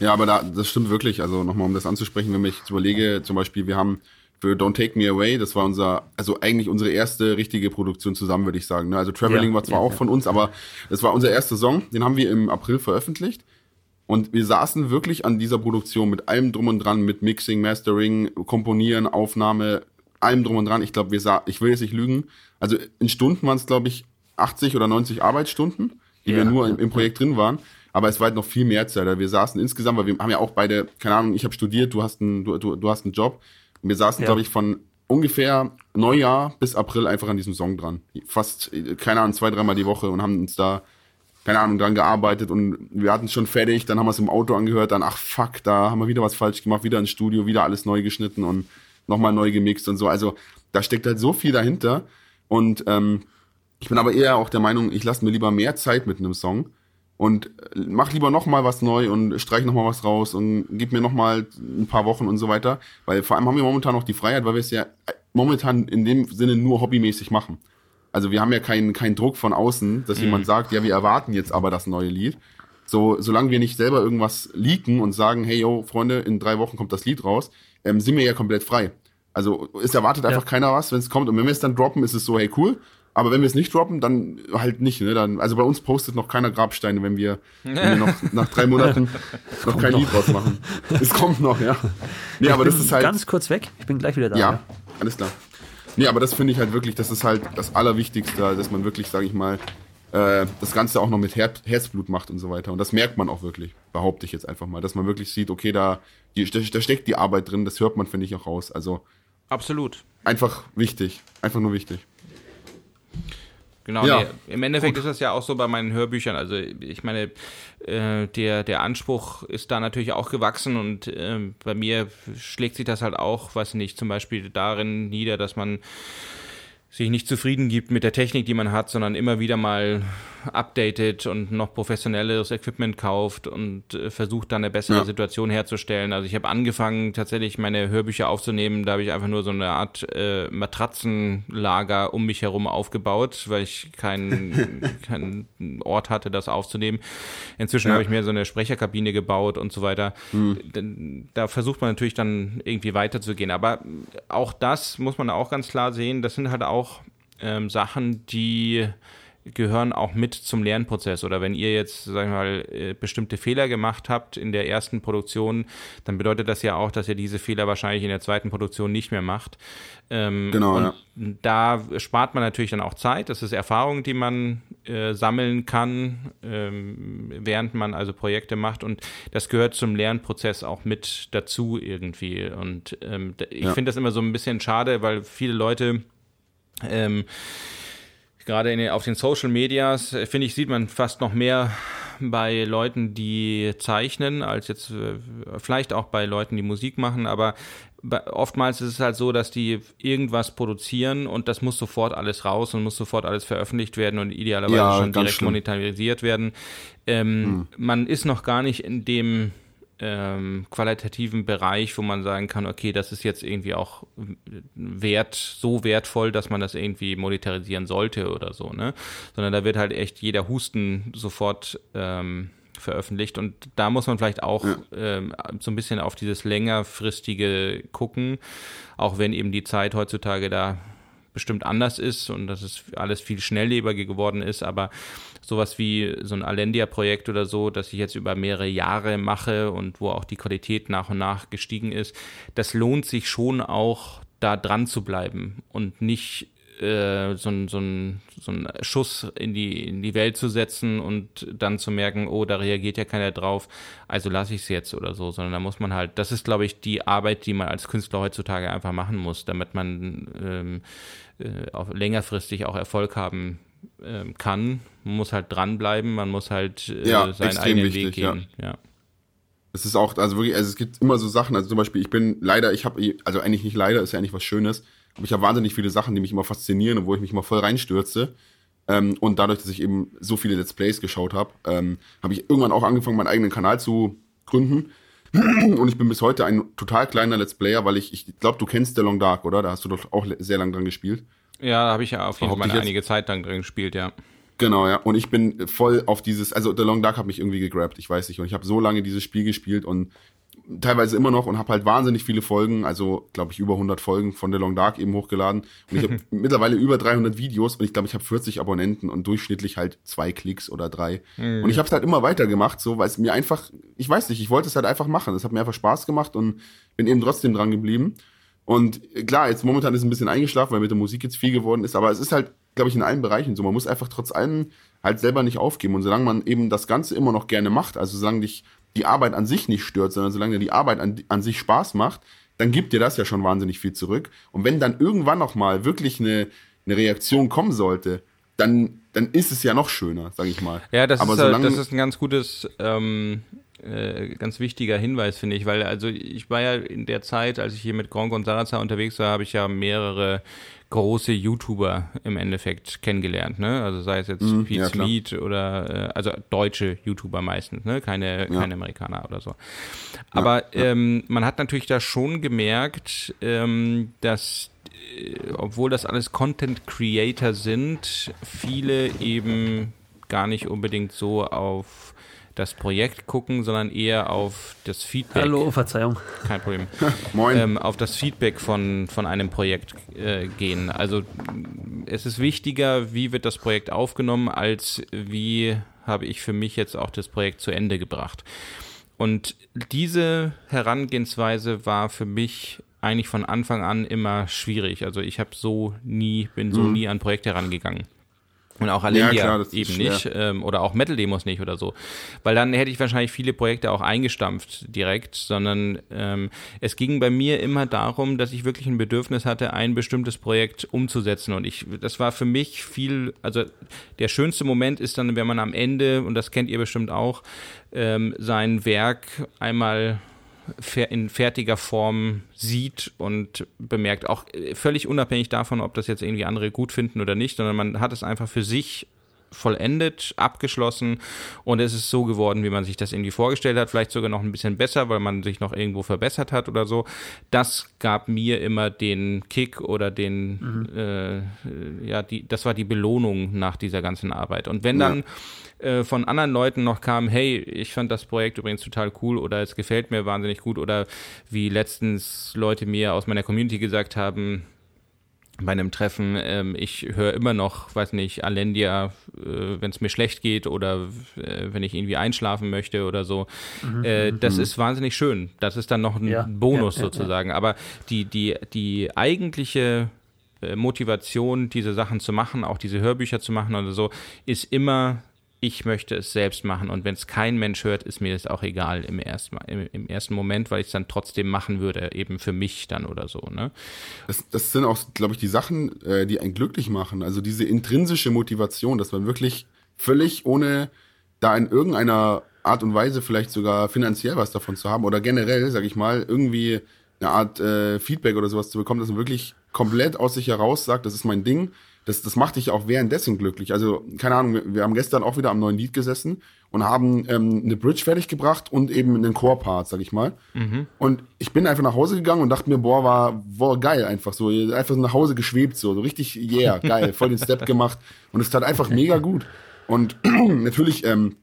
Ja, aber da, das stimmt wirklich. Also nochmal, um das anzusprechen, wenn ich jetzt überlege, zum Beispiel, wir haben für Don't Take Me Away, das war unser, also eigentlich unsere erste richtige Produktion zusammen, würde ich sagen. Ne? Also Traveling ja, war zwar ja, auch ja. von uns, aber das war unser erster Song, den haben wir im April veröffentlicht. Und wir saßen wirklich an dieser Produktion mit allem drum und dran, mit Mixing, Mastering, Komponieren, Aufnahme, allem drum und dran. Ich glaube, wir sah, ich will jetzt nicht lügen. Also in Stunden waren es, glaube ich, 80 oder 90 Arbeitsstunden, die wir nur im, im, Projekt drin waren. Aber es war halt noch viel mehr Zeit. Wir saßen insgesamt, weil wir haben ja auch beide, keine Ahnung, ich habe studiert, du hast einen, du, du, du hast einen Job. Und wir saßen, ja. glaube ich, von ungefähr Neujahr bis April einfach an diesem Song dran. Fast, keine Ahnung, zwei, dreimal die Woche und haben uns da keine Ahnung, dran gearbeitet und wir hatten es schon fertig, dann haben wir es im Auto angehört, dann, ach fuck, da haben wir wieder was falsch gemacht, wieder ins Studio, wieder alles neu geschnitten und nochmal neu gemixt und so. Also da steckt halt so viel dahinter. Und ähm, ich bin aber eher auch der Meinung, ich lasse mir lieber mehr Zeit mit einem Song und äh, mach lieber nochmal was neu und streich nochmal was raus und gib mir nochmal ein paar Wochen und so weiter. Weil vor allem haben wir momentan noch die Freiheit, weil wir es ja momentan in dem Sinne nur hobbymäßig machen. Also wir haben ja keinen keinen Druck von außen, dass mhm. jemand sagt, ja, wir erwarten jetzt aber das neue Lied. So, solange wir nicht selber irgendwas leaken und sagen, hey yo, Freunde, in drei Wochen kommt das Lied raus, ähm, sind wir ja komplett frei. Also es erwartet einfach ja. keiner was, wenn es kommt. Und wenn wir es dann droppen, ist es so, hey cool. Aber wenn wir es nicht droppen, dann halt nicht. Ne? Dann, also bei uns postet noch keiner Grabsteine, wenn wir, wenn wir noch nach drei Monaten noch kein noch. Lied draus machen. Es kommt noch, ja. Nee, ich aber das ist halt. Ganz kurz weg, ich bin gleich wieder da. Ja, ja. alles klar. Nee, aber das finde ich halt wirklich, das ist halt das Allerwichtigste, dass man wirklich, sage ich mal, äh, das Ganze auch noch mit Her Herzblut macht und so weiter. Und das merkt man auch wirklich, behaupte ich jetzt einfach mal, dass man wirklich sieht, okay, da, die, da steckt die Arbeit drin, das hört man, finde ich, auch raus. Also absolut. Einfach wichtig, einfach nur wichtig. Genau, ja. nee, im Endeffekt Gut. ist das ja auch so bei meinen Hörbüchern. Also ich meine, äh, der, der Anspruch ist da natürlich auch gewachsen und äh, bei mir schlägt sich das halt auch, weiß nicht, zum Beispiel darin nieder, dass man sich nicht zufrieden gibt mit der Technik, die man hat, sondern immer wieder mal updatet und noch professionelleres Equipment kauft und äh, versucht dann eine bessere ja. Situation herzustellen. Also ich habe angefangen tatsächlich meine Hörbücher aufzunehmen, da habe ich einfach nur so eine Art äh, Matratzenlager um mich herum aufgebaut, weil ich keinen keinen Ort hatte, das aufzunehmen. Inzwischen ja. habe ich mir so eine Sprecherkabine gebaut und so weiter. Mhm. Da versucht man natürlich dann irgendwie weiterzugehen. Aber auch das muss man auch ganz klar sehen, das sind halt auch ähm, Sachen, die gehören auch mit zum Lernprozess. Oder wenn ihr jetzt, sagen wir mal, äh, bestimmte Fehler gemacht habt in der ersten Produktion, dann bedeutet das ja auch, dass ihr diese Fehler wahrscheinlich in der zweiten Produktion nicht mehr macht. Ähm, genau. Ja. da spart man natürlich dann auch Zeit. Das ist Erfahrung, die man äh, sammeln kann, ähm, während man also Projekte macht. Und das gehört zum Lernprozess auch mit dazu irgendwie. Und ähm, ich ja. finde das immer so ein bisschen schade, weil viele Leute ähm, gerade in, auf den Social Medias, äh, finde ich, sieht man fast noch mehr bei Leuten, die zeichnen, als jetzt äh, vielleicht auch bei Leuten, die Musik machen, aber oftmals ist es halt so, dass die irgendwas produzieren und das muss sofort alles raus und muss sofort alles veröffentlicht werden und idealerweise ja, schon direkt schlimm. monetarisiert werden. Ähm, hm. Man ist noch gar nicht in dem ähm, qualitativen Bereich, wo man sagen kann, okay, das ist jetzt irgendwie auch wert, so wertvoll, dass man das irgendwie monetarisieren sollte oder so, ne? Sondern da wird halt echt jeder Husten sofort ähm, veröffentlicht und da muss man vielleicht auch ja. ähm, so ein bisschen auf dieses längerfristige gucken, auch wenn eben die Zeit heutzutage da bestimmt anders ist und dass es alles viel schnelllebiger geworden ist, aber sowas wie so ein Alendia-Projekt oder so, das ich jetzt über mehrere Jahre mache und wo auch die Qualität nach und nach gestiegen ist, das lohnt sich schon auch da dran zu bleiben und nicht äh, so, so, so ein Schuss in die, in die Welt zu setzen und dann zu merken, oh, da reagiert ja keiner drauf, also lasse ich es jetzt oder so, sondern da muss man halt, das ist, glaube ich, die Arbeit, die man als Künstler heutzutage einfach machen muss, damit man ähm, äh, auch längerfristig auch Erfolg haben ähm, kann. Man muss halt dranbleiben, man muss halt äh, ja, seinen eigenen wichtig, Weg gehen. Ja. ja. Es ist auch, also wirklich, also es gibt immer so Sachen, also zum Beispiel, ich bin leider, ich habe, also eigentlich nicht leider, ist ja eigentlich was Schönes, aber ich habe wahnsinnig viele Sachen, die mich immer faszinieren und wo ich mich immer voll reinstürze. Ähm, und dadurch, dass ich eben so viele Let's Plays geschaut habe, ähm, habe ich irgendwann auch angefangen, meinen eigenen Kanal zu gründen. Und ich bin bis heute ein total kleiner Let's Player, weil ich, ich glaube, du kennst The Long Dark, oder? Da hast du doch auch sehr lange dran gespielt. Ja, da habe ich ja auf jeden Fall einige Zeit lang drin gespielt, ja. Genau, ja. Und ich bin voll auf dieses, also The Long Dark hat mich irgendwie gegrabt, ich weiß nicht. Und ich habe so lange dieses Spiel gespielt und teilweise immer noch und habe halt wahnsinnig viele Folgen, also glaube ich über 100 Folgen von The Long Dark eben hochgeladen. Und ich habe mittlerweile über 300 Videos und ich glaube, ich habe 40 Abonnenten und durchschnittlich halt zwei Klicks oder drei. Mhm. Und ich habe es halt immer weiter gemacht, so, weil es mir einfach, ich weiß nicht, ich wollte es halt einfach machen. Es hat mir einfach Spaß gemacht und bin eben trotzdem dran geblieben. Und klar, jetzt momentan ist es ein bisschen eingeschlafen, weil mit der Musik jetzt viel geworden ist, aber es ist halt, glaube ich, in allen Bereichen so. Man muss einfach trotz allem halt selber nicht aufgeben. Und solange man eben das Ganze immer noch gerne macht, also solange dich die Arbeit an sich nicht stört, sondern solange dir die Arbeit an, an sich Spaß macht, dann gibt dir das ja schon wahnsinnig viel zurück. Und wenn dann irgendwann noch mal wirklich eine, eine Reaktion kommen sollte, dann, dann ist es ja noch schöner, sage ich mal. Ja, das, Aber ist, solange, das ist ein ganz gutes, ähm, äh, ganz wichtiger Hinweis, finde ich, weil also ich war ja in der Zeit, als ich hier mit Gronk und Salazar unterwegs war, habe ich ja mehrere große YouTuber im Endeffekt kennengelernt, ne? Also sei es jetzt mhm, Pete ja, oder äh, also deutsche YouTuber meistens, ne? Keine, ja. keine Amerikaner oder so. Aber ja, ähm, man hat natürlich da schon gemerkt, ähm, dass äh, obwohl das alles Content Creator sind, viele eben gar nicht unbedingt so auf das Projekt gucken, sondern eher auf das Feedback. Hallo, Verzeihung. Kein Problem. Moin. Ähm, auf das Feedback von, von einem Projekt äh, gehen. Also es ist wichtiger, wie wird das Projekt aufgenommen, als wie habe ich für mich jetzt auch das Projekt zu Ende gebracht. Und diese Herangehensweise war für mich eigentlich von Anfang an immer schwierig. Also ich habe so nie, bin so mhm. nie an Projekte herangegangen. Und auch Alendia ja, klar, eben nicht ähm, oder auch Metal-Demos nicht oder so. Weil dann hätte ich wahrscheinlich viele Projekte auch eingestampft direkt, sondern ähm, es ging bei mir immer darum, dass ich wirklich ein Bedürfnis hatte, ein bestimmtes Projekt umzusetzen. Und ich, das war für mich viel, also der schönste Moment ist dann, wenn man am Ende, und das kennt ihr bestimmt auch, ähm, sein Werk einmal in fertiger Form sieht und bemerkt, auch äh, völlig unabhängig davon, ob das jetzt irgendwie andere gut finden oder nicht, sondern man hat es einfach für sich vollendet, abgeschlossen und es ist so geworden, wie man sich das irgendwie vorgestellt hat, vielleicht sogar noch ein bisschen besser, weil man sich noch irgendwo verbessert hat oder so. Das gab mir immer den Kick oder den, mhm. äh, ja, die, das war die Belohnung nach dieser ganzen Arbeit. Und wenn dann äh, von anderen Leuten noch kam, hey, ich fand das Projekt übrigens total cool oder es gefällt mir wahnsinnig gut oder wie letztens Leute mir aus meiner Community gesagt haben, bei einem Treffen, ähm, ich höre immer noch, weiß nicht, Alendia, äh, wenn es mir schlecht geht oder äh, wenn ich irgendwie einschlafen möchte oder so. Mhm, äh, mhm, das mhm. ist wahnsinnig schön. Das ist dann noch ein ja, Bonus ja, ja, sozusagen. Aber die, die, die eigentliche äh, Motivation, diese Sachen zu machen, auch diese Hörbücher zu machen oder so, ist immer ich möchte es selbst machen und wenn es kein Mensch hört, ist mir das auch egal im ersten, im, im ersten Moment, weil ich es dann trotzdem machen würde, eben für mich dann oder so. Ne? Das, das sind auch, glaube ich, die Sachen, äh, die einen glücklich machen. Also diese intrinsische Motivation, dass man wirklich völlig ohne da in irgendeiner Art und Weise vielleicht sogar finanziell was davon zu haben oder generell, sage ich mal, irgendwie eine Art äh, Feedback oder sowas zu bekommen, dass man wirklich komplett aus sich heraus sagt, das ist mein Ding das, das macht dich auch währenddessen glücklich. Also, keine Ahnung, wir, haben gestern auch wieder am neuen Lied gesessen und haben ähm, eine Bridge fertig gebracht und eben einen Core-Part, sag ich mal. Mhm. Und ich bin einfach nach Hause gegangen und dachte mir, boah, war, war geil einfach so. Einfach so nach Hause geschwebt, so, so richtig, yeah, geil, voll den Step gemacht. Und es tat einfach mega gut. Und natürlich ähm,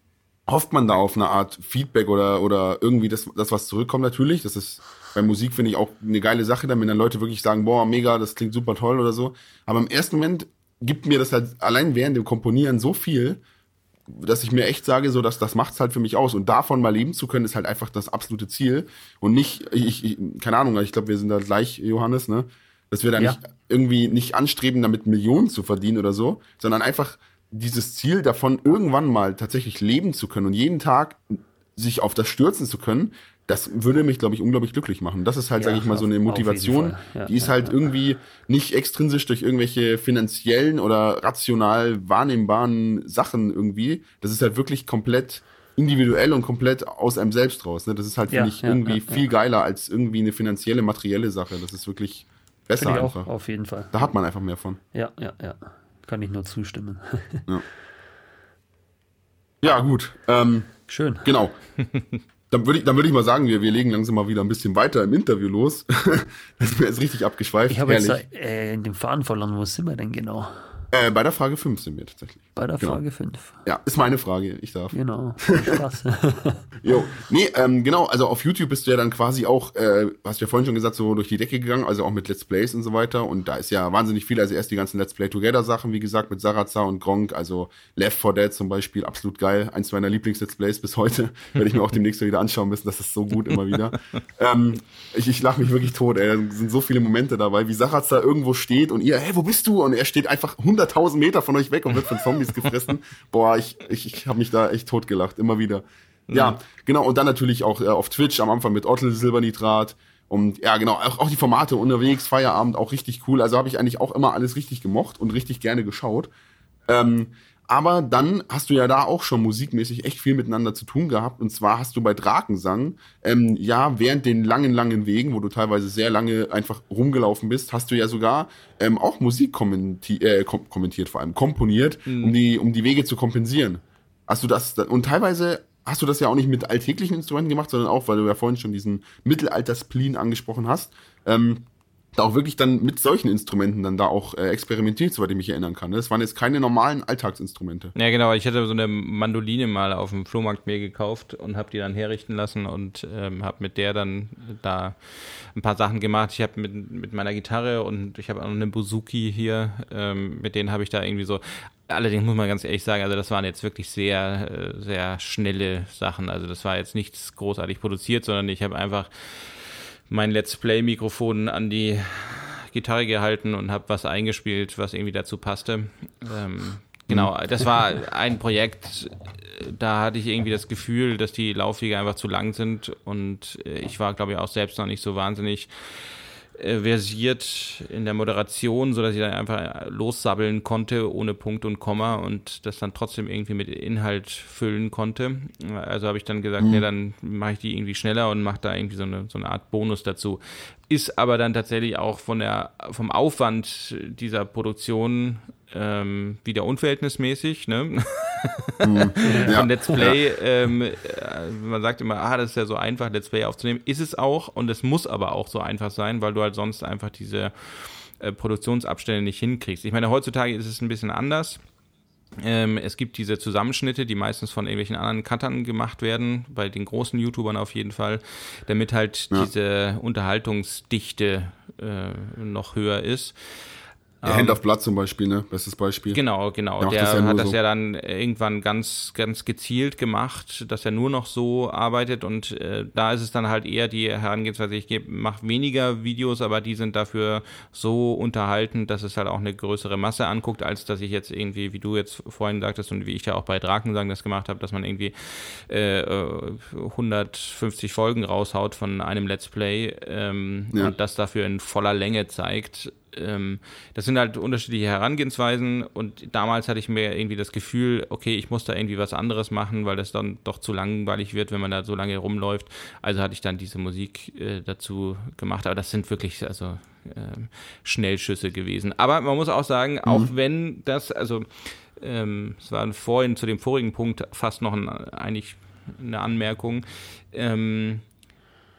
hofft man da auf eine Art Feedback oder, oder irgendwie das, das, was zurückkommt natürlich. Das ist bei Musik finde ich auch eine geile Sache, wenn dann Leute wirklich sagen, boah, mega, das klingt super toll oder so. Aber im ersten Moment gibt mir das halt allein während dem Komponieren so viel, dass ich mir echt sage, so dass das macht's halt für mich aus. Und davon mal leben zu können, ist halt einfach das absolute Ziel. Und nicht, ich, ich keine Ahnung, ich glaube, wir sind da gleich, Johannes, ne, dass wir da ja. nicht irgendwie nicht anstreben, damit Millionen zu verdienen oder so, sondern einfach dieses Ziel davon irgendwann mal tatsächlich leben zu können und jeden Tag sich auf das stürzen zu können, das würde mich, glaube ich, unglaublich glücklich machen. Das ist halt, ja, sage ich mal, so eine Motivation, ja, die ist halt irgendwie nicht extrinsisch durch irgendwelche finanziellen oder rational wahrnehmbaren Sachen irgendwie. Das ist halt wirklich komplett individuell und komplett aus einem selbst raus. Ne? Das ist halt, finde ich, irgendwie viel geiler als irgendwie eine finanzielle, materielle Sache. Das ist wirklich besser ich einfach. Auch, auf jeden Fall. Da hat man einfach mehr von. Ja, ja, ja. Kann ich nur zustimmen. ja. ja, gut. Ähm, Schön. Genau. Dann würde ich, dann würde ich mal sagen, wir, wir legen langsam mal wieder ein bisschen weiter im Interview los. das ist mir jetzt richtig abgeschweift. Ich habe jetzt äh, in dem Faden verloren, wo sind wir denn genau? Äh, bei der Frage 5 sind wir tatsächlich. Bei der genau. Frage 5. Ja, ist meine Frage, ich darf. Genau, Spaß. jo, nee, ähm, genau, also auf YouTube bist du ja dann quasi auch, äh, hast du ja vorhin schon gesagt, so durch die Decke gegangen, also auch mit Let's Plays und so weiter. Und da ist ja wahnsinnig viel, also erst die ganzen Let's Play Together Sachen, wie gesagt, mit Sarazza und Gronk, also Left 4 Dead zum Beispiel, absolut geil. Eins meiner Lieblings-Let's Plays bis heute. Werde ich mir auch demnächst wieder anschauen müssen, das ist so gut immer wieder. ähm, ich ich lache mich wirklich tot, ey. Da sind so viele Momente dabei, wie Sarazza irgendwo steht und ihr, hey, wo bist du? Und er steht einfach 100.000 Meter von euch weg und wird von Zombies gefressen. Boah, ich, ich, ich habe mich da echt totgelacht, immer wieder. Ja, mhm. genau. Und dann natürlich auch äh, auf Twitch am Anfang mit Ottel Silbernitrat. Und ja, genau, auch, auch die Formate unterwegs, Feierabend, auch richtig cool. Also habe ich eigentlich auch immer alles richtig gemocht und richtig gerne geschaut. Ähm, aber dann hast du ja da auch schon musikmäßig echt viel miteinander zu tun gehabt. Und zwar hast du bei Drakensang, ähm, ja, während den langen, langen Wegen, wo du teilweise sehr lange einfach rumgelaufen bist, hast du ja sogar ähm, auch Musik kommenti äh, kom kommentiert, vor allem komponiert, mhm. um, die, um die Wege zu kompensieren. Hast du das, und teilweise hast du das ja auch nicht mit alltäglichen Instrumenten gemacht, sondern auch, weil du ja vorhin schon diesen Mittelalter-Spleen angesprochen hast. Ähm, da auch wirklich dann mit solchen Instrumenten dann da auch äh, experimentiert, soweit ich mich erinnern kann. Ne? Das waren jetzt keine normalen Alltagsinstrumente. Ja, genau. Ich hatte so eine Mandoline mal auf dem Flohmarkt mir gekauft und habe die dann herrichten lassen und ähm, habe mit der dann da ein paar Sachen gemacht. Ich habe mit, mit meiner Gitarre und ich habe auch noch eine Buzuki hier, ähm, mit denen habe ich da irgendwie so Allerdings muss man ganz ehrlich sagen, also das waren jetzt wirklich sehr, äh, sehr schnelle Sachen. Also das war jetzt nichts großartig produziert, sondern ich habe einfach mein Let's Play-Mikrofon an die Gitarre gehalten und habe was eingespielt, was irgendwie dazu passte. Ähm, genau, mhm. das war ein Projekt, da hatte ich irgendwie das Gefühl, dass die Laufwege einfach zu lang sind und äh, ich war, glaube ich, auch selbst noch nicht so wahnsinnig versiert in der Moderation, sodass ich dann einfach lossabbeln konnte ohne Punkt und Komma und das dann trotzdem irgendwie mit Inhalt füllen konnte. Also habe ich dann gesagt, mhm. nee, dann mache ich die irgendwie schneller und mache da irgendwie so eine, so eine Art Bonus dazu. Ist aber dann tatsächlich auch von der, vom Aufwand dieser Produktion ähm, wieder unverhältnismäßig. Ne? Mhm. Ja. Von Let's Play, ja. ähm, äh, man sagt immer, ah, das ist ja so einfach, Let's Play aufzunehmen. Ist es auch und es muss aber auch so einfach sein, weil du halt sonst einfach diese äh, Produktionsabstände nicht hinkriegst. Ich meine, heutzutage ist es ein bisschen anders. Ähm, es gibt diese Zusammenschnitte, die meistens von irgendwelchen anderen Cuttern gemacht werden, bei den großen YouTubern auf jeden Fall, damit halt ja. diese Unterhaltungsdichte äh, noch höher ist. Der Hand ähm, of Blood zum Beispiel, ne? Bestes Beispiel. Genau, genau. Der, der das ja hat das so. ja dann irgendwann ganz, ganz gezielt gemacht, dass er nur noch so arbeitet und äh, da ist es dann halt eher die Herangehensweise, ich mache weniger Videos, aber die sind dafür so unterhaltend, dass es halt auch eine größere Masse anguckt, als dass ich jetzt irgendwie, wie du jetzt vorhin sagtest und wie ich ja auch bei Drakensang das gemacht habe, dass man irgendwie äh, 150 Folgen raushaut von einem Let's Play ähm, ja. und das dafür in voller Länge zeigt ähm, das sind halt unterschiedliche Herangehensweisen und damals hatte ich mir irgendwie das Gefühl, okay, ich muss da irgendwie was anderes machen, weil das dann doch zu langweilig wird, wenn man da so lange rumläuft. Also hatte ich dann diese Musik äh, dazu gemacht, aber das sind wirklich, also äh, Schnellschüsse gewesen. Aber man muss auch sagen, auch mhm. wenn das, also ähm, es war vorhin zu dem vorigen Punkt fast noch ein, eigentlich eine Anmerkung. Ähm,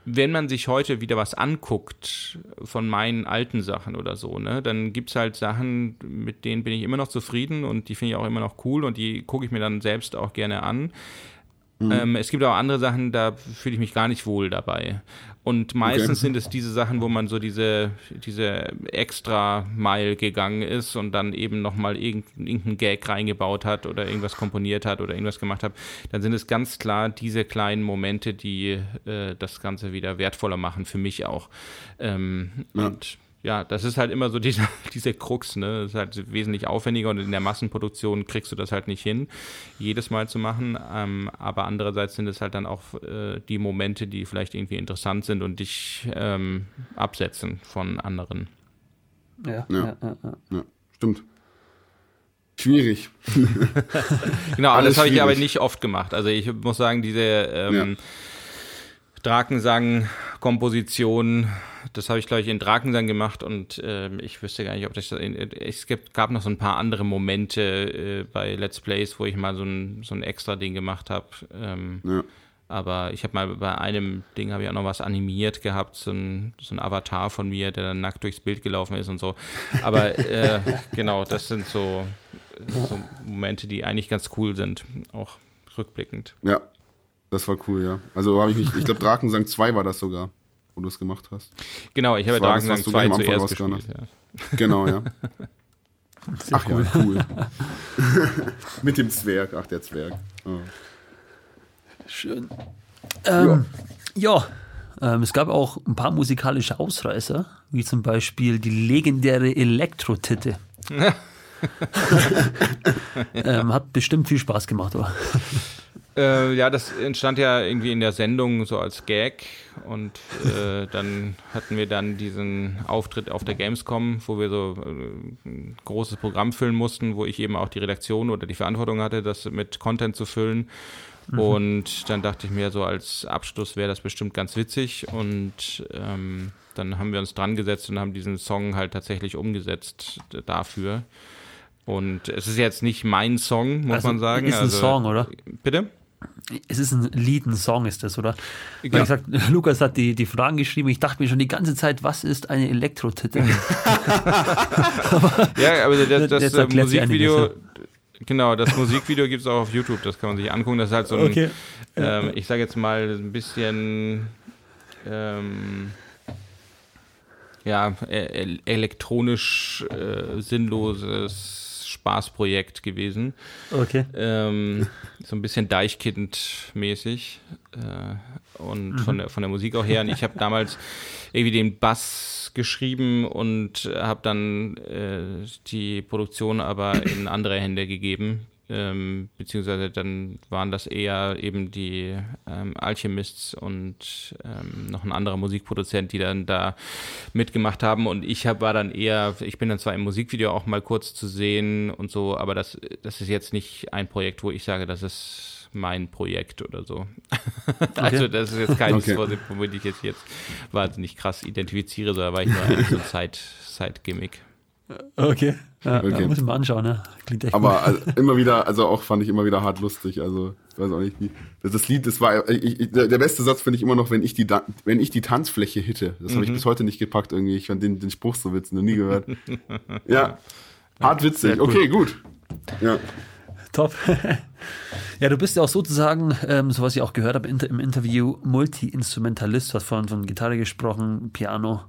wenn man sich heute wieder was anguckt von meinen alten Sachen oder so, ne, dann gibt es halt Sachen, mit denen bin ich immer noch zufrieden und die finde ich auch immer noch cool und die gucke ich mir dann selbst auch gerne an. Mhm. Ähm, es gibt auch andere Sachen, da fühle ich mich gar nicht wohl dabei. Und meistens okay. sind es diese Sachen, wo man so diese, diese extra Mile gegangen ist und dann eben nochmal irgendeinen irgendein Gag reingebaut hat oder irgendwas komponiert hat oder irgendwas gemacht hat. Dann sind es ganz klar diese kleinen Momente, die äh, das Ganze wieder wertvoller machen, für mich auch. Ähm, ja. Und ja, das ist halt immer so diese, diese Krux, ne? Das ist halt wesentlich aufwendiger und in der Massenproduktion kriegst du das halt nicht hin, jedes Mal zu machen. Ähm, aber andererseits sind es halt dann auch äh, die Momente, die vielleicht irgendwie interessant sind und dich ähm, absetzen von anderen. Ja, ja, ja, ja. ja stimmt. Schwierig. genau, aber das habe ich aber nicht oft gemacht. Also ich muss sagen, diese ähm, Drakensang-Komposition das habe ich, glaube ich, in Drakensang gemacht und äh, ich wüsste gar nicht, ob das. Es gibt, gab noch so ein paar andere Momente äh, bei Let's Plays, wo ich mal so ein, so ein extra Ding gemacht habe. Ähm, ja. Aber ich habe mal bei einem Ding habe ich auch noch was animiert gehabt, so ein, so ein Avatar von mir, der dann nackt durchs Bild gelaufen ist und so. Aber äh, genau, das sind so, so Momente, die eigentlich ganz cool sind, auch rückblickend. Ja, das war cool, ja. Also habe ich mich, ich glaube Drakensang 2 war das sogar wo du es gemacht hast. Genau, ich habe Drakensang 2 zuerst gespielt. Ja. Genau, ja. Sehr ach cool. ja, cool. Mit dem Zwerg, ach der Zwerg. Oh. Schön. Ähm, ja, ja ähm, es gab auch ein paar musikalische Ausreißer, wie zum Beispiel die legendäre Elektro-Titte. ähm, hat bestimmt viel Spaß gemacht, oder? Äh, ja, das entstand ja irgendwie in der Sendung so als Gag und äh, dann hatten wir dann diesen Auftritt auf der Gamescom, wo wir so äh, ein großes Programm füllen mussten, wo ich eben auch die Redaktion oder die Verantwortung hatte, das mit Content zu füllen. Mhm. Und dann dachte ich mir, so als Abschluss wäre das bestimmt ganz witzig und ähm, dann haben wir uns dran gesetzt und haben diesen Song halt tatsächlich umgesetzt dafür. Und es ist jetzt nicht mein Song, muss also, man sagen. Ist ein also, Song, oder? Bitte? Es ist ein Lied, ein Song ist das, oder? Weil ja. ich sag, Lukas hat die, die Fragen geschrieben. Ich dachte mir schon die ganze Zeit, was ist eine Elektro-Titte? ja, aber das, das, das Musikvideo, einiges, ja. genau, das Musikvideo gibt es auch auf YouTube, das kann man sich angucken. Das ist halt so ein, okay. ähm, ich sage jetzt mal, ein bisschen ähm, ja, e-, elektronisch äh, sinnloses Spaßprojekt gewesen. Okay. Ähm, so ein bisschen Deichkind-mäßig. Äh, und mhm. von, der, von der Musik auch her. Und ich habe damals irgendwie den Bass geschrieben und habe dann äh, die Produktion aber in andere Hände gegeben ähm, beziehungsweise dann waren das eher eben die ähm, Alchemists und ähm, noch ein anderer Musikproduzent, die dann da mitgemacht haben und ich hab, war dann eher, ich bin dann zwar im Musikvideo auch mal kurz zu sehen und so, aber das, das ist jetzt nicht ein Projekt, wo ich sage, das ist mein Projekt oder so. Okay. Also das ist jetzt kein okay. womit ich jetzt, jetzt wahnsinnig krass identifiziere, sondern war ich nur eigentlich so ein Side-Gimmick. Okay. Ja, okay. muss ich mal anschauen, ne? Klingt echt Aber also, immer wieder, also auch fand ich immer wieder hart lustig. Also, ich weiß auch nicht wie. Das Lied, das war, ich, ich, der beste Satz finde ich immer noch, wenn ich die, wenn ich die Tanzfläche hitte. Das mhm. habe ich bis heute nicht gepackt irgendwie. Ich fand den, den Spruch so witzig, noch nie gehört. ja. Hart witzig. Okay, gut. Ja. Top. ja, du bist ja auch sozusagen, ähm, so was ich auch gehört habe im Interview, Multi-Instrumentalist. Du hast vorhin von Gitarre gesprochen, Piano.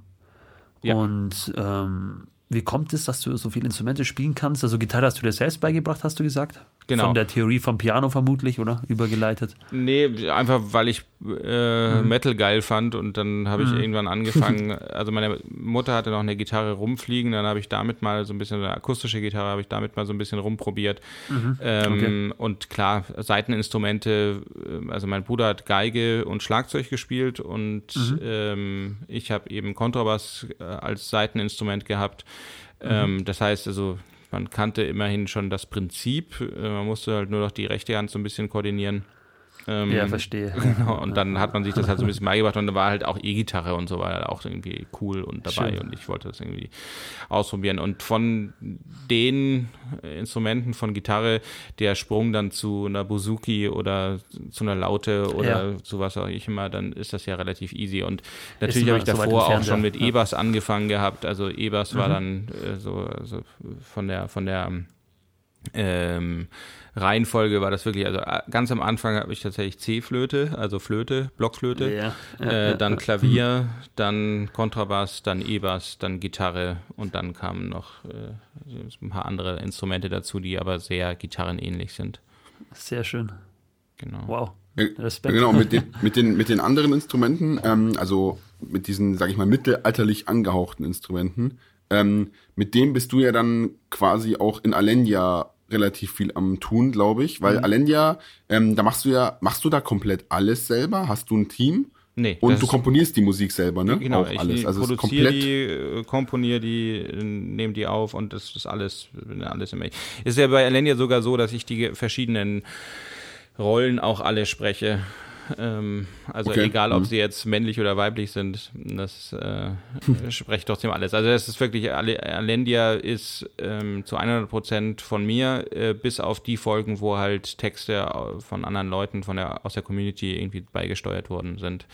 Ja. Und ähm, wie kommt es, dass du so viele Instrumente spielen kannst? Also Gitarre hast du dir selbst beigebracht, hast du gesagt? Genau. Von der Theorie vom Piano vermutlich, oder? Übergeleitet? Nee, einfach weil ich äh, mhm. Metal geil fand und dann habe ich mhm. irgendwann angefangen, also meine Mutter hatte noch eine Gitarre rumfliegen, dann habe ich damit mal so ein bisschen, eine akustische Gitarre habe ich damit mal so ein bisschen rumprobiert. Mhm. Ähm, okay. Und klar, Seiteninstrumente, äh, also mein Bruder hat Geige und Schlagzeug gespielt und mhm. ähm, ich habe eben Kontrabass äh, als Seiteninstrument gehabt. Mhm. Ähm, das heißt also, man kannte immerhin schon das Prinzip, äh, man musste halt nur noch die rechte Hand so ein bisschen koordinieren. Ähm, ja, verstehe. Genau, und dann hat man sich das halt so ein bisschen beigebracht und da war halt auch E-Gitarre und so war halt auch irgendwie cool und dabei Schön. und ich wollte das irgendwie ausprobieren. Und von den Instrumenten von Gitarre, der Sprung dann zu einer Buzuki oder zu einer Laute oder Ja. zu was auch ich immer, dann ist das ja relativ easy. Und natürlich habe ich so davor auch entfernt, schon ja. mit Ja. Mhm. E-Bass angefangen gehabt. Also E-Bass war dann äh, so, so von der von der ähm, Reihenfolge war das wirklich, also äh, ganz am Anfang habe ich tatsächlich C-Flöte, also Flöte, Blockflöte, Ja, ja, äh, ja, dann Klavier, dann Kontrabass, dann E-Bass, dann Gitarre und dann kamen noch äh, ein paar andere Instrumente dazu, die aber sehr gitarrenähnlich sind. Sehr schön. Genau. Wow. Ja, Respekt. Genau, mit den, mit den, mit den anderen Instrumenten, ähm, also mit diesen, sag ich mal, mittelalterlich angehauchten Instrumenten, ähm, mit dem bist du ja dann quasi auch in Alenia relativ viel am tun, glaube ich, Mhm. weil Alenia, ähm, da machst du ja, machst du da komplett alles selber? Hast du ein Team? Nee, Und du komponierst die Musik selber, ne? Genau, auch ich alles. Also produziere komplett. die, äh, komponiere die, nehme die auf und das ist alles, alles im Ist ja bei Alenia sogar so, dass ich die verschiedenen Rollen auch alle spreche. Ähm, also Okay, egal, ob mhm. sie jetzt männlich oder weiblich sind, das äh, spreche trotzdem alles. Also das ist wirklich, Ale- Alendia ist ähm, zu 100 Prozent von mir, äh, bis auf die Folgen, wo halt Texte von anderen Leuten von der, aus der Community irgendwie beigesteuert worden sind.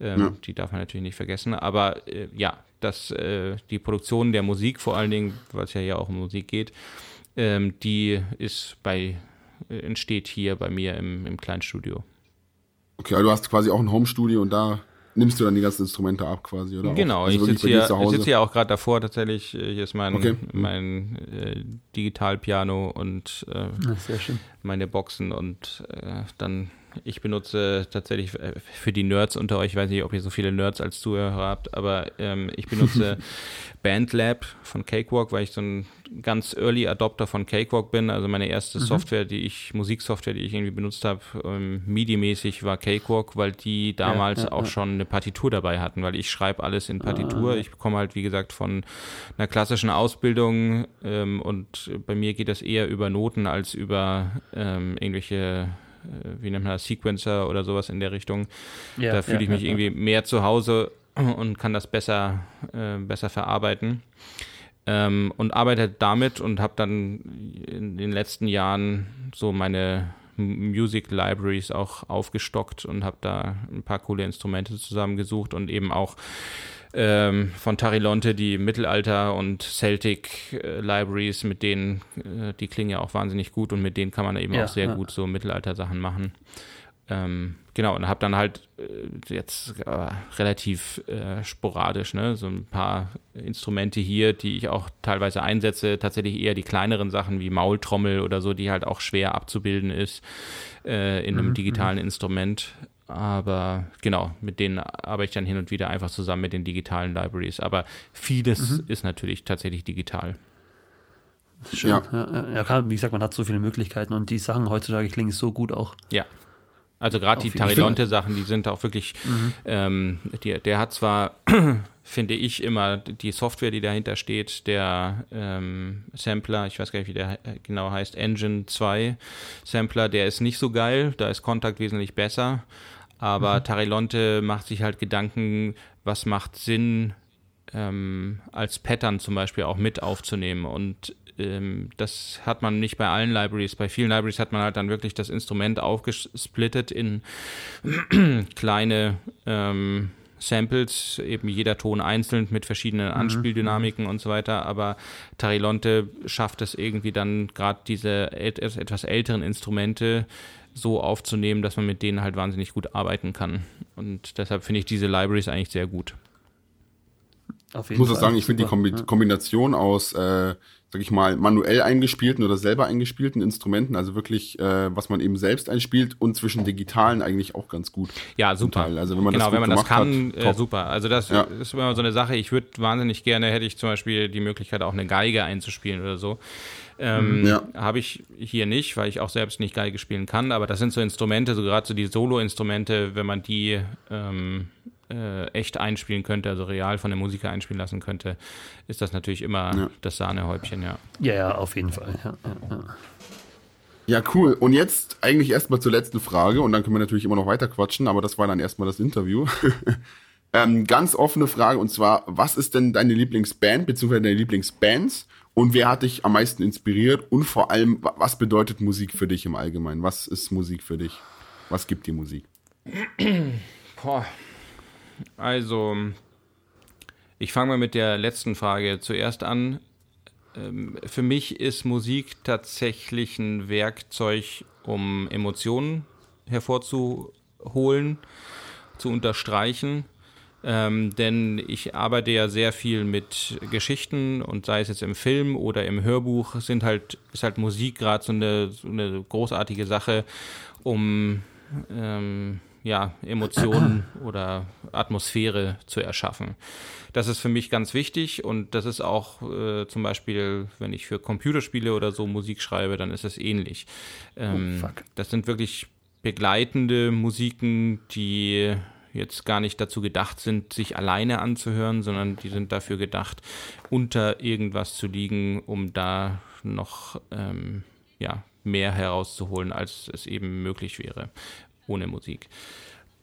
Ähm, Ja. Die darf man natürlich nicht vergessen. Aber äh, ja, dass äh, die Produktion der Musik vor allen Dingen, weil es ja hier auch um Musik geht, ähm, die ist bei äh, entsteht hier bei mir im, im kleinen Studio. Okay, also du hast quasi auch ein Home-Studio und da nimmst du dann die ganzen Instrumente ab quasi, oder? Genau, also ich sitze hier, ich sitze hier auch gerade davor tatsächlich. Äh, Hier ist mein, Okay. mein äh, Digitalpiano und äh, schön. meine Boxen und äh, dann ich benutze tatsächlich äh, für die Nerds unter euch, ich weiß nicht, ob ihr so viele Nerds als Zuhörer habt, aber ähm, ich benutze BandLab von Cakewalk, weil ich so ein ganz Early Adopter von Cakewalk bin. Also meine erste Software, die ich, Musiksoftware, die ich irgendwie benutzt habe, ähm, MIDI-mäßig war Cakewalk, weil die damals ja, auch ja. schon eine Partitur dabei hatten, weil ich schreibe alles in Partitur. Ich komme halt, wie gesagt, von einer klassischen Ausbildung ähm, und bei mir geht das eher über Noten als über ähm, irgendwelche wie nennt man das, Sequencer oder sowas in der Richtung. Ja, da fühle ja, ich mich ja, irgendwie mehr zu Hause und kann das besser, äh, besser verarbeiten. Ähm, und arbeite damit und habe dann in den letzten Jahren so meine Music Libraries auch aufgestockt und habe da ein paar coole Instrumente zusammengesucht und eben auch ähm, von Tarilonte die Mittelalter- und Celtic-Libraries, mit denen, äh, die klingen ja auch wahnsinnig gut und mit denen kann man eben Ja, auch sehr ja. gut so Mittelalter-Sachen machen. Ähm, genau, und habe dann halt äh, jetzt äh, relativ äh, sporadisch, ne, so ein paar Instrumente hier, die ich auch teilweise einsetze, tatsächlich eher die kleineren Sachen wie Maultrommel oder so, die halt auch schwer abzubilden ist äh, in einem digitalen Instrument. Aber genau, mit denen arbeite ich dann hin und wieder einfach zusammen mit den digitalen Libraries. Aber vieles ist natürlich tatsächlich digital. Schön. Ja. Ja. Ja, klar, wie gesagt, man hat so viele Möglichkeiten und die Sachen heutzutage klingen so gut auch. Ja. Also gerade die. Tarilonte-Sachen, die sind auch wirklich, ähm, die, der hat zwar, finde ich, immer die Software, die dahinter steht, der ähm, Sampler, ich weiß gar nicht, wie der äh, genau heißt, Engine 2 Sampler, der ist nicht so geil, da ist Kontakt wesentlich besser, aber Tarilonte macht sich halt Gedanken, was macht Sinn, ähm, als Pattern zum Beispiel auch mit aufzunehmen. Und ähm, das hat man nicht bei allen Libraries. Bei vielen Libraries hat man halt dann wirklich das Instrument aufgesplittet in kleine ähm, Samples, eben jeder Ton einzeln mit verschiedenen Anspieldynamiken und so weiter. Aber Tarilonte schafft es irgendwie dann gerade diese et etwas älteren Instrumente so aufzunehmen, dass man mit denen halt wahnsinnig gut arbeiten kann. Und deshalb finde ich diese Libraries eigentlich sehr gut. Auf Ich jeden muss auch sagen, ich finde die Kombination aus, äh, sag ich mal, manuell eingespielten oder selber eingespielten Instrumenten, also wirklich, äh, was man eben selbst einspielt und zwischen digitalen eigentlich auch ganz gut. Ja, super. Also wenn man genau, das wenn man das kann, hat, äh, super. Also das Ja. ist immer so eine Sache. Ich würde wahnsinnig gerne, hätte ich zum Beispiel die Möglichkeit, auch eine Geige einzuspielen oder so. Ähm, Ja. Habe ich hier nicht, weil ich auch selbst nicht Geige spielen kann. Aber das sind so Instrumente, so gerade so die Solo-Instrumente, wenn man die ähm, äh, echt einspielen könnte, also real von dem Musiker einspielen lassen könnte, ist das natürlich immer Ja. das Sahnehäubchen, ja. Ja, ja, auf jeden Fall. Ja, ja, ja. Ja, cool. Und jetzt eigentlich erstmal zur letzten Frage und dann können wir natürlich immer noch weiter quatschen, aber das war dann erstmal das Interview. ähm, ganz offene Frage und zwar, was ist denn deine Lieblingsband bzw. deine Lieblingsbands und wer hat dich am meisten inspiriert und vor allem, was bedeutet Musik für dich im Allgemeinen? Was ist Musik für dich? Was gibt dir Musik? Boah. Also, ich fange mal mit der letzten Frage zuerst an. Ähm, für mich ist Musik tatsächlich ein Werkzeug, um Emotionen hervorzuholen, zu unterstreichen. Ähm, denn ich arbeite ja sehr viel mit Geschichten und sei es jetzt im Film oder im Hörbuch, sind halt, ist halt Musik gerade so eine, so eine großartige Sache, um ähm, ja, Emotionen oder Atmosphäre zu erschaffen. Das ist für mich ganz wichtig und das ist auch äh, zum Beispiel, wenn ich für Computerspiele oder so Musik schreibe, dann ist es ähnlich. Ähm, oh, das sind wirklich begleitende Musiken, die jetzt gar nicht dazu gedacht sind, sich alleine anzuhören, sondern die sind dafür gedacht, unter irgendwas zu liegen, um da noch ähm, ja, mehr herauszuholen, als es eben möglich wäre ohne Musik.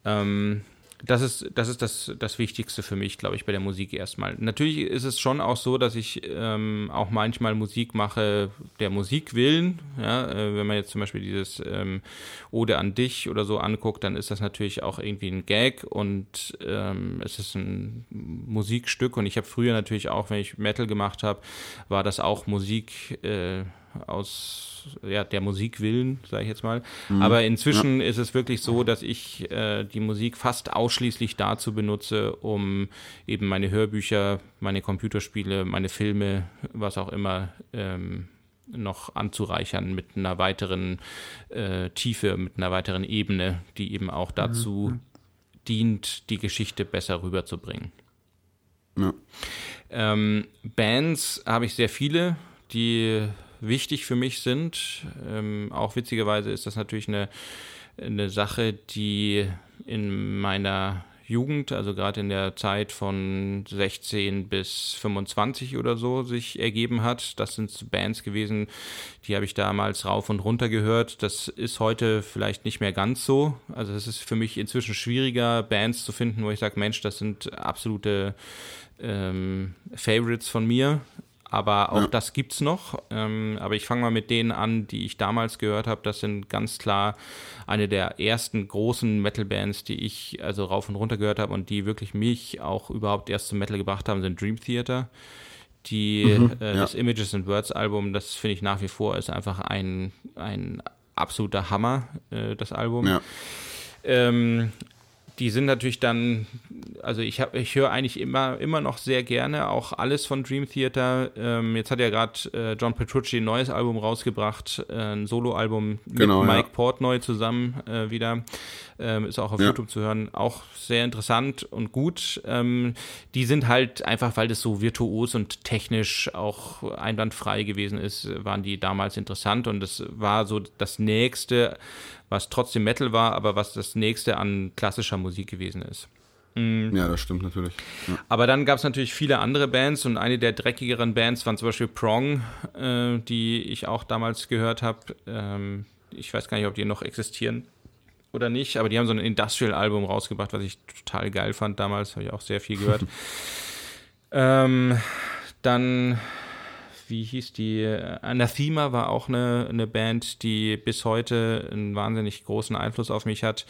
Ähm, das ist, das, ist das, das Wichtigste für mich, glaube ich, bei der Musik erstmal. Natürlich ist es schon auch so, dass ich ähm, auch manchmal Musik mache, der Musik willen. Ja? Äh, wenn man jetzt zum Beispiel dieses ähm, Ode an dich oder so anguckt, dann ist das natürlich auch irgendwie ein Gag und ähm, es ist ein Musikstück. Und ich habe früher natürlich auch, wenn ich Metal gemacht habe, war das auch Musik. Äh, aus ja, der Musik willen, sage ich jetzt mal. Mhm. Aber inzwischen ja. ist es wirklich so, dass ich äh, die Musik fast ausschließlich dazu benutze, um eben meine Hörbücher, meine Computerspiele, meine Filme, was auch immer, ähm, noch anzureichern mit einer weiteren äh, Tiefe, mit einer weiteren Ebene, die eben auch dazu mhm. dient, die Geschichte besser rüberzubringen. Ja. Ähm, Bands habe ich sehr viele, die wichtig für mich sind. Ähm, auch witzigerweise ist das natürlich eine, eine Sache, die in meiner Jugend, also gerade in der Zeit von 16 bis 25 oder so, sich ergeben hat. Das sind Bands gewesen, die habe ich damals rauf und runter gehört. Das ist heute vielleicht nicht mehr ganz so. Also es ist für mich inzwischen schwieriger, Bands zu finden, wo ich sage, Mensch, das sind absolute ähm, Favorites von mir aber auch ja. das gibt's noch. Ähm, aber ich fange mal mit denen an, die ich damals gehört habe. Das sind ganz klar eine der ersten großen Metal-Bands, die ich also rauf und runter gehört habe und die wirklich mich auch überhaupt erst zum Metal gebracht haben, sind Dream Theater. Die, mhm, äh, ja. Das Images and Words Album, das finde ich nach wie vor ist einfach ein, ein absoluter Hammer, äh, das Album. Ja. Ähm, die sind natürlich dann, also ich habe, ich höre eigentlich immer, immer noch sehr gerne auch alles von Dream Theater. Ähm, jetzt hat ja gerade äh, John Petrucci ein neues Album rausgebracht, äh, ein Soloalbum mit genau, Mike ja. Portnoy zusammen äh, wieder. Ähm, ist auch auf ja. YouTube zu hören. Auch sehr interessant und gut. Ähm, die sind halt einfach, weil das so virtuos und technisch auch einwandfrei gewesen ist, waren die damals interessant und das war so das nächste was trotzdem Metal war, aber was das nächste an klassischer Musik gewesen ist. Mhm. Ja, das stimmt natürlich. Ja. Aber dann gab es natürlich viele andere Bands und eine der dreckigeren Bands waren zum Beispiel Prong, äh, die ich auch damals gehört habe. Ähm, ich weiß gar nicht, ob die noch existieren oder nicht, aber die haben so ein Industrial-Album rausgebracht, was ich total geil fand damals, habe ich auch sehr viel gehört. ähm, dann wie hieß die? Anathema war auch eine, eine Band, die bis heute einen wahnsinnig großen Einfluss auf mich hat.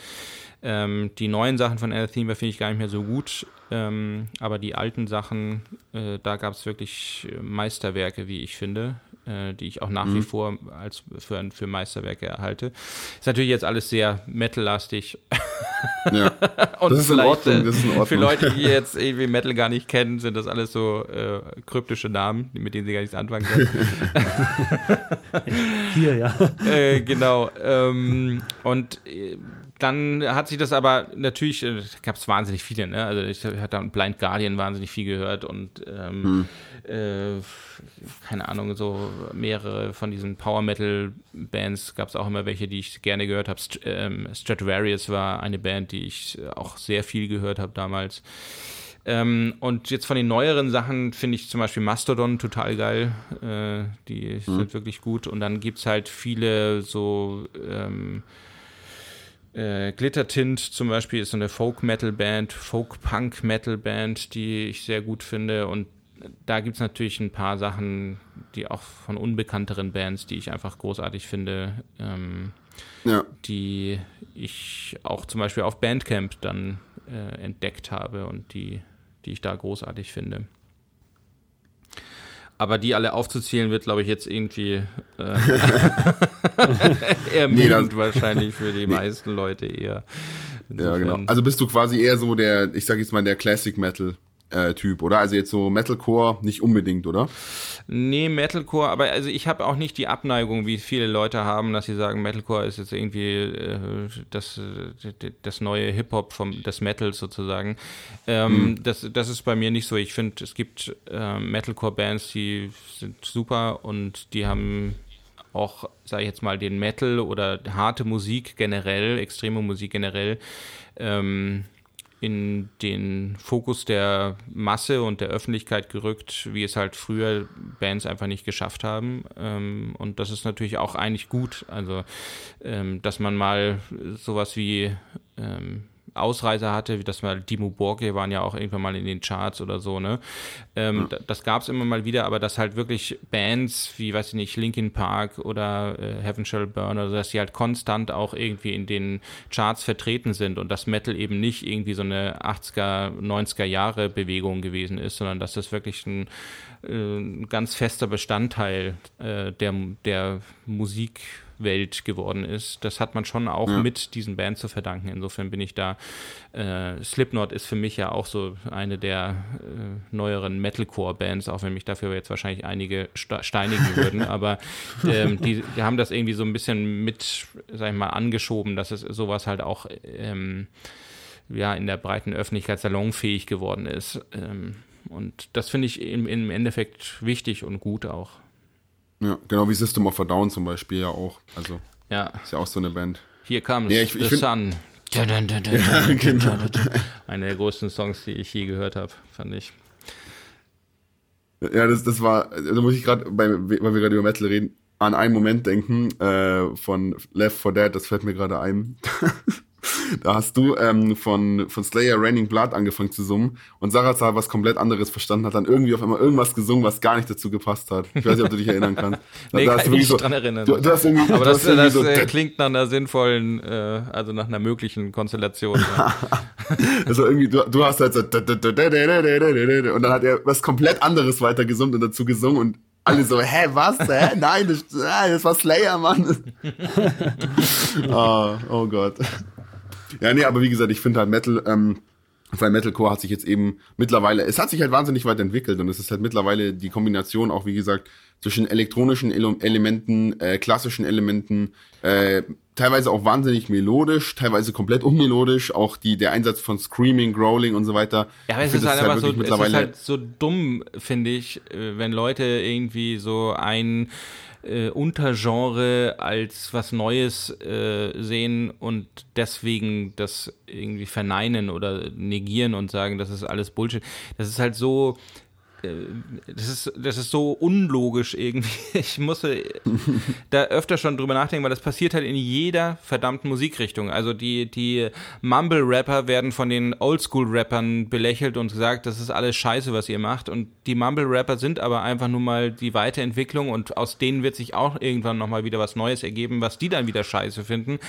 Ähm, die neuen Sachen von Anathema finde ich gar nicht mehr so gut, ähm, aber die alten Sachen, äh, da gab es wirklich Meisterwerke, wie ich finde äh, die ich auch nach mhm. wie vor als für, für Meisterwerke erhalte. Ist natürlich jetzt alles sehr Metal-lastig. Ja. Und das ist, Ordnung, das ist in Ordnung. für Leute, die jetzt irgendwie Metal gar nicht kennen, sind das alles so äh, kryptische Namen, mit denen sie gar nichts anfangen können. Hier, ja. Äh, genau. Ähm, und äh, dann hat sich das aber natürlich, äh, gab es wahnsinnig viele, ne? Also ich hatte dann Blind Guardian wahnsinnig viel gehört und ähm, hm. äh, keine Ahnung, so mehrere von diesen Power Metal Bands gab es auch immer welche, die ich gerne gehört habe. St ähm, Stratovarius war eine Band, die ich auch sehr viel gehört habe damals. Ähm, und jetzt von den neueren Sachen finde ich zum Beispiel Mastodon total geil. Äh, die mhm. sind wirklich gut. Und dann gibt es halt viele so ähm, äh, Glittertint zum Beispiel ist so eine Folk-Metal-Band, Folk-Punk-Metal-Band, die ich sehr gut finde. Und da gibt es natürlich ein paar Sachen, die auch von unbekannteren Bands, die ich einfach großartig finde, ähm, ja. die ich auch zum Beispiel auf Bandcamp dann äh, entdeckt habe und die, die ich da großartig finde. Aber die alle aufzuzählen wird, glaube ich, jetzt irgendwie äh, ermüdend nee, wahrscheinlich für die nee. meisten Leute eher. Insofern. Ja, genau. Also bist du quasi eher so der, ich sag jetzt mal, der Classic Metal äh, Typ, oder? Also jetzt so Metalcore nicht unbedingt, oder? Nee, Metalcore, aber also ich habe auch nicht die Abneigung, wie viele Leute haben, dass sie sagen, Metalcore ist jetzt irgendwie äh, das, das neue Hip-Hop vom des Metals sozusagen. Ähm, mhm. das, das ist bei mir nicht so. Ich finde, es gibt äh, Metalcore-Bands, die sind super und die haben auch, sage ich jetzt mal, den Metal oder harte Musik generell, extreme Musik generell, ähm, in den Fokus der Masse und der Öffentlichkeit gerückt, wie es halt früher Bands einfach nicht geschafft haben. Ähm, und das ist natürlich auch eigentlich gut. Also, ähm, dass man mal sowas wie ähm, Ausreißer hatte, wie das mal Dimo Borke waren ja auch irgendwann mal in den Charts oder so, ne? Ähm, ja. Das gab es immer mal wieder, aber dass halt wirklich Bands wie, weiß ich nicht, Linkin Park oder äh, Heaven Shall Burn oder so, dass die halt konstant auch irgendwie in den Charts vertreten sind und dass Metal eben nicht irgendwie so eine 80er, 90er Jahre Bewegung gewesen ist, sondern dass das wirklich ein, äh, ein ganz fester Bestandteil äh, der, der Musik Welt geworden ist. Das hat man schon auch ja. mit diesen Bands zu verdanken. Insofern bin ich da. Äh, Slipknot ist für mich ja auch so eine der äh, neueren Metalcore-Bands, auch wenn mich dafür jetzt wahrscheinlich einige steinigen würden. Aber ähm, die, die, haben das irgendwie so ein bisschen mit, sag ich mal, angeschoben, dass es sowas halt auch ähm, ja, in der breiten Öffentlichkeit salonfähig geworden ist. Ähm, und das finde ich im, im Endeffekt wichtig und gut auch. Ja, genau wie System of a Down zum Beispiel ja auch. Also ja. ist ja auch so eine Band. Hier kam ja, ich, The ich Sun. Ja, genau. Eine der größten Songs, die ich je gehört habe, fand ich. Ja, das, das war, da muss ich gerade, weil wir gerade über Metal reden, an einen Moment denken äh, von Left 4 Dead, das fällt mir gerade ein. Da hast du ähm, von, von Slayer Raining Blood angefangen zu summen und Sarazar was komplett anderes verstanden hat, dann irgendwie auf einmal irgendwas gesungen, was gar nicht dazu gepasst hat. Ich weiß nicht, ob du dich erinnern kannst. Da, nee, da kann ich mich so, dran erinnern. Du, du hast irgendwie, Aber das, das so, äh, klingt nach einer sinnvollen, äh, also nach einer möglichen Konstellation. Ja. also irgendwie, du, du hast halt so und dann hat er was komplett anderes weiter gesummt und dazu gesungen und alle so, hä, was? Hä? Nein, das, das war Slayer, Mann. oh, oh Gott. Ja, nee, aber wie gesagt, ich finde halt Metal, ähm, weil Metalcore hat sich jetzt eben mittlerweile, es hat sich halt wahnsinnig weit entwickelt und es ist halt mittlerweile die Kombination auch, wie gesagt, zwischen elektronischen Elementen, äh, klassischen Elementen, äh, teilweise auch wahnsinnig melodisch, teilweise komplett unmelodisch, auch die, der Einsatz von Screaming, Growling und so weiter. Ja, aber es ist, halt halt so, es ist halt so dumm, finde ich, äh, wenn Leute irgendwie so ein äh, Untergenre als was Neues äh, sehen und deswegen das irgendwie verneinen oder negieren und sagen, das ist alles Bullshit. Das ist halt so, das ist, das ist so unlogisch irgendwie. Ich musste da öfter schon drüber nachdenken, weil das passiert halt in jeder verdammten Musikrichtung. Also die, die Mumble-Rapper werden von den Oldschool-Rappern belächelt und gesagt, das ist alles scheiße, was ihr macht. Und die Mumble-Rapper sind aber einfach nur mal die Weiterentwicklung und aus denen wird sich auch irgendwann nochmal wieder was Neues ergeben, was die dann wieder scheiße finden.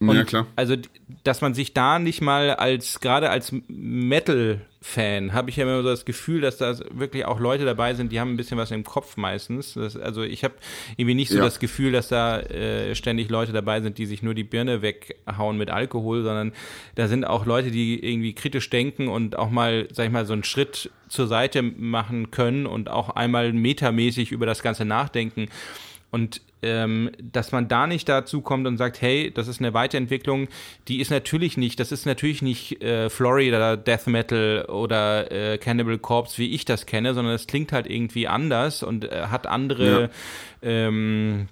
Und ja, klar. Also, dass man sich da nicht mal als, gerade als Metal-Fan, habe ich ja immer so das Gefühl, dass da wirklich auch Leute dabei sind, die haben ein bisschen was im Kopf meistens. Das, also, ich habe irgendwie nicht so ja. das Gefühl, dass da äh, ständig Leute dabei sind, die sich nur die Birne weghauen mit Alkohol, sondern da sind auch Leute, die irgendwie kritisch denken und auch mal, sag ich mal, so einen Schritt zur Seite machen können und auch einmal metamäßig über das Ganze nachdenken. Und ähm, dass man da nicht dazu kommt und sagt, hey, das ist eine Weiterentwicklung, die ist natürlich nicht, das ist natürlich nicht äh, Florida Death Metal oder äh, Cannibal Corpse, wie ich das kenne, sondern es klingt halt irgendwie anders und äh, hat andere ja. ähm,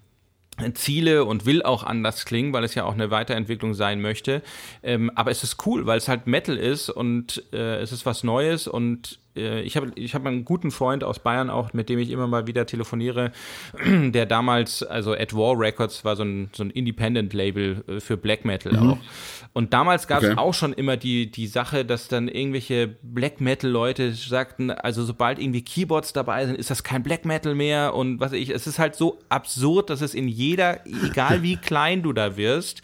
Ziele und will auch anders klingen, weil es ja auch eine Weiterentwicklung sein möchte. Ähm, aber es ist cool, weil es halt Metal ist und äh, es ist was Neues und äh, ich habe ich hab einen guten Freund aus Bayern auch, mit dem ich immer mal wieder telefoniere, der damals, also At War Records war so ein, so ein Independent-Label äh, für Black Metal mhm. auch. Und damals gab es okay. auch schon immer die, die Sache, dass dann irgendwelche Black Metal-Leute sagten, also sobald irgendwie Keyboards dabei sind, ist das kein Black Metal mehr und was ich, es ist halt so absurd, dass es in jeder, egal wie klein du da wirst,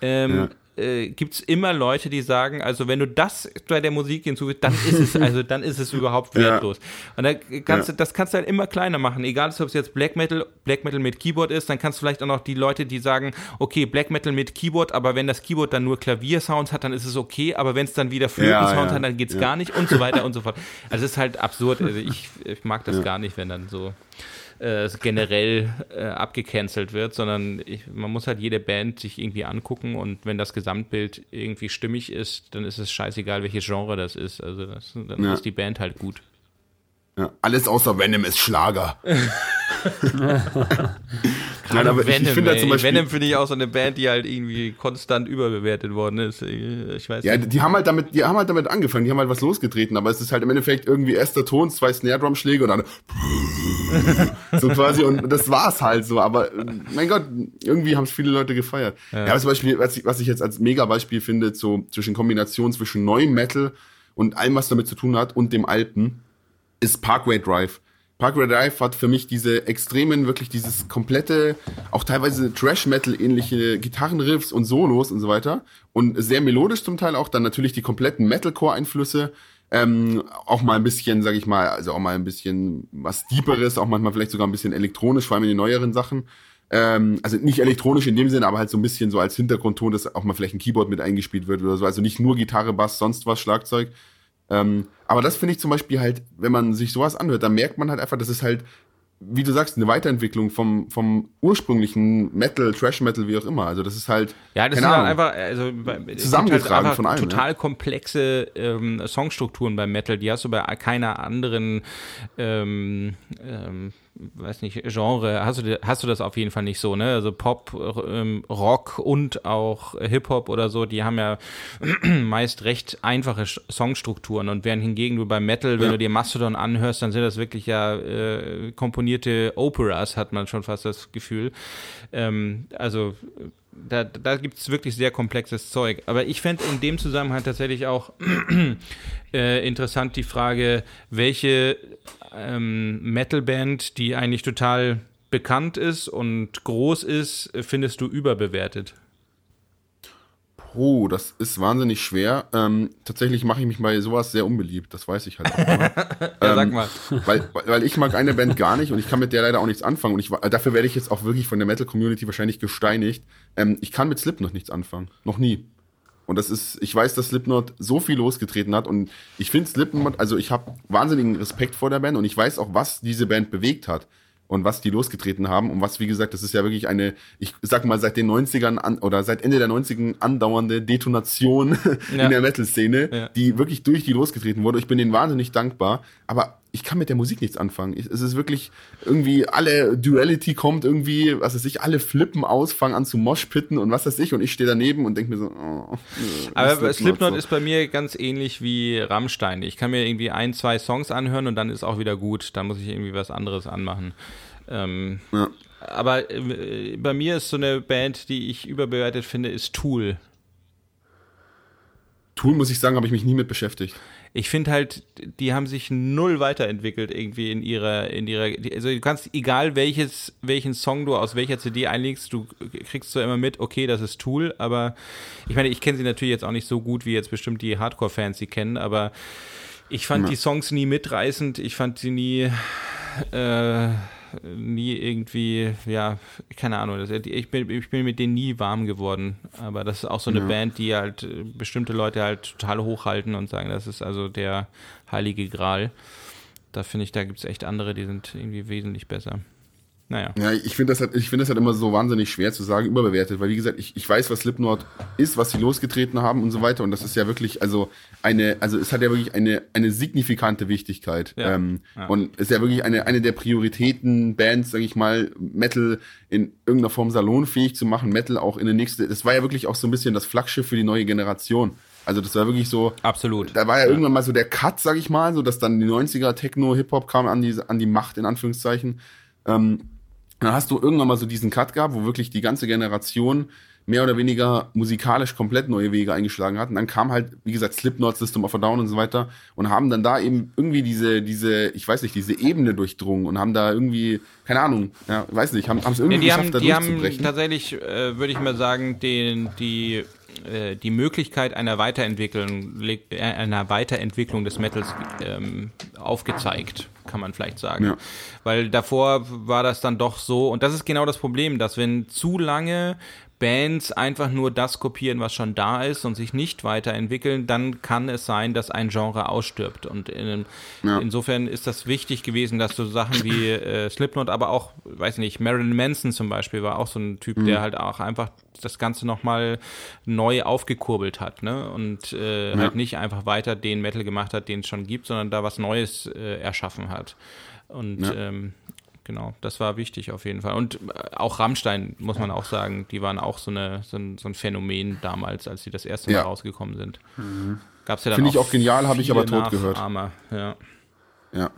ähm, ja äh, gibt es immer Leute, die sagen, also wenn du das bei der Musik hinzufügst, dann ist es, also dann ist es überhaupt wertlos. Ja. Und da kannst ja. das kannst du halt immer kleiner machen. Egal, ob es jetzt Black Metal, Black Metal mit Keyboard ist, dann kannst du vielleicht auch noch die Leute, die sagen, okay, Black Metal mit Keyboard, aber wenn das Keyboard dann nur Klaviersounds hat, dann ist es okay, aber wenn es dann wieder Flöten-Sounds ja, hat, dann geht's ja. gar nicht und so weiter und so fort. Also es ist halt absurd. Also ich, ich mag das gar nicht, wenn dann so äh, generell äh, abgecancelt wird, sondern ich, man muss halt jede Band sich irgendwie angucken und wenn das Gesamtbild irgendwie stimmig ist, dann ist es scheißegal, welches Genre das ist. Also das, dann ja. ist die Band halt gut. Ja, alles außer Venom ist Schlager. Nein, aber Venom, ich, ich finde halt zum Beispiel, Venom finde ich auch so eine Band, die halt irgendwie konstant überbewertet worden ist. Ich weiß ja, nicht. die haben halt damit, die haben halt damit angefangen, die haben halt was losgetreten, aber es ist halt im Endeffekt irgendwie erster Ton, zwei Snare Drum Schläge und dann so quasi und das war's halt so. Aber mein Gott, irgendwie haben es viele Leute gefeiert. Ja, ja zum Beispiel, was ich, was ich jetzt als mega Beispiel finde, so zwischen Kombination zwischen neuem Metal und allem, was damit zu tun hat und dem Alten, ist Parkway Drive. Parkway Drive hat für mich diese extremen, wirklich dieses komplette, auch teilweise Trash-Metal-ähnliche Gitarrenriffs und Solos und so weiter. Und sehr melodisch zum Teil auch, dann natürlich die kompletten Metalcore-Einflüsse. Ähm, auch mal ein bisschen, sag ich mal, also auch mal ein bisschen was Deeperes, auch manchmal vielleicht sogar ein bisschen elektronisch, vor allem in den neueren Sachen. Ähm, also nicht elektronisch in dem Sinne, aber halt so ein bisschen so als Hintergrundton, dass auch mal vielleicht ein Keyboard mit eingespielt wird oder so. Also nicht nur Gitarre, Bass, sonst was, Schlagzeug. Ähm, aber das finde ich zum Beispiel halt, wenn man sich sowas anhört, dann merkt man halt einfach, das ist halt, wie du sagst, eine Weiterentwicklung vom, vom ursprünglichen Metal, Trash Metal, wie auch immer. Also das ist halt. Ja, das ist halt einfach, also zusammengetragen halt von allem. Total ja. komplexe ähm, Songstrukturen beim Metal, die hast du bei keiner anderen ähm, ähm, weiß nicht, Genre, hast du, hast du das auf jeden Fall nicht so, ne? Also Pop, ähm, Rock und auch Hip-Hop oder so, die haben ja meist recht einfache Songstrukturen und während hingegen du beim Metal, wenn ja. du dir Mastodon anhörst, dann sind das wirklich ja äh, komponierte Operas, hat man schon fast das Gefühl. Ähm, also da, da gibt es wirklich sehr komplexes Zeug. Aber ich fände in dem Zusammenhang tatsächlich auch äh, interessant die Frage, welche ähm, Metalband, die eigentlich total bekannt ist und groß ist, findest du überbewertet? Oh, das ist wahnsinnig schwer. Ähm, tatsächlich mache ich mich bei sowas sehr unbeliebt, das weiß ich halt auch. ja, ähm, sag mal. Weil, weil ich mag eine Band gar nicht und ich kann mit der leider auch nichts anfangen. Und ich, dafür werde ich jetzt auch wirklich von der Metal-Community wahrscheinlich gesteinigt. Ähm, ich kann mit Slipknot nichts anfangen. Noch nie. Und das ist, ich weiß, dass Slipknot so viel losgetreten hat und ich finde Slipknot, also ich habe wahnsinnigen Respekt vor der Band und ich weiß auch, was diese Band bewegt hat und was die losgetreten haben und was, wie gesagt, das ist ja wirklich eine, ich sag mal, seit den 90ern an, oder seit Ende der 90ern andauernde Detonation ja. in der Metal-Szene, ja. die wirklich durch die losgetreten wurde. Ich bin denen wahnsinnig dankbar, aber ich kann mit der Musik nichts anfangen. es ist wirklich irgendwie, alle Duality kommt irgendwie, was weiß ich, alle flippen aus, fangen an zu moshpitten und was weiß ich und ich stehe daneben und denke mir so, oh, Aber Slipknot, Slipknot so. ist bei mir ganz ähnlich wie Rammstein. Ich kann mir irgendwie ein, zwei Songs anhören und dann ist auch wieder gut. Dann muss ich irgendwie was anderes anmachen. Ähm, ja. Aber äh, bei mir ist so eine Band, die ich überbewertet finde, ist Tool. Tool, muss ich sagen, habe ich mich nie mit beschäftigt ich finde halt, die haben sich null weiterentwickelt irgendwie in ihrer, in ihrer, also du kannst, egal welches, welchen Song du aus welcher CD einlegst, du kriegst zwar immer mit, okay, das ist Tool, aber ich meine, ich kenne sie natürlich jetzt auch nicht so gut, wie jetzt bestimmt die Hardcore-Fans sie kennen, aber ich fand ja. die Songs nie mitreißend, ich fand sie nie, äh, nie irgendwie, ja, keine Ahnung, das, ich, bin, ich bin mit denen nie warm geworden. Aber das ist auch so eine ja. Band, die halt äh, bestimmte Leute halt total hochhalten und sagen, das ist also der heilige Gral. Da finde ich, da gibt es echt andere, die sind irgendwie wesentlich besser. Naja. Ja, ich finde das, halt, ich find das halt immer so wahnsinnig schwer zu sagen, überbewertet, weil wie gesagt, ich, ich weiß, was Slipknot ist, was sie losgetreten haben und so weiter und das ist ja wirklich, also eine, also es hat ja wirklich eine, eine signifikante Wichtigkeit ja. Ähm, ja. und ist ja wirklich eine, eine der Prioritäten Bands, sage ich mal, Metal in irgendeiner Form salonfähig zu machen, Metal auch in der nächste, das war ja wirklich auch so ein bisschen das Flaggschiff für die neue Generation. Also das war wirklich so. Absolut. Da war ja, irgendwann mal so der Cut, sag ich mal, so dass dann die 90er Techno, Hip-Hop kam an die, an die Macht, in Anführungszeichen. Ähm, dann hast du irgendwann mal so diesen Cut gehabt, wo wirklich die ganze Generation mehr oder weniger musikalisch komplett neue Wege eingeschlagen hat. Und dann kam halt, wie gesagt, Slipknot, System of a Down und so weiter und haben dann da eben irgendwie diese, diese, ich weiß nicht, diese Ebene durchdrungen und haben da irgendwie, keine Ahnung, ja, weiß nicht, haben es irgendwie nee, die geschafft, haben, da die haben tatsächlich, äh, würde ich mal sagen, den, die äh, die Möglichkeit einer Weiterentwicklung, äh, einer Weiterentwicklung des Metals ähm, aufgezeigt, kann man vielleicht sagen. Ja. Weil davor war das dann doch so, und das ist genau das Problem, dass wenn zu lange Bands einfach nur das kopieren, was schon da ist und sich nicht weiterentwickeln, dann kann es sein, dass ein Genre ausstirbt. Und in, ja. insofern ist das wichtig gewesen, dass so Sachen wie äh, Slipknot, aber auch, weiß nicht, Marilyn Manson zum Beispiel war auch so ein Typ, mhm. der halt auch einfach das Ganze nochmal neu aufgekurbelt hat, ne? Und äh, ja. halt nicht einfach weiter den Metal gemacht hat, den es schon gibt, sondern da was Neues äh, erschaffen hat. Und ja. ähm, genau, das war wichtig auf jeden Fall. Und äh, auch Rammstein, muss man auch sagen, die waren auch so, eine, so, ein, so ein Phänomen damals, als sie das erste Mal ja. rausgekommen sind. Mhm. Gab's ja dann Finde ich auch genial, habe ich aber tot gehört. Ja. Ja.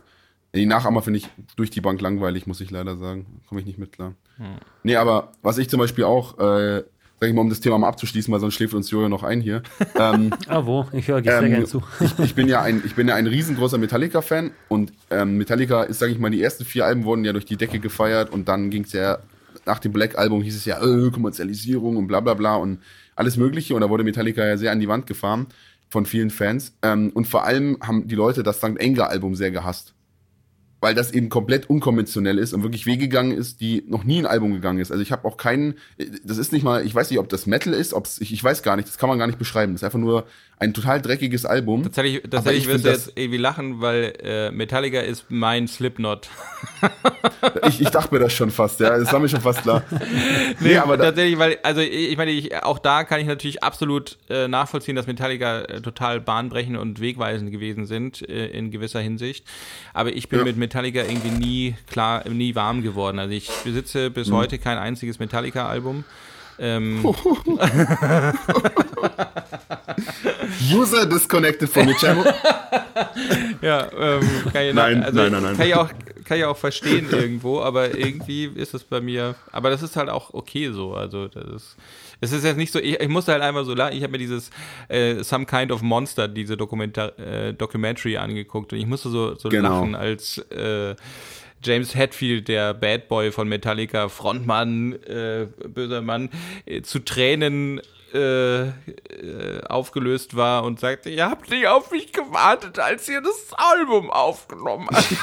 Die Nachahmer finde ich durch die Bank langweilig, muss ich leider sagen. Komme ich nicht mit klar. Hm. Nee, aber was ich zum Beispiel auch äh, sag ich mal, um das Thema mal abzuschließen, weil sonst schläft uns Jojo noch ein hier. Ähm, ah, wo? Ich höre sehr ähm, gerne zu. ich, ich, bin ja ein, ich bin ja ein riesengroßer Metallica-Fan und ähm, Metallica ist, sag ich mal, die ersten vier Alben wurden ja durch die Decke gefeiert und dann ging es ja, nach dem Black-Album hieß es ja, äh, Kommerzialisierung und bla bla bla und alles Mögliche und da wurde Metallica ja sehr an die Wand gefahren von vielen Fans. Ähm, und vor allem haben die Leute das St. Anger-Album sehr gehasst weil das eben komplett unkonventionell ist und wirklich wehgegangen ist, die noch nie ein Album gegangen ist. Also ich habe auch keinen, das ist nicht mal, ich weiß nicht, ob das Metal ist, ob's, ich, ich weiß gar nicht, das kann man gar nicht beschreiben. Das ist einfach nur ein total dreckiges Album. Tatsächlich, tatsächlich wirst du jetzt irgendwie lachen, weil äh, Metallica ist mein Slipknot. ich, ich dachte mir das schon fast, ja, das war mir schon fast klar. nee, aber tatsächlich, weil, also ich meine, ich, auch da kann ich natürlich absolut äh, nachvollziehen, dass Metallica äh, total bahnbrechend und wegweisend gewesen sind äh, in gewisser Hinsicht. Aber ich bin ja. mit Metallica irgendwie nie klar, nie warm geworden. Also ich besitze bis mhm. heute kein einziges Metallica-Album. Ähm, User disconnected from the channel. ja, ähm, kann ich, nein, also, nein, nein, nein. Kann ich, auch, kann ich auch verstehen irgendwo, aber irgendwie ist es bei mir, aber das ist halt auch okay so, also das ist, es ist jetzt nicht so, ich, ich musste halt einfach so lachen, ich habe mir dieses äh, Some Kind of Monster, diese Dokumentar äh, Documentary angeguckt und ich musste so, so genau. lachen, als äh, James Hetfield, der Bad Boy von Metallica, Frontmann, äh, böser Mann, äh, zu Tränen äh, äh, aufgelöst war und sagte, ihr habt nicht auf mich gewartet, als ihr das Album aufgenommen habt.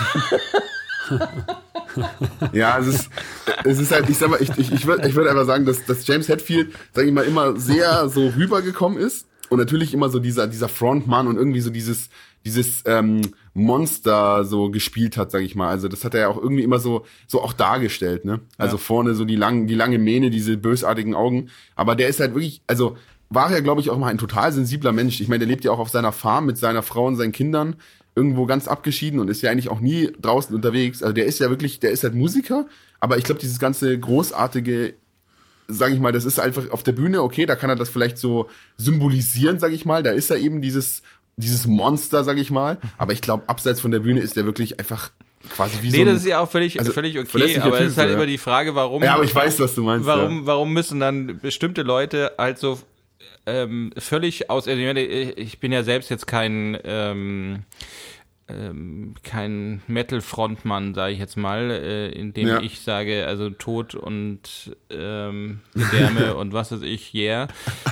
ja, es ist, es ist halt, ich sag mal, ich, ich, ich würde ich würd einfach sagen, dass, dass James Hetfield, sag ich mal, immer sehr so rübergekommen ist und natürlich immer so dieser, dieser Frontmann und irgendwie so dieses, dieses ähm, Monster so gespielt hat, sag ich mal. Also das hat er ja auch irgendwie immer so so auch dargestellt, ne? Also ja. vorne so die langen die lange Mähne, diese bösartigen Augen, aber der ist halt wirklich, also war ja glaube ich auch mal ein total sensibler Mensch. Ich meine, der lebt ja auch auf seiner Farm mit seiner Frau und seinen Kindern irgendwo ganz abgeschieden und ist ja eigentlich auch nie draußen unterwegs. Also der ist ja wirklich, der ist halt Musiker, aber ich glaube, dieses ganze großartige sage ich mal, das ist einfach auf der Bühne, okay, da kann er das vielleicht so symbolisieren, sage ich mal. Da ist er eben dieses dieses Monster, sag ich mal. Aber ich glaube, abseits von der Bühne ist der wirklich einfach quasi wie nee, so. Nee, das ist ja auch völlig, also völlig okay, aber es ist halt ja. immer die Frage, warum. Ja, aber ich weiß, was du meinst. Warum, ja. warum müssen dann bestimmte Leute halt so ähm, völlig aus. Also ich bin ja selbst jetzt kein. Ähm, ähm, kein Metal-Frontmann, sage ich jetzt mal, äh, in dem ja. ich sage, also Tod und ähm, Gedärme und was weiß ich, yeah,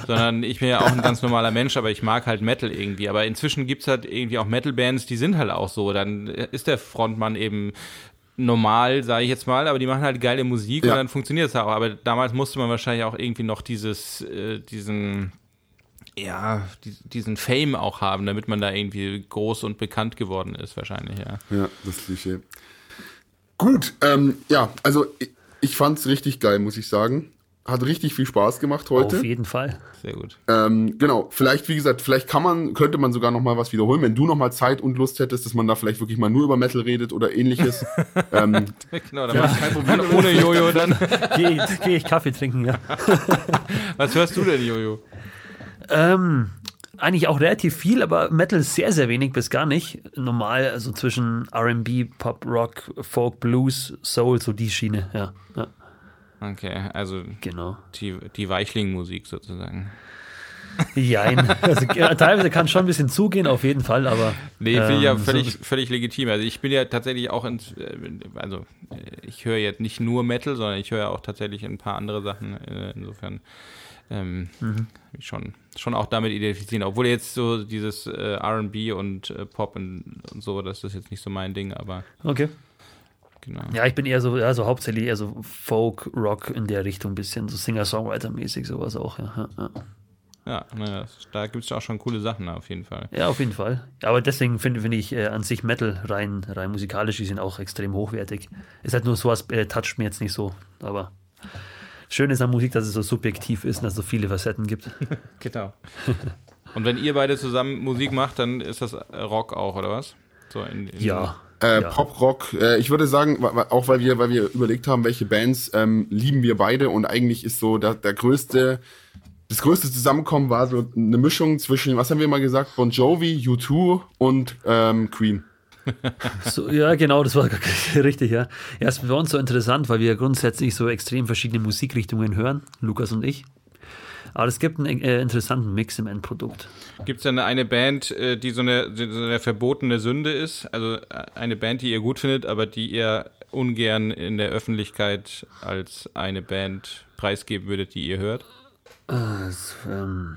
sondern ich bin ja auch ein ganz normaler Mensch, aber ich mag halt Metal irgendwie. Aber inzwischen gibt's halt irgendwie auch Metal-Bands, die sind halt auch so. Dann ist der Frontmann eben normal, sage ich jetzt mal, aber die machen halt geile Musik ja. und dann funktioniert es auch. Aber damals musste man wahrscheinlich auch irgendwie noch dieses, äh, diesen ja, diesen Fame auch haben, damit man da irgendwie groß und bekannt geworden ist, wahrscheinlich, ja. Ja, das Klischee. Gut, ähm, ja, also ich, ich fand's richtig geil, muss ich sagen. Hat richtig viel Spaß gemacht heute. Auf jeden Fall. Sehr gut. Ähm, genau, vielleicht, wie gesagt, vielleicht kann man, könnte man sogar noch mal was wiederholen, wenn du noch mal Zeit und Lust hättest, dass man da vielleicht wirklich mal nur über Metal redet oder ähnliches. ähm, genau, dann ja. ich kein Problem. ohne Jojo dann. Gehe geh ich Kaffee trinken, ja. was hörst du denn, Jojo? Ähm, eigentlich auch relativ viel, aber Metal sehr, sehr wenig bis gar nicht. Normal, also zwischen RB, Pop, Rock, Folk, Blues, Soul, so die Schiene, ja. ja. Okay, also genau. die, die Weichling-Musik sozusagen. Jein. Also, teilweise kann schon ein bisschen zugehen, auf jeden Fall, aber. Nee, finde ich ja ähm, völlig, so völlig legitim. Also ich bin ja tatsächlich auch ins, äh, also ich höre jetzt nicht nur Metal, sondern ich höre ja auch tatsächlich ein paar andere Sachen. Äh, insofern ähm, mhm. schon, schon auch damit identifizieren. Obwohl jetzt so dieses äh, RB und äh, Pop und, und so, das ist jetzt nicht so mein Ding, aber. Okay. Genau. Ja, ich bin eher so, also hauptsächlich eher so Folk, Rock in der Richtung, ein bisschen so Singer-Songwriter-mäßig, sowas auch, ja. ja. Ja, ne, da gibt es auch schon coole Sachen, auf jeden Fall. Ja, auf jeden Fall. Aber deswegen finde find ich äh, an sich Metal rein, rein musikalisch, die sind auch extrem hochwertig. Ist halt nur sowas, äh, toucht mir jetzt nicht so. Aber schön ist an Musik, dass es so subjektiv ist und dass es so viele Facetten gibt. genau. Und wenn ihr beide zusammen Musik macht, dann ist das Rock auch, oder was? So in, in ja. Äh, ja. Pop Rock, äh, ich würde sagen, auch weil wir, weil wir überlegt haben, welche Bands ähm, lieben wir beide und eigentlich ist so der, der größte, das größte Zusammenkommen war so eine Mischung zwischen, was haben wir mal gesagt, Bon Jovi, U2 und ähm, Queen. So, ja, genau, das war richtig, ja. Ja, es ist für uns so interessant, weil wir grundsätzlich so extrem verschiedene Musikrichtungen hören, Lukas und ich. Aber es gibt einen äh, interessanten Mix im Endprodukt. Gibt es denn eine Band, äh, die so eine, so eine verbotene Sünde ist? Also äh, eine Band, die ihr gut findet, aber die ihr ungern in der Öffentlichkeit als eine Band preisgeben würdet, die ihr hört? Uh, ähm,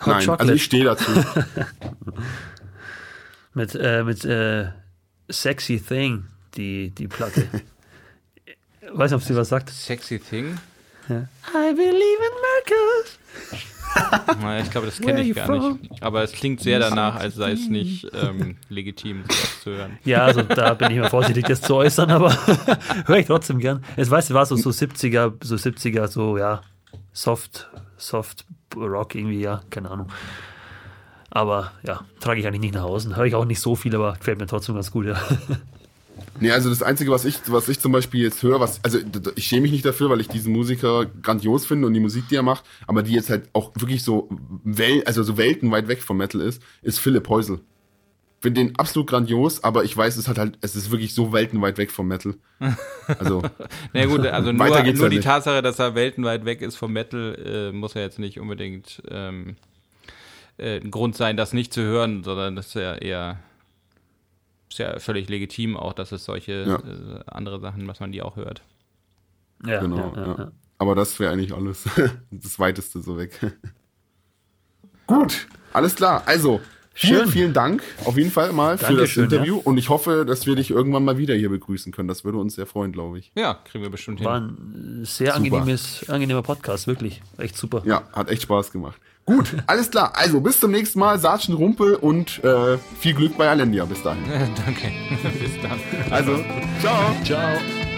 Hot Nein, Chocolate. also ich stehe dazu. mit äh, mit äh, Sexy Thing, die, die Platte. weiß nicht, ob sie was sagt. Sexy Thing? Ja. I believe in miracles. ich glaube, das kenne ich gar nicht. Aber es klingt sehr danach, als sei es nicht ähm, legitim, sowas zu hören. Ja, also da bin ich mal vorsichtig, das zu äußern, aber höre ich trotzdem gern. Es weißt du, war so, so 70er, so 70er, so ja, Soft, Soft Rock irgendwie, ja, keine Ahnung. Aber ja, trage ich eigentlich nicht nach Hause. Höre ich auch nicht so viel, aber gefällt mir trotzdem ganz gut, ja. Nee, also das Einzige, was ich, was ich zum Beispiel jetzt höre, was, also ich schäme mich nicht dafür, weil ich diesen Musiker grandios finde und die Musik, die er macht, aber die jetzt halt auch wirklich so, Wel also so weltenweit weg vom Metal ist, ist Philipp Heusel. Finde den absolut grandios, aber ich weiß, es hat halt, es ist wirklich so weltenweit weg vom Metal. Also. Na gut, also nur, nur halt die nicht. Tatsache, dass er weltenweit weg ist vom Metal, äh, muss ja jetzt nicht unbedingt ähm, äh, ein Grund sein, das nicht zu hören, sondern das ist ja eher ist ja völlig legitim auch, dass es solche ja. äh, andere Sachen, was man die auch hört. Ja, genau. Ja, ja. Aber das wäre eigentlich alles. das weiteste so weg. Gut, alles klar. Also, Schön. Vielen, vielen Dank auf jeden Fall mal für Dankeschön, das Interview ja. und ich hoffe, dass wir dich irgendwann mal wieder hier begrüßen können. Das würde uns sehr freuen, glaube ich. Ja, kriegen wir bestimmt hin. War ein sehr angenehmes, angenehmer Podcast, wirklich. Echt super. Ja, hat echt Spaß gemacht. Gut, alles klar. Also bis zum nächsten Mal, Sargent Rumpel und äh, viel Glück bei Alendia. Bis dahin. Danke. bis dann. Also, ciao. Ciao.